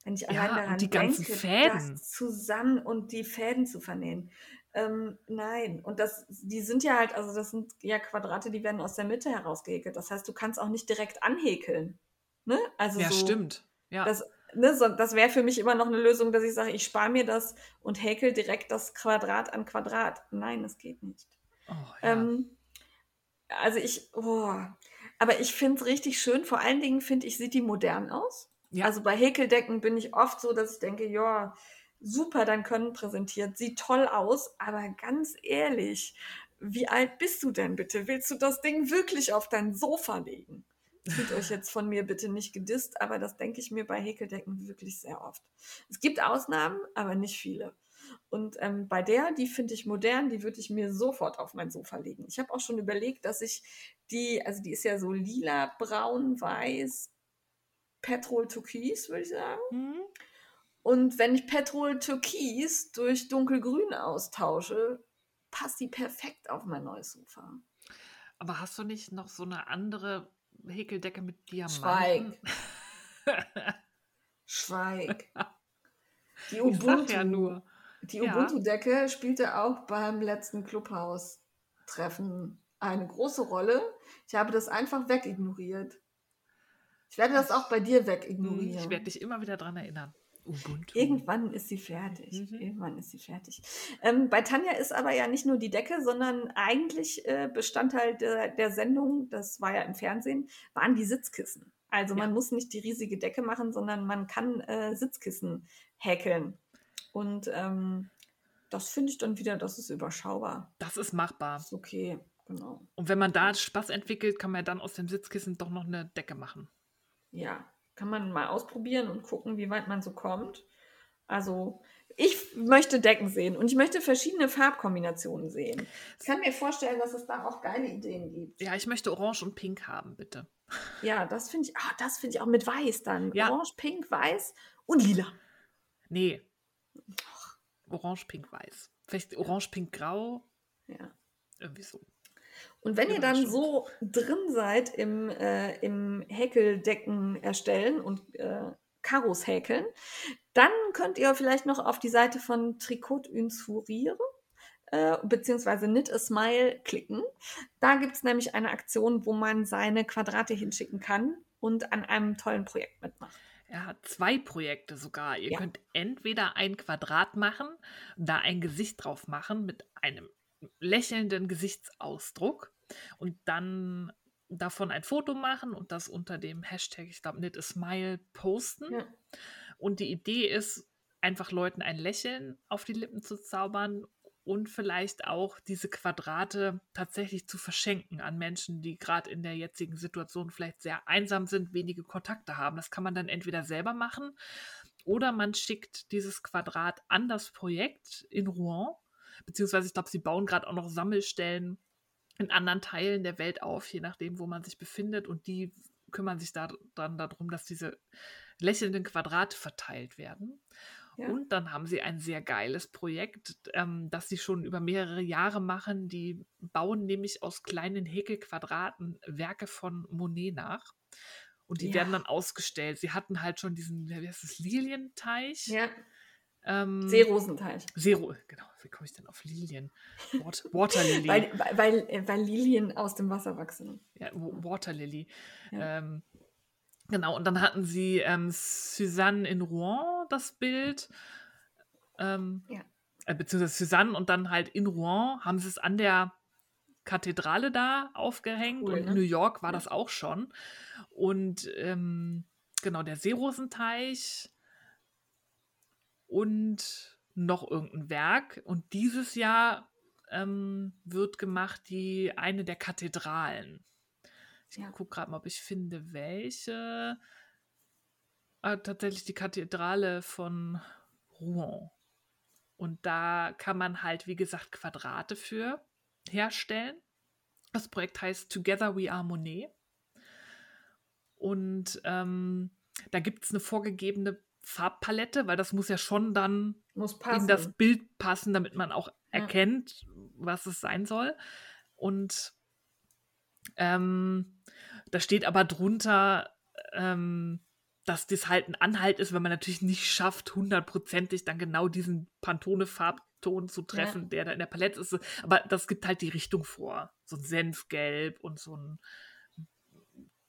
[SPEAKER 2] Wenn ich
[SPEAKER 1] Ja,
[SPEAKER 2] allein
[SPEAKER 1] und
[SPEAKER 2] daran
[SPEAKER 1] die ganzen
[SPEAKER 2] denke,
[SPEAKER 1] Fäden.
[SPEAKER 2] das zusammen und die Fäden zu vernähen. Ähm, nein, und das, die sind ja halt, also das sind ja Quadrate, die werden aus der Mitte herausgehäkelt. Das heißt, du kannst auch nicht direkt anhäkeln. Ne? Also
[SPEAKER 1] ja,
[SPEAKER 2] so,
[SPEAKER 1] stimmt. Ja.
[SPEAKER 2] das, ne, so, das wäre für mich immer noch eine Lösung, dass ich sage, ich spare mir das und häkel direkt das Quadrat an Quadrat. Nein, das geht nicht.
[SPEAKER 1] oh, ja.
[SPEAKER 2] Ähm, also ich, oh, aber ich finde es richtig schön. Vor allen Dingen finde ich, sieht die modern aus.
[SPEAKER 1] Ja.
[SPEAKER 2] Also bei Häkeldecken bin ich oft so, dass ich denke, ja, super dein Können präsentiert, sieht toll aus, aber ganz ehrlich, wie alt bist du denn bitte? Willst du das Ding wirklich auf dein Sofa legen? Fühlt euch jetzt von mir bitte nicht gedisst, aber das denke ich mir bei Häkeldecken wirklich sehr oft. Es gibt Ausnahmen, aber nicht viele. Und ähm, bei der, die finde ich modern, die würde ich mir sofort auf mein Sofa legen. Ich habe auch schon überlegt, dass ich die, also die ist ja so lila, braun, weiß, Petrol Türkis, würde ich sagen.
[SPEAKER 1] Hm?
[SPEAKER 2] Und wenn ich Petrol Türkis durch dunkelgrün austausche, passt die perfekt auf mein neues Sofa.
[SPEAKER 1] Aber hast du nicht noch so eine andere Häkeldecke mit Diamanten?
[SPEAKER 2] Schweig. Schweig. Die Ubuntu,
[SPEAKER 1] ja nur.
[SPEAKER 2] Die
[SPEAKER 1] Ja.
[SPEAKER 2] Ubuntu-Decke spielte auch beim letzten Clubhouse-Treffen eine große Rolle. Ich habe das einfach wegignoriert. Ich werde das auch bei dir wegignorieren.
[SPEAKER 1] Ich werde dich immer wieder dran erinnern. Ubuntu.
[SPEAKER 2] Irgendwann ist sie fertig.
[SPEAKER 1] Mhm.
[SPEAKER 2] Irgendwann ist sie fertig. Ähm, bei Tanja ist aber ja nicht nur die Decke, sondern eigentlich äh, Bestandteil der, der Sendung, das war ja im Fernsehen, waren die Sitzkissen. Also man
[SPEAKER 1] Ja.
[SPEAKER 2] muss nicht die riesige Decke machen, sondern man kann äh, Sitzkissen häkeln. Und ähm, das finde ich dann wieder, das ist überschaubar.
[SPEAKER 1] Das ist machbar.
[SPEAKER 2] Ist okay, genau.
[SPEAKER 1] Und wenn man da Spaß entwickelt, kann man ja dann aus dem Sitzkissen doch noch eine Decke machen.
[SPEAKER 2] Ja, kann man mal ausprobieren und gucken, wie weit man so kommt. Also, ich möchte Decken sehen und ich möchte verschiedene Farbkombinationen sehen. Ich kann mir vorstellen, dass es da auch geile Ideen gibt.
[SPEAKER 1] Ja, ich möchte Orange und Pink haben, bitte.
[SPEAKER 2] Ja, das finde ich, ah, das finde ich auch mit Weiß dann.
[SPEAKER 1] Ja.
[SPEAKER 2] Orange, Pink, Weiß und Lila.
[SPEAKER 1] Nee. Orange, Pink, Weiß. Vielleicht Orange, Pink, Grau.
[SPEAKER 2] Ja.
[SPEAKER 1] Irgendwie so.
[SPEAKER 2] Und wenn ihr dann so drin seid im, äh, im Häkeldecken erstellen und äh, Karos häkeln, dann könnt ihr vielleicht noch auf die Seite von Tricot Insuriere äh, beziehungsweise Knit a Smile klicken. Da gibt es nämlich eine Aktion, wo man seine Quadrate hinschicken kann und an einem tollen Projekt mitmacht.
[SPEAKER 1] Er hat zwei Projekte sogar. Ihr
[SPEAKER 2] Ja.
[SPEAKER 1] könnt entweder ein Quadrat machen, da ein Gesicht drauf machen mit einem lächelnden Gesichtsausdruck und dann davon ein Foto machen und das unter dem Hashtag, ich glaube, Knit a Smile posten.
[SPEAKER 2] Ja.
[SPEAKER 1] Und die Idee ist, einfach Leuten ein Lächeln auf die Lippen zu zaubern und vielleicht auch diese Quadrate tatsächlich zu verschenken an Menschen, die gerade in der jetzigen Situation vielleicht sehr einsam sind, wenige Kontakte haben. Das kann man dann entweder selber machen oder man schickt dieses Quadrat an das Projekt in Rouen, beziehungsweise ich glaube, sie bauen gerade auch noch Sammelstellen in anderen Teilen der Welt auf, je nachdem, wo man sich befindet. Und die kümmern sich da, dann darum, dass diese lächelnden Quadrate verteilt werden.
[SPEAKER 2] Ja.
[SPEAKER 1] Und dann haben sie ein sehr geiles Projekt, ähm, das sie schon über mehrere Jahre machen. Die bauen nämlich aus kleinen Häkelquadraten Werke von Monet nach. Und die
[SPEAKER 2] Ja.
[SPEAKER 1] werden dann ausgestellt. Sie hatten halt schon diesen, wie heißt das, Lilienteich.
[SPEAKER 2] Ja,
[SPEAKER 1] Ähm,
[SPEAKER 2] Seerosenteich.
[SPEAKER 1] Zero, genau. Wie komme ich denn auf Lilien? Wat Waterlily.
[SPEAKER 2] Weil, weil, weil, äh, weil Lilien aus dem Wasser wachsen.
[SPEAKER 1] ja, Wa- Waterlily.
[SPEAKER 2] Ja.
[SPEAKER 1] Ähm, genau, und dann hatten sie ähm, Suzanne in Rouen, das Bild. Ähm,
[SPEAKER 2] Ja.
[SPEAKER 1] äh, beziehungsweise Suzanne und dann halt in Rouen haben sie es an der Kathedrale da aufgehängt
[SPEAKER 2] Cool,
[SPEAKER 1] und
[SPEAKER 2] ne?
[SPEAKER 1] in New York war
[SPEAKER 2] Ja.
[SPEAKER 1] das auch schon. Und ähm, genau, der Seerosenteich und noch irgendein Werk. Und dieses Jahr ähm, wird gemacht die eine der Kathedralen. Ich
[SPEAKER 2] Ja.
[SPEAKER 1] gucke gerade mal, ob ich finde, welche. Ah, tatsächlich die Kathedrale von Rouen. Und da kann man halt, wie gesagt, Quadrate für herstellen. Das Projekt heißt Together We Are Monet. Und ähm, da gibt es eine vorgegebene Farbpalette, weil das muss ja schon dann in das Bild passen, damit man auch
[SPEAKER 2] Ja.
[SPEAKER 1] erkennt, was es sein soll. Und ähm, da steht aber drunter, ähm, dass das halt ein Anhalt ist, wenn man natürlich nicht schafft, hundertprozentig dann genau diesen Pantone-Farbton zu treffen, der da in der Palette ist. Aber das gibt halt die Richtung vor. So ein Senfgelb und so ein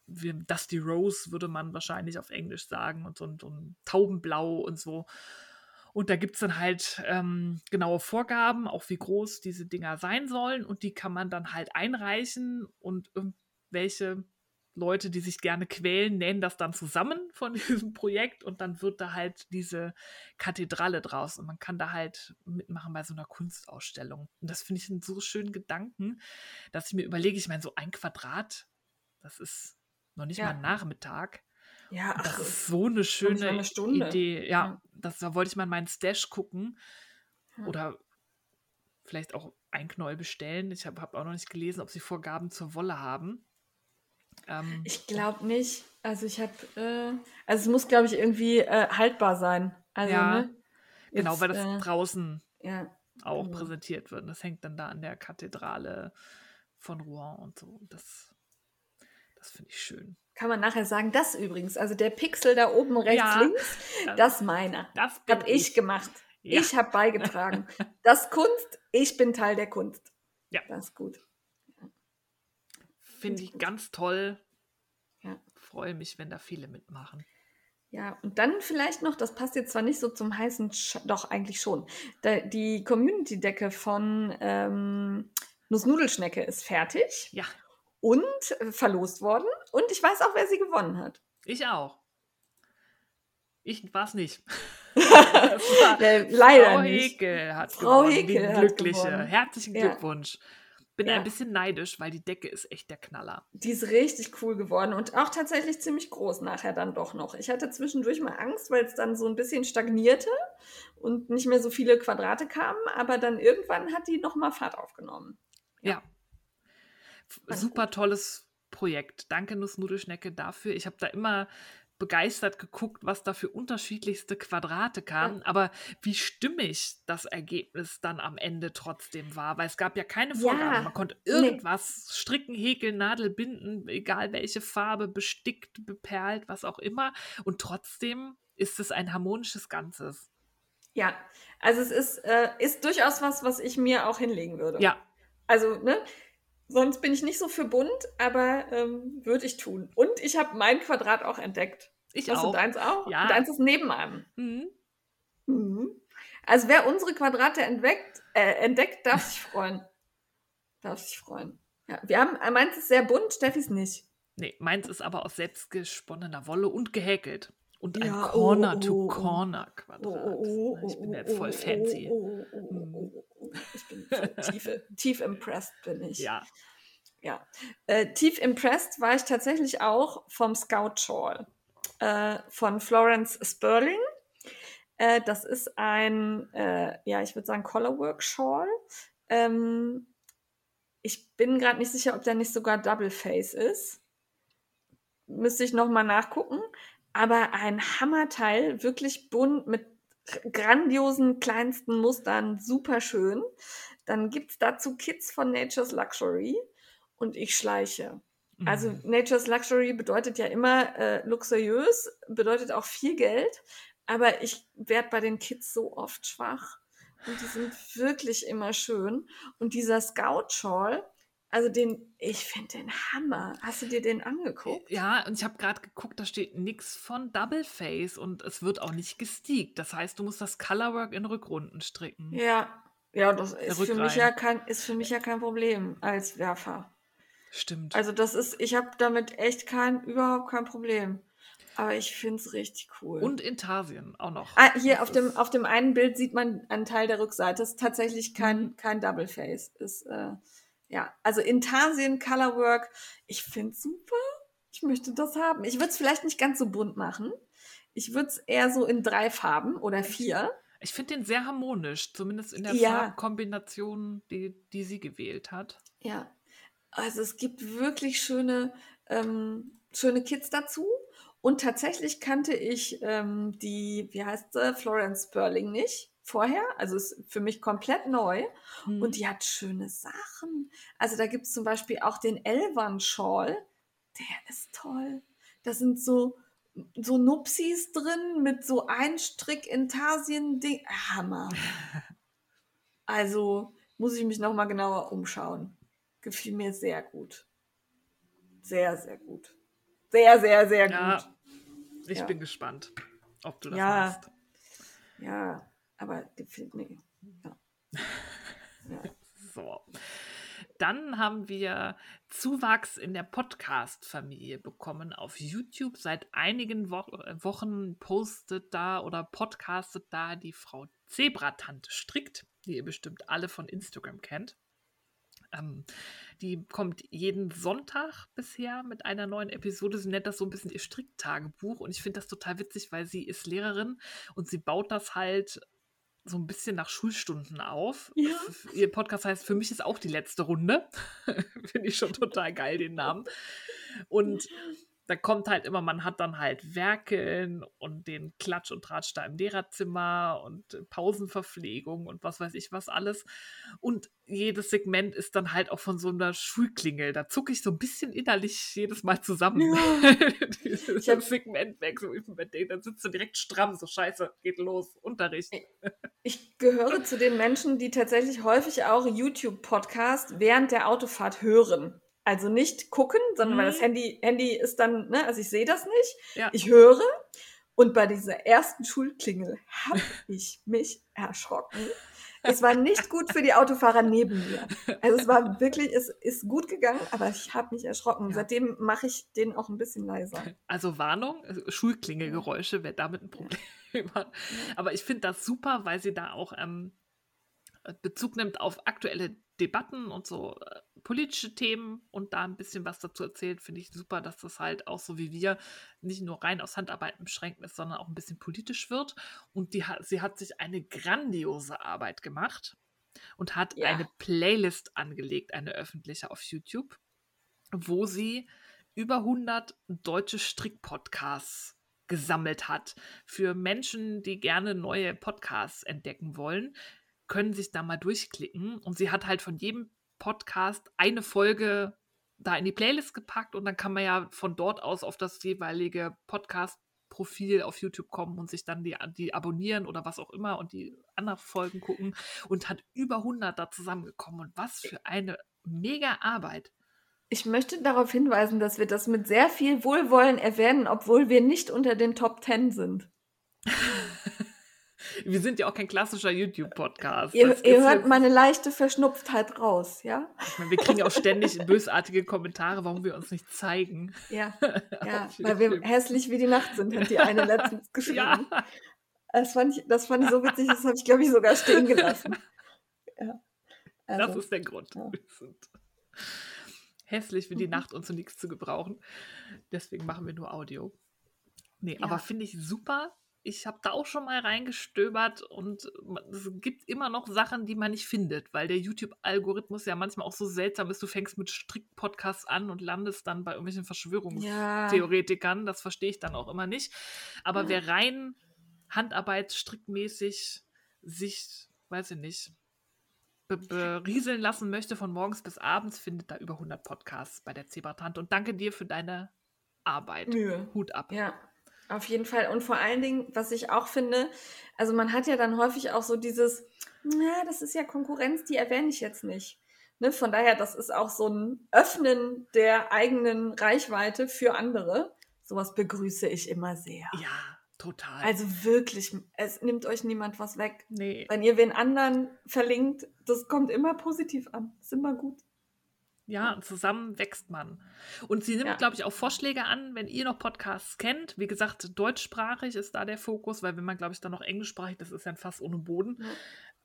[SPEAKER 1] wie Dusty Rose würde man wahrscheinlich auf Englisch sagen und so ein, so ein Taubenblau und so. Und da gibt es dann halt ähm, genaue Vorgaben, auch wie groß diese Dinger sein sollen. Und die kann man dann halt einreichen und irgendwelche Leute, die sich gerne quälen, nähen das dann zusammen von diesem Projekt und dann wird da halt diese Kathedrale draus und man kann da halt mitmachen bei so einer Kunstausstellung. Und das finde ich einen so schönen Gedanken, dass ich mir überlege, ich meine, so ein Quadrat, das ist noch nicht
[SPEAKER 2] Ja.
[SPEAKER 1] mal Nachmittag.
[SPEAKER 2] ja,
[SPEAKER 1] Und das
[SPEAKER 2] ach,
[SPEAKER 1] ist so eine schöne
[SPEAKER 2] eine Stunde.
[SPEAKER 1] Idee. Ja,
[SPEAKER 2] Ja.
[SPEAKER 1] Das, da wollte ich mal in meinen Stash gucken
[SPEAKER 2] Ja.
[SPEAKER 1] oder vielleicht auch ein Knäuel bestellen. Ich habe hab auch noch nicht gelesen, ob sie Vorgaben zur Wolle haben. Ähm,
[SPEAKER 2] Ich glaube nicht. Also ich habe, äh, also es muss, glaube ich, irgendwie äh, haltbar sein. Also,
[SPEAKER 1] Ja,
[SPEAKER 2] ne?
[SPEAKER 1] genau,
[SPEAKER 2] Jetzt,
[SPEAKER 1] weil das
[SPEAKER 2] äh,
[SPEAKER 1] draußen auch
[SPEAKER 2] genau.
[SPEAKER 1] präsentiert wird. Und das hängt dann da an der Kathedrale von Rouen und so. Das, das finde ich schön.
[SPEAKER 2] kann man nachher sagen, das übrigens, also der Pixel da oben rechts,
[SPEAKER 1] Ja,
[SPEAKER 2] links,
[SPEAKER 1] das-
[SPEAKER 2] das meiner.
[SPEAKER 1] Das
[SPEAKER 2] Habe ich gemacht.
[SPEAKER 1] Ja.
[SPEAKER 2] Ich habe beigetragen. Das Kunst, ich bin Teil der Kunst.
[SPEAKER 1] Ja.
[SPEAKER 2] Das ist gut.
[SPEAKER 1] Finde ich ganz toll.
[SPEAKER 2] Ja.
[SPEAKER 1] Freue mich, wenn da viele mitmachen.
[SPEAKER 2] Ja, und dann vielleicht noch, das passt jetzt zwar nicht so zum heißen, Sch doch eigentlich schon. Da, die Community-Decke von ähm, Nussnudelschnecke ist fertig
[SPEAKER 1] Ja,
[SPEAKER 2] und äh, verlost worden. Und ich weiß auch, wer sie gewonnen hat.
[SPEAKER 1] ich auch. Ich war es nicht.
[SPEAKER 2] Leider
[SPEAKER 1] Frau
[SPEAKER 2] nicht.
[SPEAKER 1] Hekel hat
[SPEAKER 2] Frau
[SPEAKER 1] gewonnen,
[SPEAKER 2] Hekel
[SPEAKER 1] die Glückliche.
[SPEAKER 2] gewonnen.
[SPEAKER 1] Herzlichen
[SPEAKER 2] Ja.
[SPEAKER 1] Glückwunsch. Bin
[SPEAKER 2] Ja.
[SPEAKER 1] ein bisschen neidisch, weil die Decke ist echt der Knaller.
[SPEAKER 2] Die ist richtig cool geworden und auch tatsächlich ziemlich groß nachher dann doch noch. Ich hatte zwischendurch mal Angst, weil es dann so ein bisschen stagnierte und nicht mehr so viele Quadrate kamen, aber dann irgendwann hat die nochmal Fahrt aufgenommen.
[SPEAKER 1] Ja. F- Super tolles Projekt. Danke, Nussnudelschnecke, dafür. Ich habe da immer begeistert geguckt, was da für unterschiedlichste Quadrate kamen, aber wie stimmig das Ergebnis dann am Ende trotzdem war, weil es gab ja keine
[SPEAKER 2] Ja,
[SPEAKER 1] Vorgaben. Man konnte
[SPEAKER 2] nee.
[SPEAKER 1] irgendwas stricken, häkeln, Nadel binden, egal welche Farbe, bestickt, beperlt, was auch immer. Und trotzdem ist es ein harmonisches Ganzes.
[SPEAKER 2] Ja, also es ist, äh, ist durchaus was, was ich mir auch hinlegen würde.
[SPEAKER 1] Ja,
[SPEAKER 2] Also, ne? Sonst bin ich nicht so für bunt, aber ähm, würde ich tun. Und ich habe mein Quadrat auch entdeckt.
[SPEAKER 1] ich
[SPEAKER 2] du
[SPEAKER 1] auch.
[SPEAKER 2] deins auch?
[SPEAKER 1] Ja.
[SPEAKER 2] Deins ist neben einem.
[SPEAKER 1] Mhm.
[SPEAKER 2] Mhm. Also wer unsere Quadrate entdeckt, äh, entdeckt darf sich freuen. Darf sich freuen. Ja, wir haben, äh, meins ist sehr bunt, Steffis nicht.
[SPEAKER 1] Nee, meins ist aber aus selbstgesponnener Wolle und gehäkelt. Und ein
[SPEAKER 2] Ja, oh, oh, oh.
[SPEAKER 1] Corner-to-Corner-Quadrat.
[SPEAKER 2] Oh,
[SPEAKER 1] ich bin jetzt voll fancy. Mhm.
[SPEAKER 2] Ich bin so tief, tief impressed bin ich.
[SPEAKER 1] Ja,
[SPEAKER 2] Ja. Äh, tief impressed war ich tatsächlich auch vom Scout Shawl äh, von Florence Sperling. Äh, das ist ein, äh, ja, ich würde sagen, Colorwork Shawl. Ähm, ich bin gerade nicht sicher, ob der nicht sogar Double Face ist. Müsste ich nochmal nachgucken. Aber ein Hammerteil, wirklich bunt mit grandiosen kleinsten Mustern, super schön. Dann gibt es dazu Kits von Nature's Luxury und ich schleiche. Also
[SPEAKER 1] Mhm.
[SPEAKER 2] Nature's Luxury bedeutet ja immer äh, luxuriös, bedeutet auch viel Geld, aber ich werde bei den Kids so oft schwach und die sind wirklich immer schön. Und dieser Scout Shawl, also den, ich finde den Hammer. Hast du dir den angeguckt?
[SPEAKER 1] Ja, und ich habe gerade geguckt, da steht nichts von Double Face und es wird auch nicht gesteakt. Das heißt, du musst das Colorwork in Rückrunden stricken.
[SPEAKER 2] Ja, ja, das ist für, mich ja kein, ist für mich ja kein Problem als Werfer.
[SPEAKER 1] Stimmt.
[SPEAKER 2] Also das ist, ich habe damit echt kein, überhaupt kein Problem. Aber ich finde es richtig cool.
[SPEAKER 1] und Intarsien auch noch.
[SPEAKER 2] Ah, hier
[SPEAKER 1] Das
[SPEAKER 2] auf dem, auf dem einen Bild sieht man einen Teil der Rückseite. Das ist tatsächlich kein,
[SPEAKER 1] Mhm.
[SPEAKER 2] kein Double Face. Ist, äh, ja, also Intarsien Colorwork, ich finde es super. Ich möchte das haben. Ich würde es vielleicht nicht ganz so bunt machen. Ich würde es eher so in drei Farben oder vier.
[SPEAKER 1] Ich finde den sehr harmonisch, zumindest in der
[SPEAKER 2] Ja.
[SPEAKER 1] Farbkombination, die, die sie gewählt hat.
[SPEAKER 2] Ja, also es gibt wirklich schöne, ähm, schöne Kits dazu. Und tatsächlich kannte ich ähm, die, wie heißt sie, Florence Sperling nicht vorher. Also ist für mich komplett neu.
[SPEAKER 1] Mhm.
[SPEAKER 2] Und die hat schöne Sachen. Also da gibt es zum Beispiel auch den Elvan Shawl. Der ist toll. Da sind so, so Nupsis drin mit so Einstrick Intarsien Ding. Hammer. Also muss ich mich noch mal genauer umschauen. Gefiel mir sehr gut. Sehr, sehr gut. Sehr, sehr, sehr
[SPEAKER 1] Ja.
[SPEAKER 2] gut.
[SPEAKER 1] ich
[SPEAKER 2] ja.
[SPEAKER 1] bin gespannt, ob du das
[SPEAKER 2] Ja.
[SPEAKER 1] machst.
[SPEAKER 2] Ja, aber gefiel mir. Ja. Ja.
[SPEAKER 1] So. Dann haben wir Zuwachs in der Podcast-Familie bekommen auf YouTube. Seit einigen Wo Wochen postet da oder podcastet da die Frau Zebratante strickt, die ihr bestimmt alle von Instagram kennt. Ähm, die kommt jeden Sonntag bisher mit einer neuen Episode. Sie nennt das so ein bisschen ihr Stricktagebuch und ich finde das total witzig, weil sie ist Lehrerin und sie baut das halt so ein bisschen nach Schulstunden auf.
[SPEAKER 2] Ja.
[SPEAKER 1] Ihr Podcast heißt Für mich ist auch die letzte Runde. Finde ich schon total geil, den Namen. Und da kommt halt immer, man hat dann halt Werkeln und den Klatsch und Tratsch da im Lehrerzimmer und Pausenverpflegung und was weiß ich was alles. Und jedes Segment ist dann halt auch von so einer Schulklingel. Da zucke ich so ein bisschen innerlich jedes Mal zusammen. Dieses
[SPEAKER 2] Ich hab-
[SPEAKER 1] Segment weg, so mir denke, dann sitzt du direkt stramm, so scheiße, geht los, Unterricht.
[SPEAKER 2] Ich gehöre zu den Menschen, die tatsächlich häufig auch YouTube-Podcast während der Autofahrt hören. Also nicht gucken, sondern weil
[SPEAKER 1] Mhm.
[SPEAKER 2] das Handy, Handy ist dann, ne, also ich sehe das nicht.
[SPEAKER 1] Ja.
[SPEAKER 2] Ich höre. Und bei dieser ersten Schulklingel habe ich mich erschrocken. Es war nicht gut für die Autofahrer neben mir. Also es war wirklich, es ist gut gegangen, aber ich habe mich erschrocken.
[SPEAKER 1] Ja.
[SPEAKER 2] Seitdem mache ich den auch ein bisschen leiser.
[SPEAKER 1] Also Warnung, also Schulklingelgeräusche, wer damit ein Problem hat. Aber ich finde das super, weil sie da auch ähm, Bezug nimmt auf aktuelle Debatten und so äh, politische Themen und da ein bisschen was dazu erzählt, finde ich super, dass das halt auch so wie wir nicht nur rein aus Handarbeiten beschränkt ist, sondern auch ein bisschen politisch wird. Und die, sie hat sich eine grandiose Arbeit gemacht und hat
[SPEAKER 2] Ja.
[SPEAKER 1] eine Playlist angelegt, eine öffentliche auf YouTube, wo sie über 100 deutsche Strickpodcasts gesammelt hat. Für Menschen, die gerne neue Podcasts entdecken wollen, können sich da mal durchklicken. Und sie hat halt von jedem Podcast eine Folge da in die Playlist gepackt und dann kann man ja von dort aus auf das jeweilige Podcast-Profil auf YouTube kommen und sich dann die, die abonnieren oder was auch immer und die anderen Folgen gucken und hat über 100 da zusammengekommen. Und was für eine mega Arbeit.
[SPEAKER 2] Ich möchte darauf hinweisen, dass wir das mit sehr viel Wohlwollen erwähnen, obwohl wir nicht unter den Top Ten sind.
[SPEAKER 1] Wir sind ja auch kein klassischer YouTube-Podcast.
[SPEAKER 2] Ihr,
[SPEAKER 1] Das
[SPEAKER 2] ihr hört
[SPEAKER 1] jetzt-
[SPEAKER 2] meine leichte Verschnupftheit raus, ja?
[SPEAKER 1] Ich meine, wir kriegen auch ständig bösartige Kommentare, warum wir uns nicht zeigen.
[SPEAKER 2] Ja, ja weil wir hässlich wie die Nacht sind, hat die eine letztens geschrieben.
[SPEAKER 1] Ja,
[SPEAKER 2] Das, fand ich, das fand ich so witzig, das habe ich, glaube ich, sogar stehen gelassen. Ja.
[SPEAKER 1] das
[SPEAKER 2] Also,
[SPEAKER 1] ist der Grund.
[SPEAKER 2] ja.
[SPEAKER 1] Wir sind hässlich wie die
[SPEAKER 2] Mhm.
[SPEAKER 1] Nacht und zu nichts zu gebrauchen. Deswegen machen wir nur Audio. Nee,
[SPEAKER 2] Ja.
[SPEAKER 1] aber finde ich super. Ich habe da auch schon mal reingestöbert und man- es gibt immer noch Sachen, die man nicht findet, weil der YouTube-Algorithmus ja manchmal auch so seltsam ist. Du fängst mit Strick-Podcasts an und landest dann bei irgendwelchen Verschwörungs
[SPEAKER 2] ja.
[SPEAKER 1] Das verstehe ich dann auch immer nicht. Aber
[SPEAKER 2] Ja.
[SPEAKER 1] wer rein Handarbeitsstrickmäßig sich, weiß ich nicht, be berieseln lassen möchte von morgens bis abends, findet da über 100 Podcasts bei der Zebratante. Und danke dir für deine Arbeit.
[SPEAKER 2] Mühe.
[SPEAKER 1] Hut ab.
[SPEAKER 2] Ja, auf jeden Fall. Und vor allen Dingen, was ich auch finde, also man hat ja dann häufig auch so dieses, na, das ist ja Konkurrenz, die erwähne ich jetzt nicht. Ne? Von daher, das ist auch so ein Öffnen der eigenen Reichweite für andere. Sowas begrüße ich immer sehr.
[SPEAKER 1] Ja, total.
[SPEAKER 2] Also wirklich, es nimmt euch niemand was weg.
[SPEAKER 1] nee.
[SPEAKER 2] Wenn ihr wen anderen verlinkt, das kommt immer positiv an. Ist immer gut.
[SPEAKER 1] Ja, zusammen wächst man. Und sie nimmt,
[SPEAKER 2] Ja.
[SPEAKER 1] glaube ich, auch Vorschläge an, wenn ihr noch Podcasts kennt. Wie gesagt, deutschsprachig ist da der Fokus, weil wenn man, glaube ich, dann noch englischsprachig, das ist ja ein Fass ohne Boden.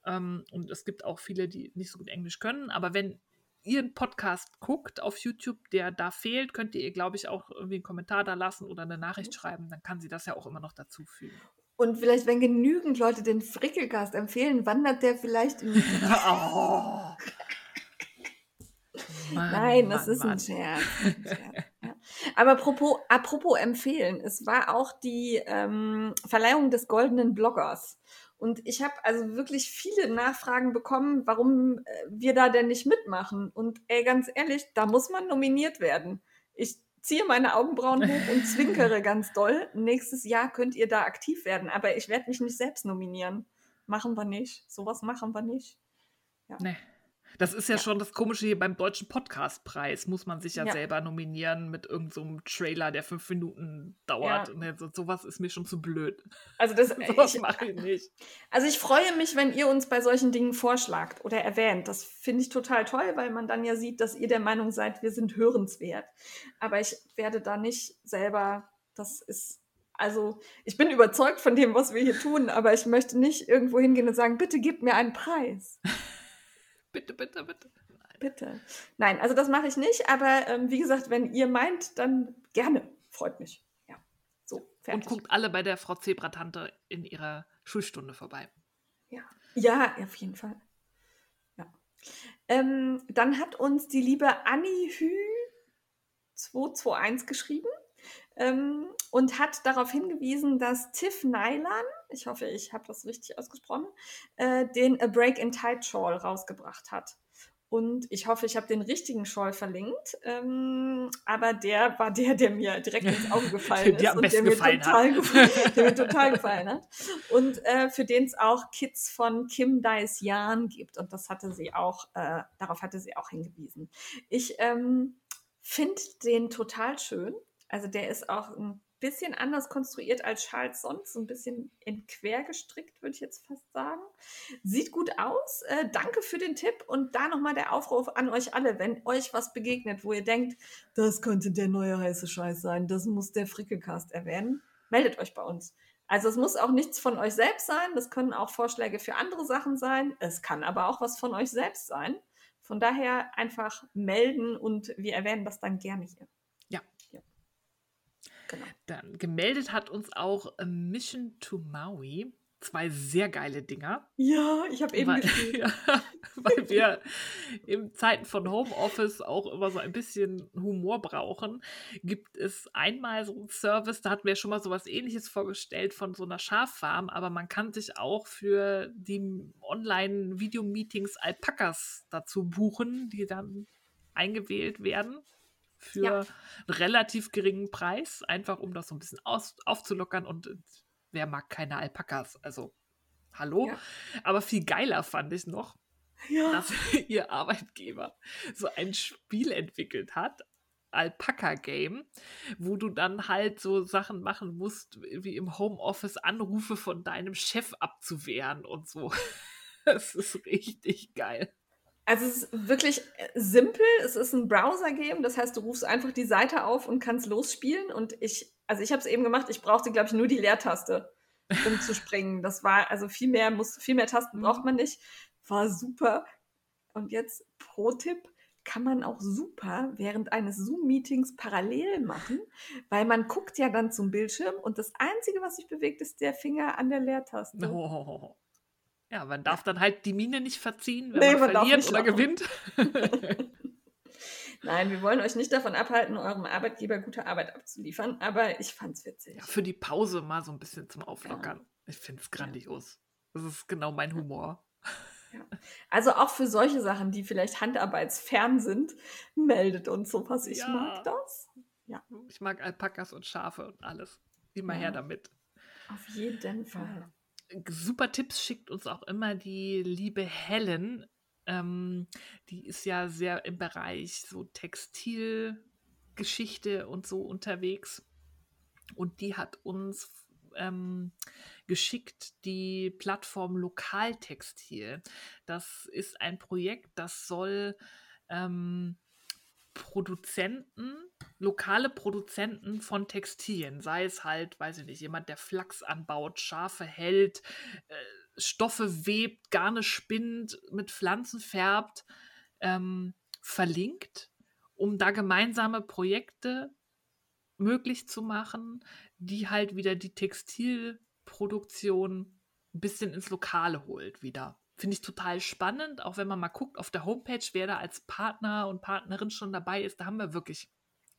[SPEAKER 1] Ähm, und es gibt auch viele, die nicht so gut Englisch können. Aber wenn ihr einen Podcast guckt auf YouTube, der da fehlt, könnt ihr ihr, glaube ich, auch irgendwie einen Kommentar da lassen oder eine Nachricht schreiben. Dann kann sie das ja auch immer noch dazu fügen.
[SPEAKER 2] Und vielleicht, wenn genügend Leute den Frickelcast empfehlen, wandert der vielleicht in
[SPEAKER 1] oh. Mann,
[SPEAKER 2] Nein, das
[SPEAKER 1] Mann,
[SPEAKER 2] ist
[SPEAKER 1] Mann.
[SPEAKER 2] ein Scherz. ein Scherz, ja. Aber apropos, apropos empfehlen, es war auch die ähm, Verleihung des goldenen Bloggers. Und ich habe also wirklich viele Nachfragen bekommen, warum äh, wir da denn nicht mitmachen. Und ey, ganz ehrlich, da muss man nominiert werden. Ich ziehe meine Augenbrauen hoch und zwinkere ganz doll. Nächstes Jahr könnt ihr da aktiv werden, aber ich werde mich nicht selbst nominieren. Machen wir nicht. Sowas machen wir nicht.
[SPEAKER 1] Nee. Das ist ja,
[SPEAKER 2] Ja.
[SPEAKER 1] schon das Komische hier beim Deutschen Podcastpreis. Muss man sich ja,
[SPEAKER 2] Ja.
[SPEAKER 1] selber nominieren mit irgendeinem so Trailer, der fünf Minuten dauert.
[SPEAKER 2] Ja.
[SPEAKER 1] Nee, so, sowas ist mir schon zu blöd.
[SPEAKER 2] Also das, ich,
[SPEAKER 1] mache ich nicht.
[SPEAKER 2] Also ich freue mich, wenn ihr uns bei solchen Dingen vorschlagt oder erwähnt. Das finde ich total toll, weil man dann ja sieht, dass ihr der Meinung seid, wir sind hörenswert. Aber ich werde da nicht selber, das ist, also ich bin überzeugt von dem, was wir hier tun, aber ich möchte nicht irgendwo hingehen und sagen, bitte gib mir einen Preis.
[SPEAKER 1] Bitte, bitte, bitte.
[SPEAKER 2] Bitte. Nein, also das mache ich nicht, aber ähm, wie gesagt, wenn ihr meint, dann gerne. Freut mich. Ja. So,
[SPEAKER 1] Und
[SPEAKER 2] fertig.
[SPEAKER 1] guckt alle bei der Frau Zebratante in ihrer Schulstunde vorbei.
[SPEAKER 2] Ja, ja, auf jeden Fall. Ja. Ähm, dann hat uns die liebe Annie Hü 221 geschrieben ähm, und hat darauf hingewiesen, dass Tiff Nylan, ich hoffe, ich habe das richtig ausgesprochen, äh, den A Break in Tide Shawl rausgebracht hat. Und ich hoffe, ich habe den richtigen Shawl verlinkt. Ähm, aber der war der, der mir direkt ins Auge gefallen ist und der mir, total
[SPEAKER 1] hat.
[SPEAKER 2] gefallen, der mir total gefallen hat. Und äh, für den es auch Kids von Kim Dice Yan gibt. Und das hatte sie auch, äh, darauf hatte sie auch hingewiesen. Ich ähm, finde den total schön. Also der ist auch ein bisschen anders konstruiert als Schals sonst, so ein bisschen in quer gestrickt, würde ich jetzt fast sagen. Sieht gut aus. Äh, danke für den Tipp und da nochmal der Aufruf an euch alle, wenn euch was begegnet, wo ihr denkt, das könnte der neue heiße Scheiß sein, das muss der Frickelcast erwähnen, meldet euch bei uns. Also es muss auch nichts von euch selbst sein, das können auch Vorschläge für andere Sachen sein, es kann aber auch was von euch selbst sein. Von daher einfach melden und wir erwähnen das dann gerne hier.
[SPEAKER 1] Genau. Dann gemeldet hat uns auch Mission to Maui. Zwei sehr geile Dinger.
[SPEAKER 2] Ja, ich habe eben
[SPEAKER 1] weil, ja, weil wir in Zeiten von Homeoffice auch immer so ein bisschen Humor brauchen, gibt es einmal so einen Service, da hatten wir schon mal so was ähnliches vorgestellt von so einer Schaffarm, aber man kann sich auch für die Online-Video-Meetings Alpakas dazu buchen, die dann eingewählt werden für ja. einen relativ geringen Preis, einfach um das so ein bisschen aus, aufzulockern und äh, wer mag keine Alpakas? Also, hallo? Ja. Aber viel geiler fand ich noch, ja. dass ihr Arbeitgeber so ein Spiel entwickelt hat, Alpaka Game, wo du dann halt so Sachen machen musst, wie im Homeoffice Anrufe von deinem Chef abzuwehren und so. Das ist richtig geil.
[SPEAKER 2] Also es ist wirklich äh, simpel. Es ist ein Browser-Game. Das heißt, du rufst einfach die Seite auf und kannst losspielen. Und ich, also ich habe es eben gemacht. Ich brauchte, glaube ich, nur die Leertaste, um zu springen. Das war, also viel mehr muss, viel mehr Tasten braucht man nicht. War super. Und jetzt Pro-Tipp kann man auch super während eines Zoom-Meetings parallel machen, weil man guckt ja dann zum Bildschirm und das Einzige, was sich bewegt, ist der Finger an der Leertaste.
[SPEAKER 1] Oh. Ja, man darf dann halt die Mine nicht verziehen, wenn nee, man, man verliert oder gewinnt.
[SPEAKER 2] Nein, wir wollen euch nicht davon abhalten, eurem Arbeitgeber gute Arbeit abzuliefern, aber ich fand's witzig.
[SPEAKER 1] Ja, für die Pause mal so ein bisschen zum Auflockern. Ja. Ich finde es grandios. Ja. Das ist genau mein Humor.
[SPEAKER 2] Ja. Also auch für solche Sachen, die vielleicht handarbeitsfern sind, meldet uns sowas. Ich mag das.
[SPEAKER 1] Ja. Ich mag Alpakas und Schafe und alles. Immer her damit.
[SPEAKER 2] Auf jeden Fall
[SPEAKER 1] super Tipps schickt uns auch immer die liebe Helen. Ähm, die ist ja sehr im Bereich so Textilgeschichte und so unterwegs. Und die hat uns ähm, geschickt die Plattform Lokaltextil. Das ist ein Projekt, das soll ähm, Produzenten, lokale Produzenten von Textilien, sei es halt, weiß ich nicht, jemand, der Flachs anbaut, Schafe hält, äh, Stoffe webt, Garne spinnt, mit Pflanzen färbt, ähm, verlinkt, um da gemeinsame Projekte möglich zu machen, die halt wieder die Textilproduktion ein bisschen ins Lokale holt wieder. Finde ich total spannend, auch wenn man mal guckt auf der Homepage, wer da als Partner und Partnerin schon dabei ist. Da haben wir wirklich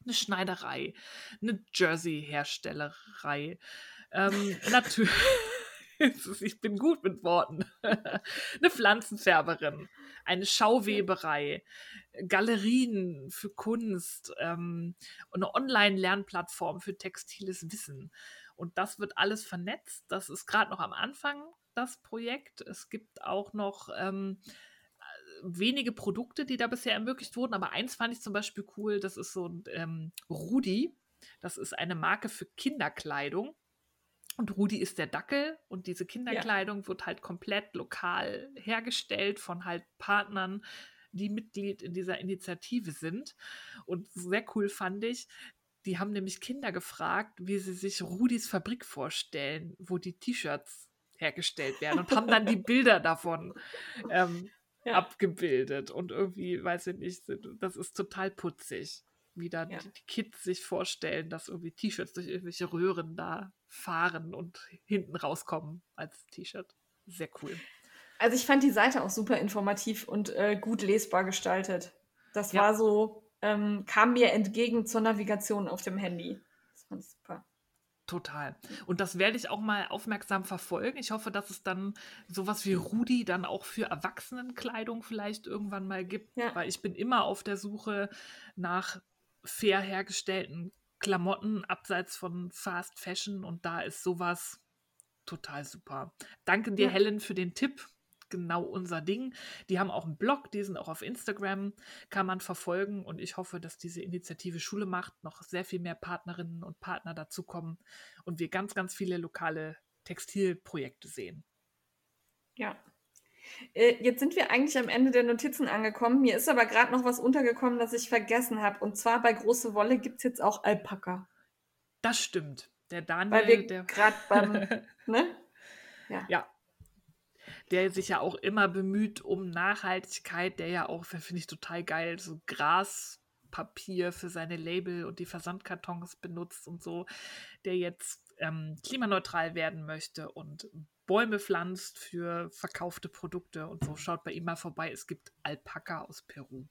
[SPEAKER 1] eine Schneiderei, eine Jersey-Herstellerei. Ähm, natürlich. ich bin gut mit Worten. eine Pflanzenfärberin, eine Schauweberei, Galerien für Kunst ähm, und eine Online-Lernplattform für textiles Wissen. Und das wird alles vernetzt. Das ist gerade noch am Anfang das Projekt. Es gibt auch noch ähm, wenige Produkte, die da bisher ermöglicht wurden, aber eins fand ich zum Beispiel cool, das ist so ein ähm, Rudi. Das ist eine Marke für Kinderkleidung. Und Rudi ist der Dackel und diese Kinderkleidung ja. wird halt komplett lokal hergestellt von halt Partnern, die Mitglied in dieser Initiative sind. Und sehr cool fand ich, die haben nämlich Kinder gefragt, wie sie sich Rudis Fabrik vorstellen, wo die T-Shirts hergestellt werden und haben dann die Bilder davon ähm, ja. abgebildet. Und irgendwie, weiß ich nicht, das ist total putzig, wie dann ja. die Kids sich vorstellen, dass irgendwie T-Shirts durch irgendwelche Röhren da fahren und hinten rauskommen als T-Shirt. Sehr cool.
[SPEAKER 2] Also ich fand die Seite auch super informativ und äh, gut lesbar gestaltet. Das ja. war so, ähm, kam mir entgegen zur Navigation auf dem Handy. Das fand ich super.
[SPEAKER 1] Total. Und das werde ich auch mal aufmerksam verfolgen. Ich hoffe, dass es dann sowas wie Rudi dann auch für Erwachsenenkleidung vielleicht irgendwann mal gibt, ja. weil ich bin immer auf der Suche nach fair hergestellten Klamotten abseits von Fast Fashion und da ist sowas total super. Danke dir, ja. Helen, für den Tipp. Genau unser Ding. Die haben auch einen Blog, die sind auch auf Instagram, kann man verfolgen. Und ich hoffe, dass diese Initiative Schule macht, noch sehr viel mehr Partnerinnen und Partner dazukommen und wir ganz, ganz viele lokale Textilprojekte sehen.
[SPEAKER 2] Ja. Äh, jetzt sind wir eigentlich am Ende der Notizen angekommen. Mir ist aber gerade noch was untergekommen, das ich vergessen habe. Und zwar bei Große Wolle gibt es jetzt auch Alpaka.
[SPEAKER 1] Das stimmt. Der Daniel,
[SPEAKER 2] Weil wir
[SPEAKER 1] der
[SPEAKER 2] gerade beim, ne?
[SPEAKER 1] Ja. ja. Der sich ja auch immer bemüht um Nachhaltigkeit, der ja auch, finde ich total geil, so Graspapier für seine Label und die Versandkartons benutzt und so, der jetzt ähm, klimaneutral werden möchte und Bäume pflanzt für verkaufte Produkte und so. Schaut bei ihm mal vorbei. Es gibt Alpaka aus Peru.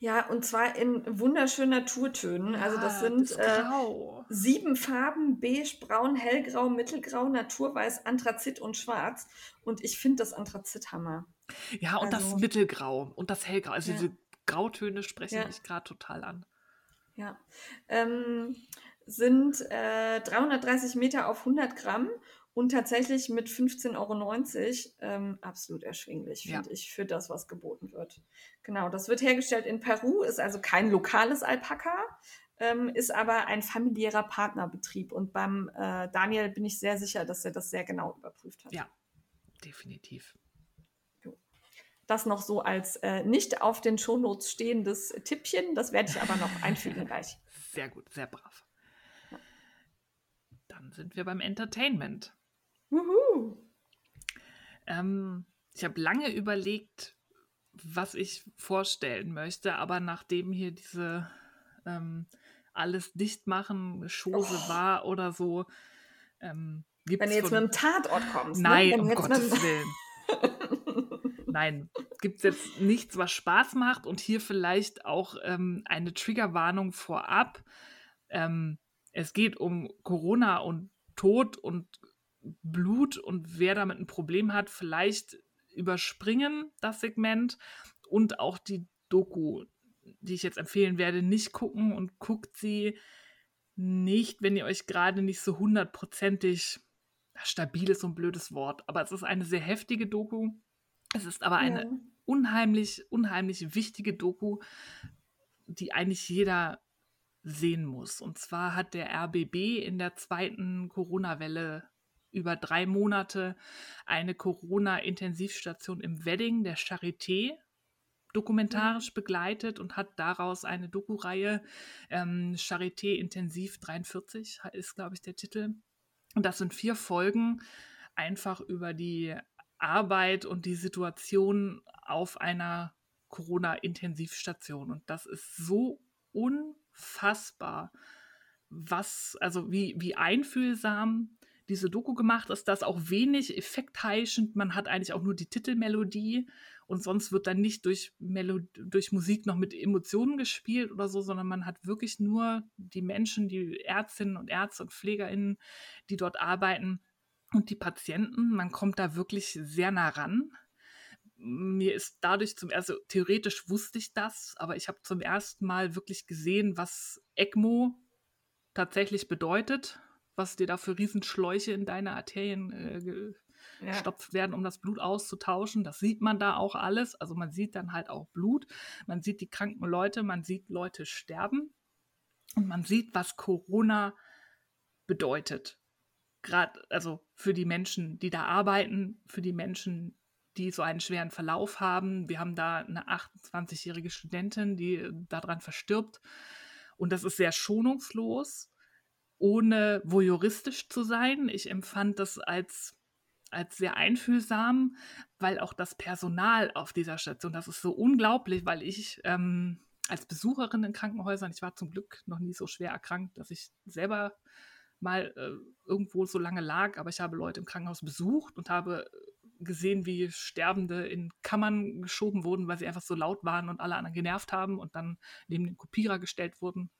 [SPEAKER 2] Ja, und zwar in wunderschönen Naturtönen. Also das sind das äh, sieben Farben, beige, braun, hellgrau, mittelgrau, naturweiß, Anthrazit und schwarz. Und ich finde das Anthrazit Hammer.
[SPEAKER 1] Ja, und also, das Mittelgrau und das Hellgrau. Also ja. diese Grautöne sprechen ja. mich gerade total an.
[SPEAKER 2] Ja. Ähm, sind äh, 330 Meter auf 100 Gramm und tatsächlich mit 15,90 Euro ähm, absolut erschwinglich, finde ja. ich, für das, was geboten wird. Genau, das wird hergestellt in Peru, ist also kein lokales Alpaka, ähm, ist aber ein familiärer Partnerbetrieb. Und beim äh, Daniel bin ich sehr sicher, dass er das sehr genau überprüft hat.
[SPEAKER 1] Ja, definitiv.
[SPEAKER 2] Das noch so als äh, nicht auf den Shownotes stehendes Tippchen, das werde ich aber noch einfügen gleich.
[SPEAKER 1] Sehr gut, sehr brav. Dann sind wir beim Entertainment. Ähm, ich habe lange überlegt, was ich vorstellen möchte, aber nachdem hier diese ähm, alles dicht machen Chose oh. war oder so, ähm,
[SPEAKER 2] gibt's Wenn du jetzt von... mit einem Tatort kommst.
[SPEAKER 1] Ne? Nein, ne? um Gottes Willen. Nein, gibt es jetzt nichts, was Spaß macht und hier vielleicht auch ähm, eine Triggerwarnung vorab. Ähm, es geht um Corona und Tod und Blut und wer damit ein Problem hat, vielleicht überspringen das Segment und auch die Doku, die ich jetzt empfehlen werde, nicht gucken und guckt sie nicht, wenn ihr euch gerade nicht so hundertprozentig stabil ist so ein blödes Wort, aber es ist eine sehr heftige Doku. Es ist aber eine ja. unheimlich, unheimlich wichtige Doku, die eigentlich jeder sehen muss. Und zwar hat der RBB in der zweiten Corona-Welle über drei Monate eine Corona-Intensivstation im Wedding der Charité dokumentarisch mhm. begleitet und hat daraus eine Doku-Reihe ähm, Charité Intensiv 43 ist, glaube ich, der Titel. Und das sind vier Folgen einfach über die Arbeit und die Situation auf einer Corona-Intensivstation. Und das ist so unfassbar, was, also wie, wie einfühlsam diese Doku gemacht ist, das auch wenig effektheischend. Man hat eigentlich auch nur die Titelmelodie und sonst wird dann nicht durch, Melo durch Musik noch mit Emotionen gespielt oder so, sondern man hat wirklich nur die Menschen, die Ärztinnen und Ärzte und PflegerInnen, die dort arbeiten und die Patienten. Man kommt da wirklich sehr nah ran. Mir ist dadurch zum ersten, also theoretisch wusste ich das, aber ich habe zum ersten Mal wirklich gesehen, was ECMO tatsächlich bedeutet was dir da für Riesenschläuche in deine Arterien äh, gestopft ja. werden, um das Blut auszutauschen. Das sieht man da auch alles. Also man sieht dann halt auch Blut, man sieht die kranken Leute, man sieht Leute sterben und man sieht, was Corona bedeutet. Gerade also für die Menschen, die da arbeiten, für die Menschen, die so einen schweren Verlauf haben. Wir haben da eine 28-jährige Studentin, die äh, daran verstirbt. Und das ist sehr schonungslos ohne voyeuristisch zu sein. Ich empfand das als, als sehr einfühlsam, weil auch das Personal auf dieser Station, das ist so unglaublich, weil ich ähm, als Besucherin in Krankenhäusern, ich war zum Glück noch nie so schwer erkrankt, dass ich selber mal äh, irgendwo so lange lag, aber ich habe Leute im Krankenhaus besucht und habe gesehen, wie Sterbende in Kammern geschoben wurden, weil sie einfach so laut waren und alle anderen genervt haben und dann neben den Kopierer gestellt wurden.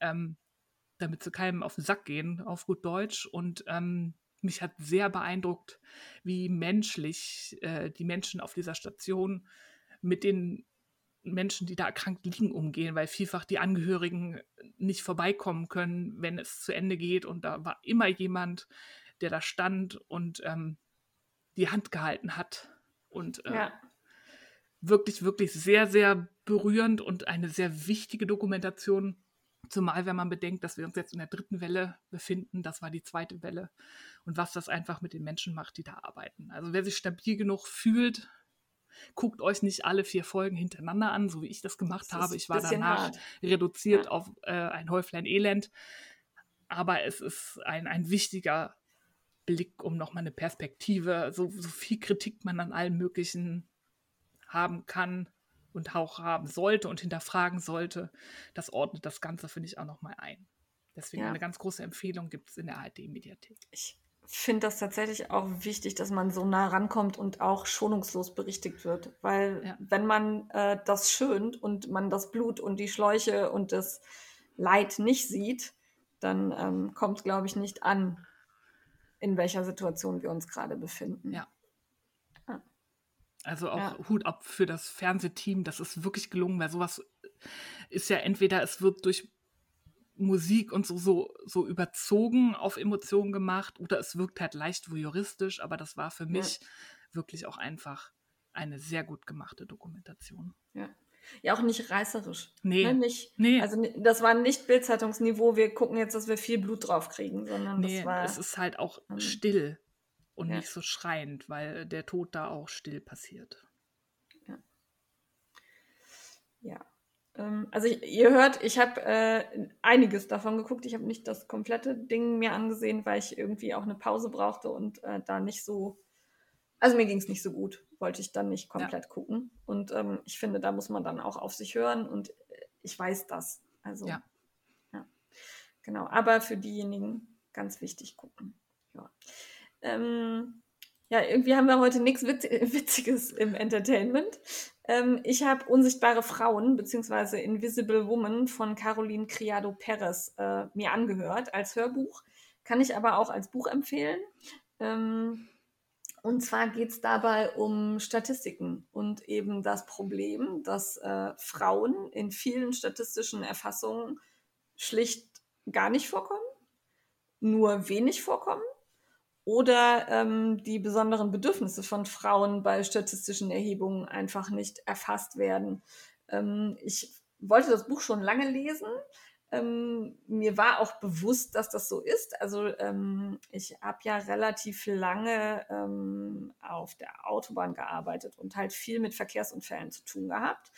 [SPEAKER 1] Ähm, damit zu keinem auf den Sack gehen, auf gut Deutsch. Und ähm, mich hat sehr beeindruckt, wie menschlich äh, die Menschen auf dieser Station mit den Menschen, die da erkrankt liegen, umgehen, weil vielfach die Angehörigen nicht vorbeikommen können, wenn es zu Ende geht. Und da war immer jemand, der da stand und ähm, die Hand gehalten hat und äh, ja. wirklich, wirklich sehr, sehr berührend und eine sehr wichtige Dokumentation. Zumal, wenn man bedenkt, dass wir uns jetzt in der dritten Welle befinden, das war die zweite Welle und was das einfach mit den Menschen macht, die da arbeiten. Also wer sich stabil genug fühlt, guckt euch nicht alle vier Folgen hintereinander an, so wie ich das gemacht das habe. Ich war danach hart. reduziert ja. auf äh, ein Häuflein Elend. Aber es ist ein, ein wichtiger Blick, um nochmal eine Perspektive, so, so viel Kritik man an allem Möglichen haben kann und auch haben sollte und hinterfragen sollte, das ordnet das Ganze, finde ich, auch nochmal ein. Deswegen ja. eine ganz große Empfehlung gibt es in der ARD-Mediathek.
[SPEAKER 2] Ich finde das tatsächlich auch wichtig, dass man so nah rankommt und auch schonungslos berichtigt wird. Weil ja. wenn man äh, das schönt und man das Blut und die Schläuche und das Leid nicht sieht, dann ähm, kommt, glaube ich, nicht an, in welcher Situation wir uns gerade befinden.
[SPEAKER 1] Ja. Also auch ja. Hut ab für das Fernsehteam, das ist wirklich gelungen, weil sowas ist ja entweder, es wird durch Musik und so, so, so überzogen auf Emotionen gemacht oder es wirkt halt leicht voyeuristisch, aber das war für mich ja. wirklich auch einfach eine sehr gut gemachte Dokumentation.
[SPEAKER 2] Ja. Ja, auch nicht reißerisch.
[SPEAKER 1] Nee.
[SPEAKER 2] Ne? Nicht,
[SPEAKER 1] nee.
[SPEAKER 2] Also das war nicht Bildzeitungsniveau, wir gucken jetzt, dass wir viel Blut drauf kriegen, sondern
[SPEAKER 1] nee,
[SPEAKER 2] das war.
[SPEAKER 1] Es ist halt auch ähm, still und ja. nicht so schreiend, weil der Tod da auch still passiert.
[SPEAKER 2] Ja. Ja. Ähm, also ich, ihr hört, ich habe äh, einiges davon geguckt. Ich habe nicht das komplette Ding mir angesehen, weil ich irgendwie auch eine Pause brauchte und äh, da nicht so also mir ging es nicht so gut, wollte ich dann nicht komplett ja. gucken. Und ähm, ich finde, da muss man dann auch auf sich hören und äh, ich weiß das. Also
[SPEAKER 1] ja.
[SPEAKER 2] ja. Genau. Aber für diejenigen ganz wichtig gucken. Ja. Ähm, ja, irgendwie haben wir heute nichts Witz Witziges im Entertainment. Ähm, ich habe Unsichtbare Frauen bzw. Invisible Woman von Caroline Criado Perez äh, mir angehört als Hörbuch. Kann ich aber auch als Buch empfehlen. Ähm, und zwar geht es dabei um Statistiken und eben das Problem, dass äh, Frauen in vielen statistischen Erfassungen schlicht gar nicht vorkommen, nur wenig vorkommen oder ähm, die besonderen Bedürfnisse von Frauen bei statistischen Erhebungen einfach nicht erfasst werden. Ähm, ich wollte das Buch schon lange lesen, ähm, mir war auch bewusst, dass das so ist. Also ähm, ich habe ja relativ lange ähm, auf der Autobahn gearbeitet und halt viel mit Verkehrsunfällen zu tun gehabt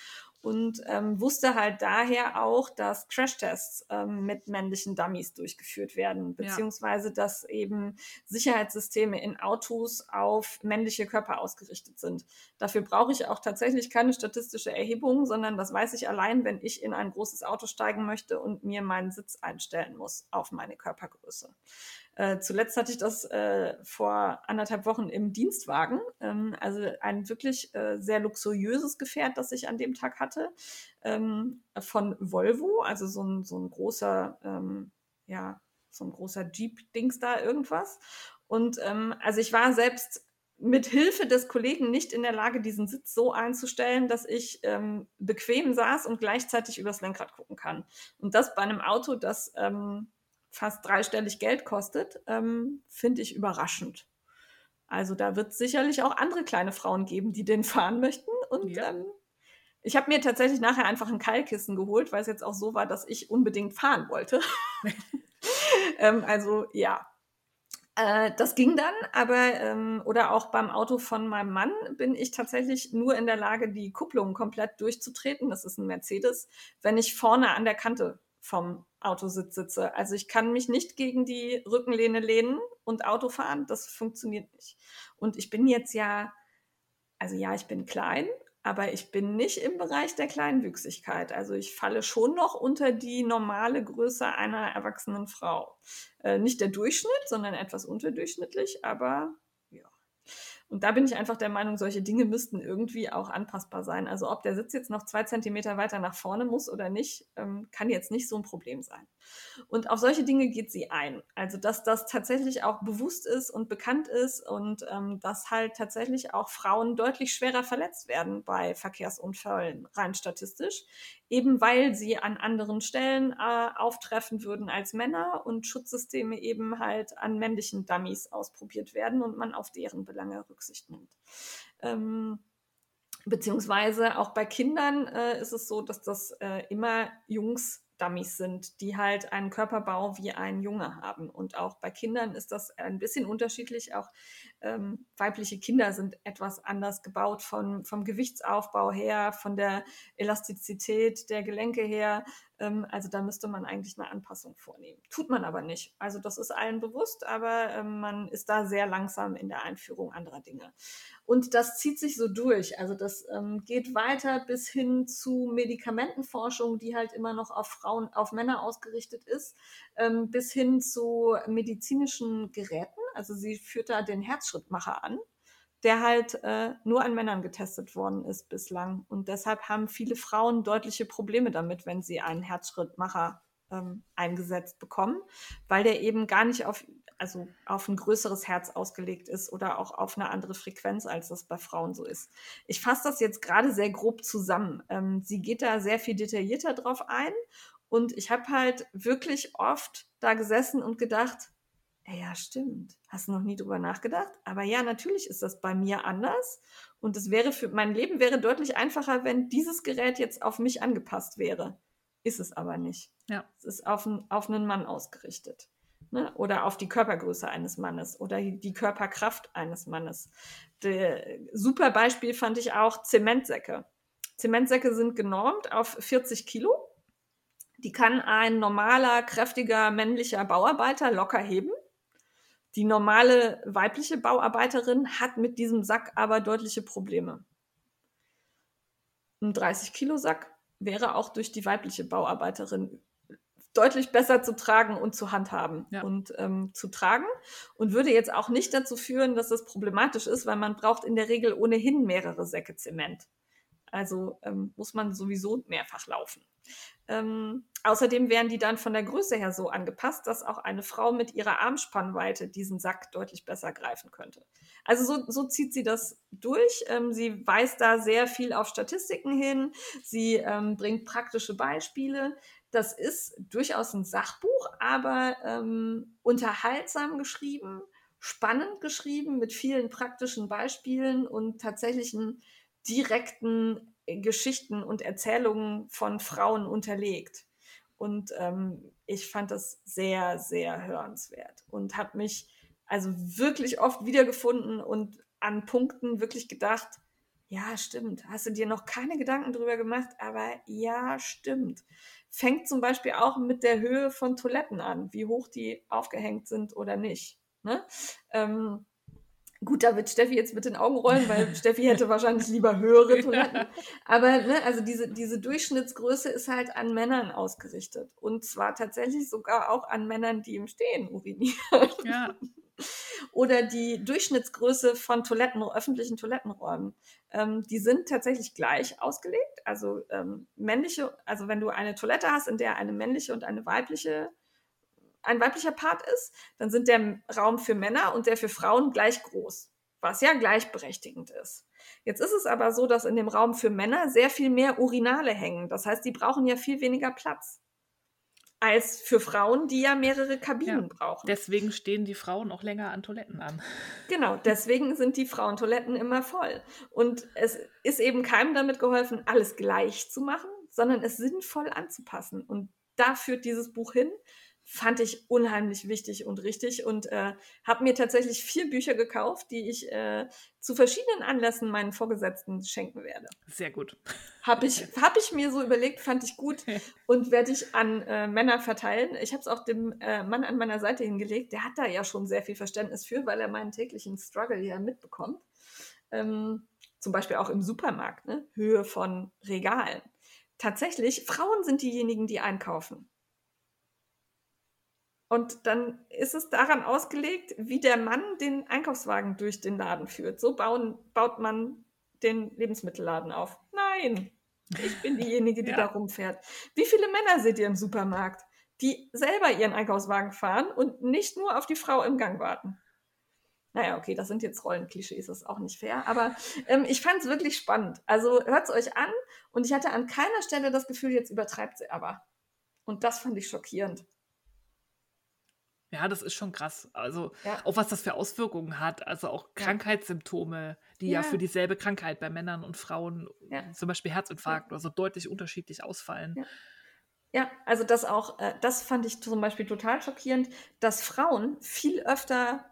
[SPEAKER 2] und ähm, wusste halt daher auch, dass Crashtests ähm, mit männlichen Dummies durchgeführt werden, beziehungsweise ja. dass eben Sicherheitssysteme in Autos auf männliche Körper ausgerichtet sind. Dafür brauche ich auch tatsächlich keine statistische Erhebung, sondern das weiß ich allein, wenn ich in ein großes Auto steigen möchte und mir meinen Sitz einstellen muss auf meine Körpergröße. Äh, zuletzt hatte ich das äh, vor anderthalb Wochen im Dienstwagen. Ähm, also ein wirklich äh, sehr luxuriöses Gefährt, das ich an dem Tag hatte, ähm, von Volvo, also so ein, so ein großer, ähm, ja, so ein großer Jeep-Dings da irgendwas. Und ähm, also ich war selbst mit Hilfe des Kollegen nicht in der Lage, diesen Sitz so einzustellen, dass ich ähm, bequem saß und gleichzeitig übers Lenkrad gucken kann. Und das bei einem Auto, das ähm, fast dreistellig Geld kostet, ähm, finde ich überraschend. Also da wird es sicherlich auch andere kleine Frauen geben, die den fahren möchten. Und ja. ähm, ich habe mir tatsächlich nachher einfach ein Keilkissen geholt, weil es jetzt auch so war, dass ich unbedingt fahren wollte. ähm, also ja, äh, das ging dann, aber ähm, oder auch beim Auto von meinem Mann bin ich tatsächlich nur in der Lage, die Kupplung komplett durchzutreten. Das ist ein Mercedes, wenn ich vorne an der Kante vom Autositz sitze. Also ich kann mich nicht gegen die Rückenlehne lehnen und Auto fahren. Das funktioniert nicht. Und ich bin jetzt ja, also ja, ich bin klein, aber ich bin nicht im Bereich der Kleinwüchsigkeit. Also ich falle schon noch unter die normale Größe einer erwachsenen Frau. Äh, nicht der Durchschnitt, sondern etwas unterdurchschnittlich, aber und da bin ich einfach der Meinung, solche Dinge müssten irgendwie auch anpassbar sein. Also ob der Sitz jetzt noch zwei Zentimeter weiter nach vorne muss oder nicht, ähm, kann jetzt nicht so ein Problem sein. Und auf solche Dinge geht sie ein. Also dass das tatsächlich auch bewusst ist und bekannt ist und ähm, dass halt tatsächlich auch Frauen deutlich schwerer verletzt werden bei Verkehrsunfällen, rein statistisch, eben weil sie an anderen Stellen äh, auftreffen würden als Männer und Schutzsysteme eben halt an männlichen Dummies ausprobiert werden und man auf deren Belange Rücksicht nimmt. Ähm, beziehungsweise auch bei Kindern äh, ist es so, dass das äh, immer Jungs Dummies sind, die halt einen Körperbau wie ein Junge haben. Und auch bei Kindern ist das ein bisschen unterschiedlich. Auch ähm, weibliche Kinder sind etwas anders gebaut von, vom Gewichtsaufbau her, von der Elastizität der Gelenke her. Ähm, also da müsste man eigentlich eine Anpassung vornehmen. Tut man aber nicht. Also das ist allen bewusst, aber ähm, man ist da sehr langsam in der Einführung anderer Dinge. Und das zieht sich so durch. Also das ähm, geht weiter bis hin zu Medikamentenforschung, die halt immer noch auf Frauen, auf Männer ausgerichtet ist, ähm, bis hin zu medizinischen Geräten. Also sie führt da den Herzschrittmacher an der halt äh, nur an Männern getestet worden ist bislang. Und deshalb haben viele Frauen deutliche Probleme damit, wenn sie einen Herzschrittmacher ähm, eingesetzt bekommen, weil der eben gar nicht auf, also auf ein größeres Herz ausgelegt ist oder auch auf eine andere Frequenz, als das bei Frauen so ist. Ich fasse das jetzt gerade sehr grob zusammen. Ähm, sie geht da sehr viel detaillierter drauf ein und ich habe halt wirklich oft da gesessen und gedacht, ja, stimmt. Hast du noch nie drüber nachgedacht? Aber ja, natürlich ist das bei mir anders. Und es wäre für mein Leben wäre deutlich einfacher, wenn dieses Gerät jetzt auf mich angepasst wäre. Ist es aber nicht.
[SPEAKER 1] Ja.
[SPEAKER 2] Es ist auf, ein, auf einen Mann ausgerichtet. Ne? Oder auf die Körpergröße eines Mannes oder die Körperkraft eines Mannes. Der, super Beispiel fand ich auch Zementsäcke. Zementsäcke sind genormt auf 40 Kilo. Die kann ein normaler, kräftiger, männlicher Bauarbeiter locker heben. Die normale weibliche Bauarbeiterin hat mit diesem Sack aber deutliche Probleme. Ein 30 Kilo Sack wäre auch durch die weibliche Bauarbeiterin deutlich besser zu tragen und zu handhaben ja. und ähm, zu tragen und würde jetzt auch nicht dazu führen, dass das problematisch ist, weil man braucht in der Regel ohnehin mehrere Säcke Zement. Also ähm, muss man sowieso mehrfach laufen. Ähm, außerdem wären die dann von der Größe her so angepasst, dass auch eine Frau mit ihrer Armspannweite diesen Sack deutlich besser greifen könnte. Also so, so zieht sie das durch. Ähm, sie weist da sehr viel auf Statistiken hin. Sie ähm, bringt praktische Beispiele. Das ist durchaus ein Sachbuch, aber ähm, unterhaltsam geschrieben, spannend geschrieben, mit vielen praktischen Beispielen und tatsächlichen direkten Geschichten und Erzählungen von Frauen unterlegt. Und ähm, ich fand das sehr, sehr hörenswert und habe mich also wirklich oft wiedergefunden und an Punkten wirklich gedacht, ja, stimmt, hast du dir noch keine Gedanken drüber gemacht, aber ja, stimmt. Fängt zum Beispiel auch mit der Höhe von Toiletten an, wie hoch die aufgehängt sind oder nicht. Ne? Ähm, Gut, da wird Steffi jetzt mit den Augen rollen, weil Steffi hätte wahrscheinlich lieber höhere Toiletten. Aber ne, also diese, diese Durchschnittsgröße ist halt an Männern ausgerichtet. Und zwar tatsächlich sogar auch an Männern, die im Stehen urinieren. Ja. Oder die Durchschnittsgröße von Toiletten, öffentlichen Toilettenräumen. Ähm, die sind tatsächlich gleich ausgelegt. Also ähm, männliche, also wenn du eine Toilette hast, in der eine männliche und eine weibliche ein weiblicher Part ist, dann sind der Raum für Männer und der für Frauen gleich groß, was ja gleichberechtigend ist. Jetzt ist es aber so, dass in dem Raum für Männer sehr viel mehr Urinale hängen. Das heißt, die brauchen ja viel weniger Platz als für Frauen, die ja mehrere Kabinen ja, brauchen.
[SPEAKER 1] Deswegen stehen die Frauen auch länger an Toiletten an.
[SPEAKER 2] Genau, deswegen sind die Frauentoiletten immer voll. Und es ist eben keinem damit geholfen, alles gleich zu machen, sondern es sinnvoll anzupassen. Und da führt dieses Buch hin fand ich unheimlich wichtig und richtig und äh, habe mir tatsächlich vier Bücher gekauft, die ich äh, zu verschiedenen Anlässen meinen Vorgesetzten schenken werde.
[SPEAKER 1] Sehr gut.
[SPEAKER 2] Habe ich, hab ich mir so überlegt, fand ich gut und werde ich an äh, Männer verteilen. Ich habe es auch dem äh, Mann an meiner Seite hingelegt. Der hat da ja schon sehr viel Verständnis für, weil er meinen täglichen Struggle ja mitbekommt. Ähm, zum Beispiel auch im Supermarkt, ne? Höhe von Regalen. Tatsächlich, Frauen sind diejenigen, die einkaufen. Und dann ist es daran ausgelegt, wie der Mann den Einkaufswagen durch den Laden führt. So bauen, baut man den Lebensmittelladen auf. Nein, ich bin diejenige, die ja. da rumfährt. Wie viele Männer seht ihr im Supermarkt, die selber ihren Einkaufswagen fahren und nicht nur auf die Frau im Gang warten? Naja, okay, das sind jetzt Rollenklischees, das ist auch nicht fair, aber ähm, ich fand es wirklich spannend. Also hört es euch an und ich hatte an keiner Stelle das Gefühl, jetzt übertreibt sie aber. Und das fand ich schockierend.
[SPEAKER 1] Ja, das ist schon krass. Also
[SPEAKER 2] Ja.
[SPEAKER 1] auch was das für Auswirkungen hat. Also auch
[SPEAKER 2] Ja.
[SPEAKER 1] Krankheitssymptome, die ja,
[SPEAKER 2] Ja.
[SPEAKER 1] für dieselbe Krankheit bei Männern und Frauen, zum Beispiel Herzinfarkt oder so, deutlich unterschiedlich ausfallen.
[SPEAKER 2] Ja. Also das auch, äh, das fand ich zum Beispiel total schockierend, dass Frauen viel öfter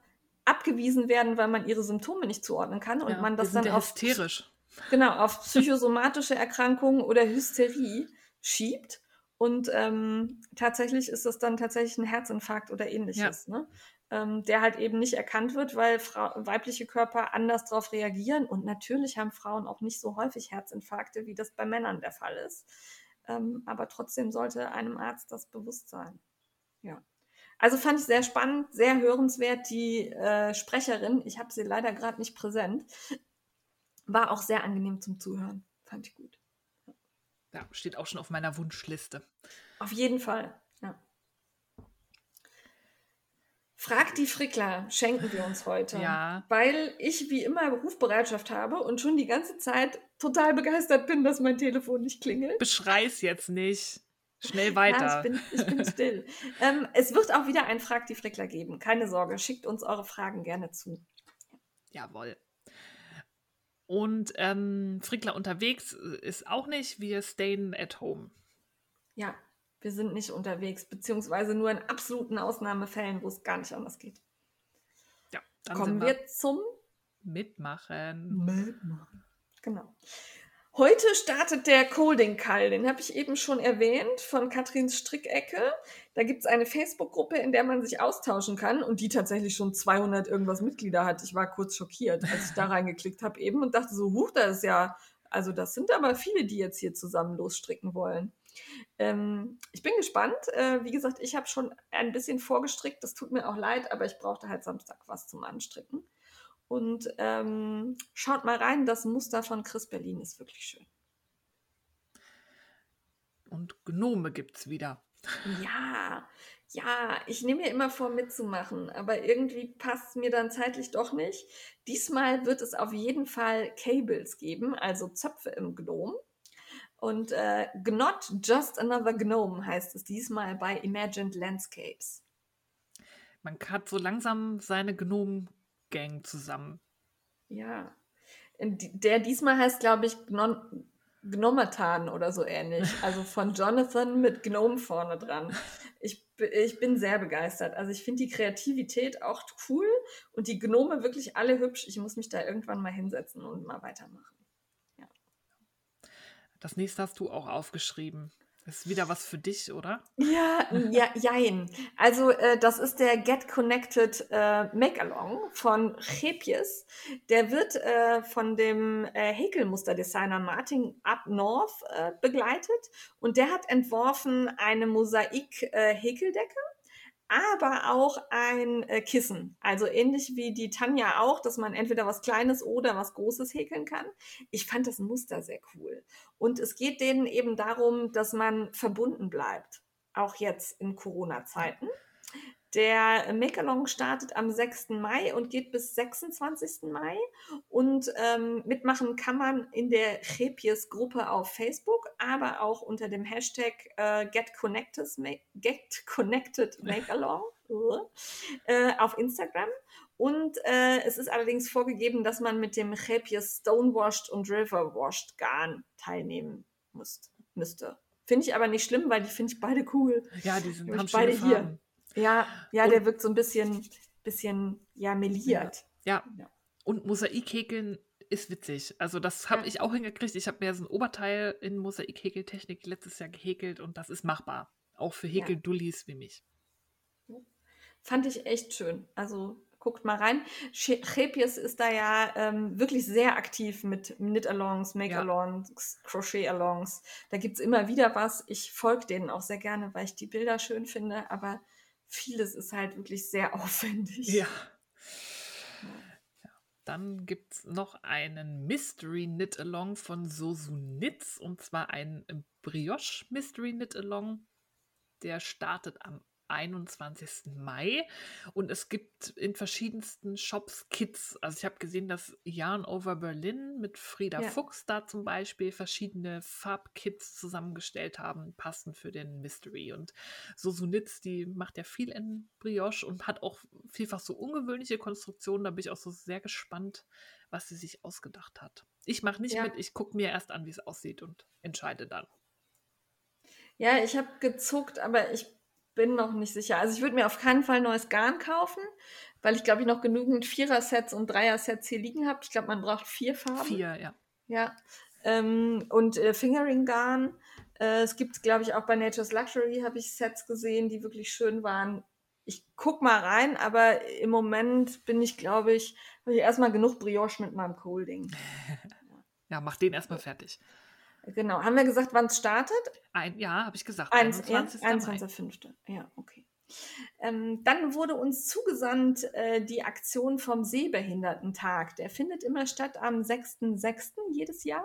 [SPEAKER 2] abgewiesen werden, weil man ihre Symptome nicht zuordnen kann und man das dann auf,
[SPEAKER 1] hysterisch.
[SPEAKER 2] genau, auf psychosomatische Erkrankungen oder Hysterie schiebt. Und ähm, tatsächlich ist das dann tatsächlich ein Herzinfarkt oder ähnliches, ne? ähm, der halt eben nicht erkannt wird, weil Frau, weibliche Körper anders darauf reagieren. Und natürlich haben Frauen auch nicht so häufig Herzinfarkte, wie das bei Männern der Fall ist. Ähm, aber trotzdem sollte einem Arzt das bewusst sein. Ja. Also fand ich sehr spannend, sehr hörenswert. Die äh, Sprecherin, ich habe sie leider gerade nicht präsent, war auch sehr angenehm zum Zuhören. Fand ich gut.
[SPEAKER 1] Ja, steht auch schon auf meiner Wunschliste.
[SPEAKER 2] Auf jeden Fall. Ja. Frag die Frickler schenken wir uns heute.
[SPEAKER 1] Ja.
[SPEAKER 2] Weil ich wie immer Rufbereitschaft habe und schon die ganze Zeit total begeistert bin, dass mein Telefon nicht klingelt.
[SPEAKER 1] Beschrei's jetzt nicht. Schnell
[SPEAKER 2] Ja,
[SPEAKER 1] weiter.
[SPEAKER 2] ich bin, ich bin still. ähm, es wird auch wieder ein Frag die Frickler geben. Keine Sorge, schickt uns eure Fragen gerne zu.
[SPEAKER 1] Jawohl. Und ähm, Frickler unterwegs ist auch nicht. Wir stayen at home.
[SPEAKER 2] Ja, wir sind nicht unterwegs, beziehungsweise nur in absoluten Ausnahmefällen, wo es gar nicht anders geht.
[SPEAKER 1] Ja, dann
[SPEAKER 2] Kommen
[SPEAKER 1] wir
[SPEAKER 2] wir zum
[SPEAKER 1] mitmachen.
[SPEAKER 2] Mitmachen. Genau. Heute startet der Colding Call, den habe ich eben schon erwähnt, von Katrins Strickecke. Da gibt es eine Facebook-Gruppe, in der man sich austauschen kann und die tatsächlich schon 200 irgendwas Mitglieder hat. Ich war kurz schockiert, als ich da reingeklickt habe eben und dachte so, huch, das ist ja, also das sind aber viele, die jetzt hier zusammen losstricken wollen. Ähm, ich bin gespannt. Äh, wie gesagt, ich habe schon ein bisschen vorgestrickt. Das tut mir auch leid, aber ich brauchte halt Samstag was zum Anstricken. Und ähm, schaut mal rein, das Muster von Chris Berlin ist wirklich schön.
[SPEAKER 1] Und Gnome gibt's wieder.
[SPEAKER 2] Ja, ja, ich nehme mir immer vor, mitzumachen, aber irgendwie passt es mir dann zeitlich doch nicht. Diesmal wird es auf jeden Fall Cables geben, also Zöpfe im Gnome. Und äh, Gnot Just Another Gnome heißt es diesmal bei Imagined Landscapes.
[SPEAKER 1] Man hat so langsam seine Gnome-Gang zusammen.
[SPEAKER 2] Ja. Der diesmal heißt, glaube ich, Gnon Gnomatan oder so ähnlich. Also von Jonathan mit Gnome vorne dran. Ich, ich bin sehr begeistert. Also ich finde die Kreativität auch cool und die Gnome wirklich alle hübsch. Ich muss mich da irgendwann mal hinsetzen und mal weitermachen.
[SPEAKER 1] Das nächste hast du auch aufgeschrieben. Ist wieder was für dich, oder?
[SPEAKER 2] Ja, ja, jein. Also äh, das ist der Get Connected äh, Make-Along von Chepies. Der wird äh, von dem äh, Häkelmusterdesigner Martin Up North äh, begleitet und der hat entworfen eine Mosaik-Häkeldecke. Aber auch ein äh, Kissen. Also ähnlich wie die Tanja auch, dass man entweder was Kleines oder was Großes häkeln kann. Ich fand das Muster sehr cool. Und es geht denen eben darum, dass man verbunden bleibt, auch jetzt in Corona-Zeiten. Der Make-Along startet am 6. Mai und geht bis 26. Mai. Und ähm, mitmachen kann man in der Chepies-Gruppe auf Facebook, aber auch unter dem Hashtag äh, Get, Connected, Make, Get Connected Make-Along äh, auf Instagram. Und äh, es ist allerdings vorgegeben, dass man mit dem Chepies Stonewashed und Riverwashed Garn teilnehmen muss, müsste. Finde ich aber nicht schlimm, weil die finde ich beide cool.
[SPEAKER 1] Ja, die sind,
[SPEAKER 2] ich beide
[SPEAKER 1] schöne
[SPEAKER 2] hier. Ja, ja,
[SPEAKER 1] Und-
[SPEAKER 2] der wirkt so ein bisschen, bisschen ja, meliert.
[SPEAKER 1] Ja.
[SPEAKER 2] Ja.
[SPEAKER 1] Und Mosaikhäkeln ist witzig. Also das habe
[SPEAKER 2] Ja.
[SPEAKER 1] ich auch hingekriegt. Ich habe mir so ein Oberteil in Mosaikhäkeltechnik letztes Jahr gehäkelt und das ist machbar. Auch für
[SPEAKER 2] Ja.
[SPEAKER 1] Häkeldullis wie mich.
[SPEAKER 2] Fand ich echt schön. Also guckt mal rein. Che- Chepies ist da ja ähm, wirklich sehr aktiv mit Knit-Alongs, Make-Alongs, Crochet-Alongs. Da gibt es immer wieder was. Ich folge denen auch sehr gerne, weil ich die Bilder schön finde, aber vieles ist halt wirklich sehr aufwendig.
[SPEAKER 1] Ja. Dann gibt es noch einen Mystery Knit Along von Sosu Knits und zwar ein Brioche Mystery Knit Along. Der startet am 21. Mai. Und es gibt in verschiedensten Shops Kits. Also ich habe gesehen, dass Yarn Over Berlin mit Frieda
[SPEAKER 2] Ja.
[SPEAKER 1] Fuchs da zum Beispiel verschiedene Farbkits zusammengestellt haben, passend für den Mystery. Und so Sunitz, die macht ja viel in Brioche und hat auch vielfach so ungewöhnliche Konstruktionen. Da bin ich auch so sehr gespannt, was sie sich ausgedacht hat. Ich mache nicht
[SPEAKER 2] Ja.
[SPEAKER 1] mit, ich gucke mir erst an, wie es aussieht und entscheide dann.
[SPEAKER 2] Ja, ich habe gezuckt, aber ich bin noch nicht sicher. Also ich würde mir auf keinen Fall neues Garn kaufen, weil ich glaube ich noch genügend Vierer-Sets und Dreier-Sets hier liegen habe. Ich glaube, man braucht vier Farben.
[SPEAKER 1] Vier, ja.
[SPEAKER 2] Ja. Ähm, und äh, Fingering-Garn. Äh, es gibt, glaube ich, auch bei Nature's Luxury habe ich Sets gesehen, die wirklich schön waren. Ich guck mal rein, aber im Moment bin ich, glaube ich, habe ich erstmal genug Brioche mit meinem Colding.
[SPEAKER 1] Ja, mach den erstmal fertig.
[SPEAKER 2] Genau. Haben wir gesagt, wann es startet?
[SPEAKER 1] Ein, ja, habe ich gesagt.
[SPEAKER 2] Eins, ja,
[SPEAKER 1] 21. Mai.
[SPEAKER 2] 21.05. Ja, okay. Ähm, dann wurde uns zugesandt äh, die Aktion vom Sehbehindertentag. Der findet immer statt am 6.06. jedes Jahr.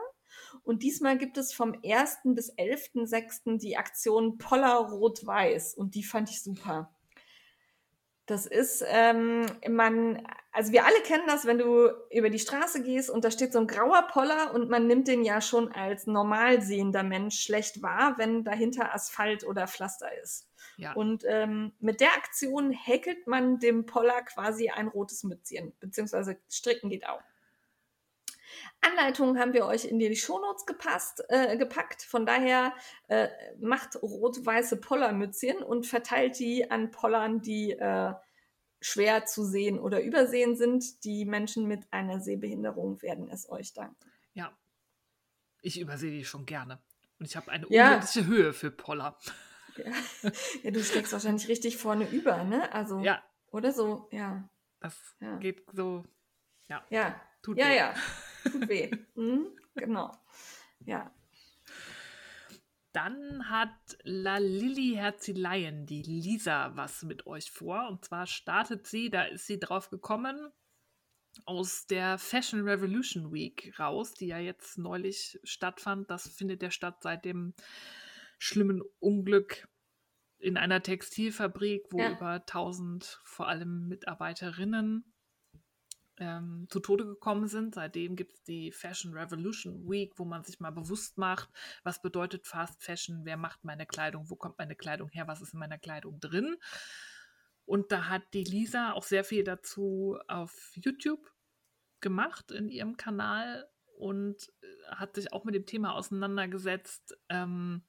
[SPEAKER 2] Und diesmal gibt es vom 1. bis 11.06. die Aktion Poller Rot-Weiß. Und die fand ich super. Das ist, ähm, man, also wir alle kennen das, wenn du über die Straße gehst und da steht so ein grauer Poller und man nimmt den ja schon als normal sehender Mensch schlecht wahr, wenn dahinter Asphalt oder Pflaster ist.
[SPEAKER 1] Ja.
[SPEAKER 2] Und ähm, mit der Aktion häkelt man dem Poller quasi ein rotes Mützchen, beziehungsweise stricken geht auch. Anleitungen haben wir euch in die Shownotes gepasst, äh, gepackt. Von daher äh, macht rot-weiße Pollermützchen und verteilt die an Pollern, die äh, schwer zu sehen oder übersehen sind. Die Menschen mit einer Sehbehinderung werden es euch danken.
[SPEAKER 1] ja. Ich übersehe die schon gerne. Und ich habe eine
[SPEAKER 2] Ja.
[SPEAKER 1] unglaubliche Höhe für Poller.
[SPEAKER 2] Ja. ja, du steckst wahrscheinlich richtig vorne über, ne? Also,
[SPEAKER 1] Ja,
[SPEAKER 2] oder so, ja.
[SPEAKER 1] das
[SPEAKER 2] Ja.
[SPEAKER 1] geht so.
[SPEAKER 2] Ja,
[SPEAKER 1] Tut
[SPEAKER 2] ja,
[SPEAKER 1] weh.
[SPEAKER 2] ja. Tut weh. Mhm, genau. Ja.
[SPEAKER 1] Dann hat La Lilly Herzileien, die Lisa, was mit euch vor. Und zwar startet sie, da ist sie drauf gekommen, aus der Fashion Revolution Week raus, die ja jetzt neulich stattfand. Das findet ja statt seit dem schlimmen Unglück in einer Textilfabrik, wo
[SPEAKER 2] Ja.
[SPEAKER 1] über 1000 vor allem Mitarbeiterinnen ähm, zu Tode gekommen sind. Seitdem gibt es die Fashion Revolution Week, wo man sich mal bewusst macht, was bedeutet Fast Fashion, wer macht meine Kleidung, wo kommt meine Kleidung her, was ist in meiner Kleidung drin. Und da hat die Lisa auch sehr viel dazu auf YouTube gemacht in ihrem Kanal und äh, hat sich auch mit dem Thema auseinandergesetzt, ähm,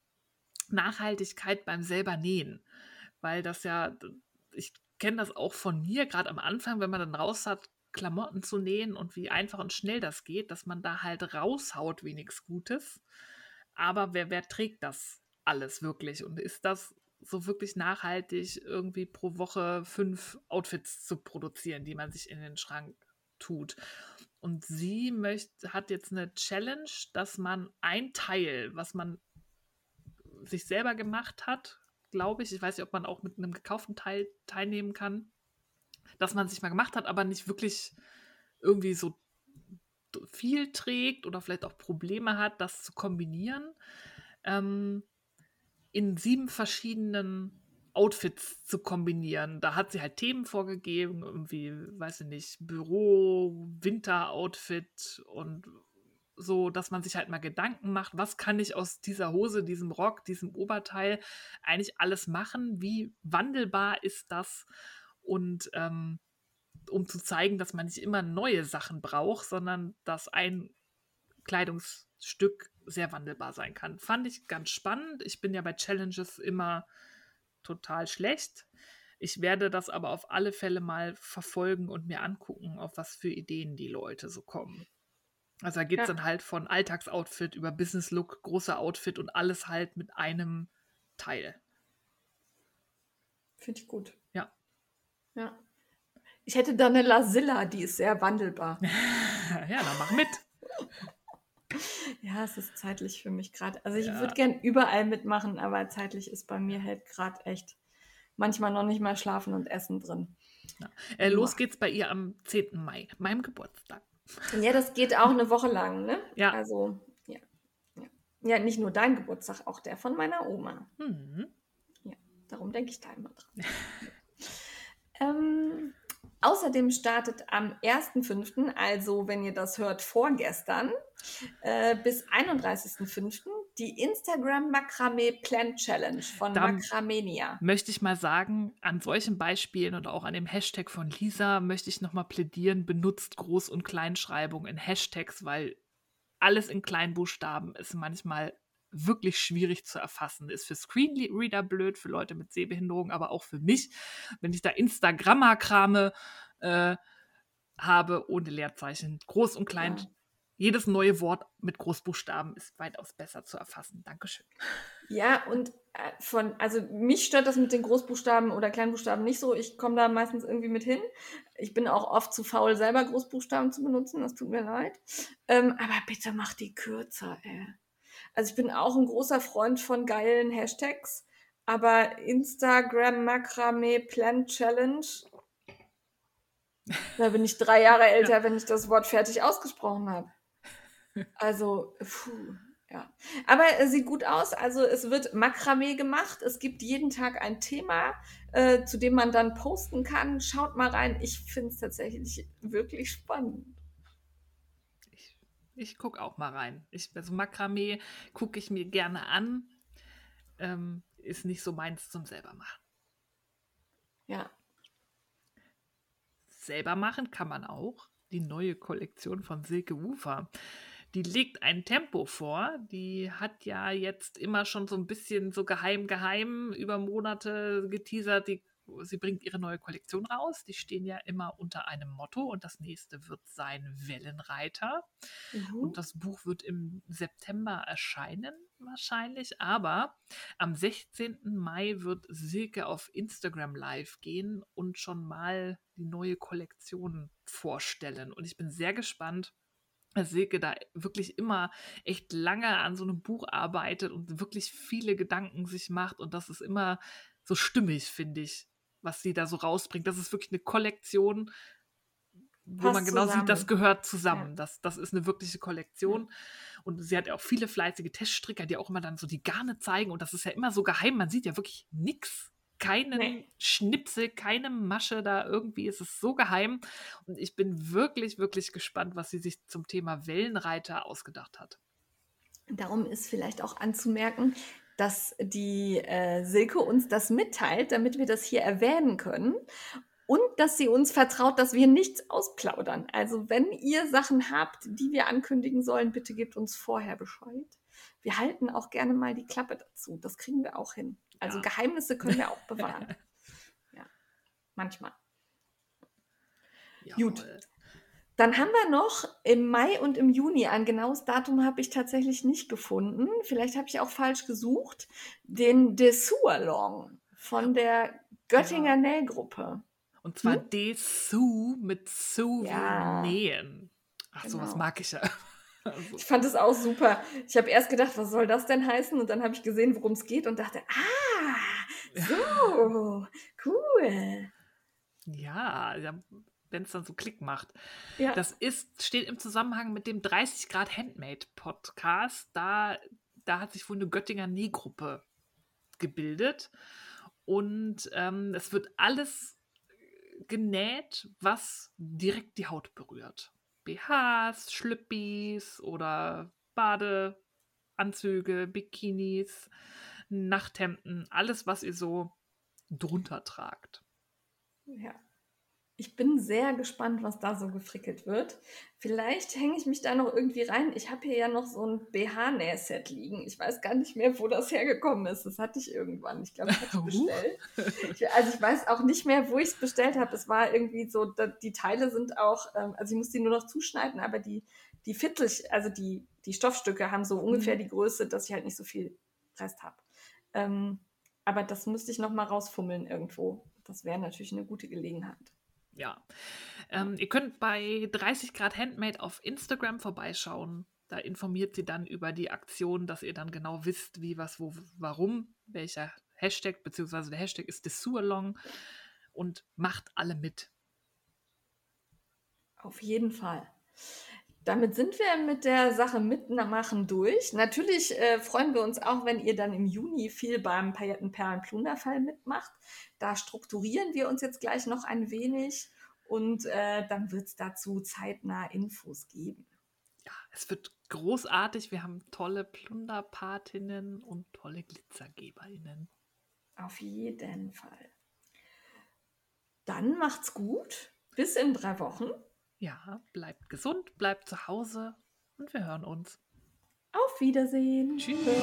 [SPEAKER 1] Nachhaltigkeit beim selber nähen. Weil das ja, ich kenne das auch von mir, gerade am Anfang, wenn man dann raus hat, Klamotten zu nähen und wie einfach und schnell das geht, dass man da halt raushaut wie nichts Gutes. Aber wer, wer trägt das alles wirklich? Und ist das so wirklich nachhaltig, irgendwie pro Woche fünf Outfits zu produzieren, die man sich in den Schrank tut? Und sie möchte, hat jetzt eine Challenge, dass man ein Teil, was man sich selber gemacht hat, glaube ich, ich weiß nicht, ob man auch mit einem gekauften Teil teilnehmen kann, dass man sich mal gemacht hat, aber nicht wirklich irgendwie so viel trägt oder vielleicht auch Probleme hat, das zu kombinieren, ähm, in sieben verschiedenen Outfits zu kombinieren. Da hat sie halt Themen vorgegeben, irgendwie, weiß ich nicht, Büro, Winter-Outfit und so, dass man sich halt mal Gedanken macht, was kann ich aus dieser Hose, diesem Rock, diesem Oberteil eigentlich alles machen? Wie wandelbar ist das? Und ähm, um zu zeigen, dass man nicht immer neue Sachen braucht, sondern dass ein Kleidungsstück sehr wandelbar sein kann. Fand ich ganz spannend. Ich bin ja bei Challenges immer total schlecht. Ich werde das aber auf alle Fälle mal verfolgen und mir angucken, auf was für Ideen die Leute so kommen. Also da geht es
[SPEAKER 2] Ja.
[SPEAKER 1] dann halt von Alltagsoutfit über Business Look, großer Outfit und alles halt mit einem Teil.
[SPEAKER 2] Finde ich gut.
[SPEAKER 1] Ja.
[SPEAKER 2] Ja. Ich hätte da eine Lasilla, die ist sehr wandelbar.
[SPEAKER 1] ja, dann mach mit.
[SPEAKER 2] Ja, es ist zeitlich für mich gerade. Also ich
[SPEAKER 1] Ja.
[SPEAKER 2] würde gern überall mitmachen, aber zeitlich ist bei mir halt gerade echt manchmal noch nicht mal Schlafen und Essen drin.
[SPEAKER 1] Äh, los geht's bei ihr am 10. Mai, meinem Geburtstag.
[SPEAKER 2] Ja, das geht auch eine Woche lang, ne?
[SPEAKER 1] Ja.
[SPEAKER 2] Also, ja. Ja, ja nicht nur dein Geburtstag, auch der von meiner Oma.
[SPEAKER 1] Hm.
[SPEAKER 2] Darum denke ich da immer dran. ähm, außerdem startet am 1.5., also wenn ihr das hört, vorgestern, äh, bis 31.5. die Instagram Makramee Plant Challenge von
[SPEAKER 1] Da
[SPEAKER 2] Makramenia.
[SPEAKER 1] möchte ich mal sagen, an solchen Beispielen und auch an dem Hashtag von Lisa möchte ich nochmal plädieren, benutzt Groß- und Kleinschreibung in Hashtags, weil alles in Kleinbuchstaben ist manchmal wirklich schwierig zu erfassen. Ist für Screenreader blöd, für Leute mit Sehbehinderung, aber auch für mich, wenn ich da Instagrammer-Krame äh, habe ohne Leerzeichen. Groß und klein.
[SPEAKER 2] Ja.
[SPEAKER 1] Jedes neue Wort mit Großbuchstaben ist weitaus besser zu erfassen. Dankeschön.
[SPEAKER 2] Ja, und äh, von, also mich stört das mit den Großbuchstaben oder Kleinbuchstaben nicht so. Ich komme da meistens irgendwie mit hin. Ich bin auch oft zu faul, selber Großbuchstaben zu benutzen. Das tut mir leid. Ähm, aber bitte mach die kürzer, ey. Also ich bin auch ein großer Freund von geilen Hashtags, aber Instagram Makramee Plant Challenge, da bin ich drei Jahre älter, wenn ich das Wort fertig ausgesprochen habe. Also, puh, ja. Aber es sieht gut aus. Also es wird Makramee gemacht. Es gibt jeden Tag ein Thema, äh, zu dem man dann posten kann. Schaut mal rein. Ich finde es tatsächlich wirklich spannend.
[SPEAKER 1] Ich, gucke auch mal rein. Ich, also Makramee gucke ich mir gerne an. Ähm, ist nicht so meins zum selber machen.
[SPEAKER 2] Ja.
[SPEAKER 1] Selber machen kann man auch. Die neue Kollektion von Silke Ufer. Die legt ein Tempo vor. Die hat ja jetzt immer schon so ein bisschen so geheim, geheim über Monate geteasert. Die, sie bringt ihre neue Kollektion raus. Die stehen ja immer unter einem Motto und das nächste wird sein Wellenreiter.
[SPEAKER 2] Mhm.
[SPEAKER 1] Und das Buch wird im September erscheinen, wahrscheinlich. Aber am 16. Mai wird Silke auf Instagram live gehen und schon mal die neue Kollektion vorstellen. Und ich bin sehr gespannt, dass Silke da wirklich immer echt lange an so einem Buch arbeitet und wirklich viele Gedanken sich macht. Und das ist immer so stimmig, finde ich, was sie da so rausbringt. Das ist wirklich eine Kollektion, wo
[SPEAKER 2] Passt
[SPEAKER 1] man genau
[SPEAKER 2] zusammen.
[SPEAKER 1] sieht, das gehört zusammen.
[SPEAKER 2] Ja.
[SPEAKER 1] Das, das ist eine wirkliche Kollektion. Und sie hat ja auch viele fleißige Teststricker, die auch immer dann so die Garne zeigen. Und das ist ja immer so geheim. Man sieht ja wirklich nichts. Keinen
[SPEAKER 2] Nee.
[SPEAKER 1] Schnipsel, keine Masche da irgendwie. Es ist so geheim. Und ich bin wirklich, wirklich gespannt, was sie sich zum Thema Wellenreiter ausgedacht hat.
[SPEAKER 2] Darum ist vielleicht auch anzumerken, dass die äh, Silke uns das mitteilt, damit wir das hier erwähnen können. Und dass sie uns vertraut, dass wir nichts ausplaudern. Also wenn ihr Sachen habt, die wir ankündigen sollen, bitte gebt uns vorher Bescheid. Wir halten auch gerne mal die Klappe dazu. Das kriegen wir auch hin. Also
[SPEAKER 1] Ja.
[SPEAKER 2] Geheimnisse können wir auch bewahren. ja, manchmal. Gut. Dann haben wir noch im Mai und im Juni, ein genaues Datum habe ich tatsächlich nicht gefunden. Vielleicht habe ich auch falsch gesucht. Den Dessous-Along von der Göttinger
[SPEAKER 1] Ja.
[SPEAKER 2] Nähgruppe.
[SPEAKER 1] Und zwar Dessous mit Sous
[SPEAKER 2] Ja.
[SPEAKER 1] Nähen. Ach, sowas
[SPEAKER 2] Genau.
[SPEAKER 1] mag ich ja. Also,
[SPEAKER 2] Ich fand es auch super. Ich habe erst gedacht, was soll das denn heißen? Und dann habe ich gesehen, worum es geht und dachte, ah, so, cool.
[SPEAKER 1] ja, ja wenn es dann so Klick macht.
[SPEAKER 2] Ja,
[SPEAKER 1] Das ist, steht im Zusammenhang mit dem 30 Grad Handmade Podcast. Da, da hat sich wohl eine Göttinger Nähgruppe gebildet. Und ähm, es wird alles genäht, was direkt die Haut berührt. BHs, Schlüppis oder Badeanzüge, Bikinis, Nachthemden, alles, was ihr so drunter tragt.
[SPEAKER 2] ja. Ich bin sehr gespannt, was da so gefrickelt wird. Vielleicht hänge ich mich da noch irgendwie rein. Ich habe hier ja noch so ein BH-Nähset liegen. Ich weiß gar nicht mehr, wo das hergekommen ist. Das hatte ich irgendwann. Ich glaube, ich habe es bestellt. Ich, also ich weiß auch nicht mehr, wo ich es bestellt habe. Es war irgendwie so, da, die Teile sind auch, ähm, also ich muss die nur noch zuschneiden, aber die, die Viertel, also die, die Stoffstücke haben so ungefähr
[SPEAKER 1] Mhm.
[SPEAKER 2] die Größe, dass ich halt nicht so viel Rest habe. Ähm, aber das müsste ich noch mal rausfummeln irgendwo. Das wäre natürlich eine gute Gelegenheit.
[SPEAKER 1] Ja. Ähm, ihr könnt bei 30 Grad Handmade auf Instagram vorbeischauen. Da informiert sie dann über die Aktion, dass ihr dann genau wisst, wie, was, wo, warum, welcher Hashtag, beziehungsweise der Hashtag ist Dessous-Along und macht alle mit.
[SPEAKER 2] Auf jeden Fall. Damit sind wir mit der Sache mitmachen durch. Natürlich äh, freuen wir uns auch, wenn ihr dann im Juni viel beim Paillettenperlen-Plunderfall mitmacht. Da strukturieren wir uns jetzt gleich noch ein wenig und äh, dann wird es dazu zeitnah Infos geben.
[SPEAKER 1] Ja, es wird großartig. Wir haben tolle Plunderpatinnen und tolle Glitzergeberinnen.
[SPEAKER 2] Auf jeden Fall. Dann macht's gut. Bis in drei Wochen.
[SPEAKER 1] Ja, bleibt gesund, bleibt zu Hause und wir hören uns.
[SPEAKER 2] Auf Wiedersehen. Tschüss. Tschüss.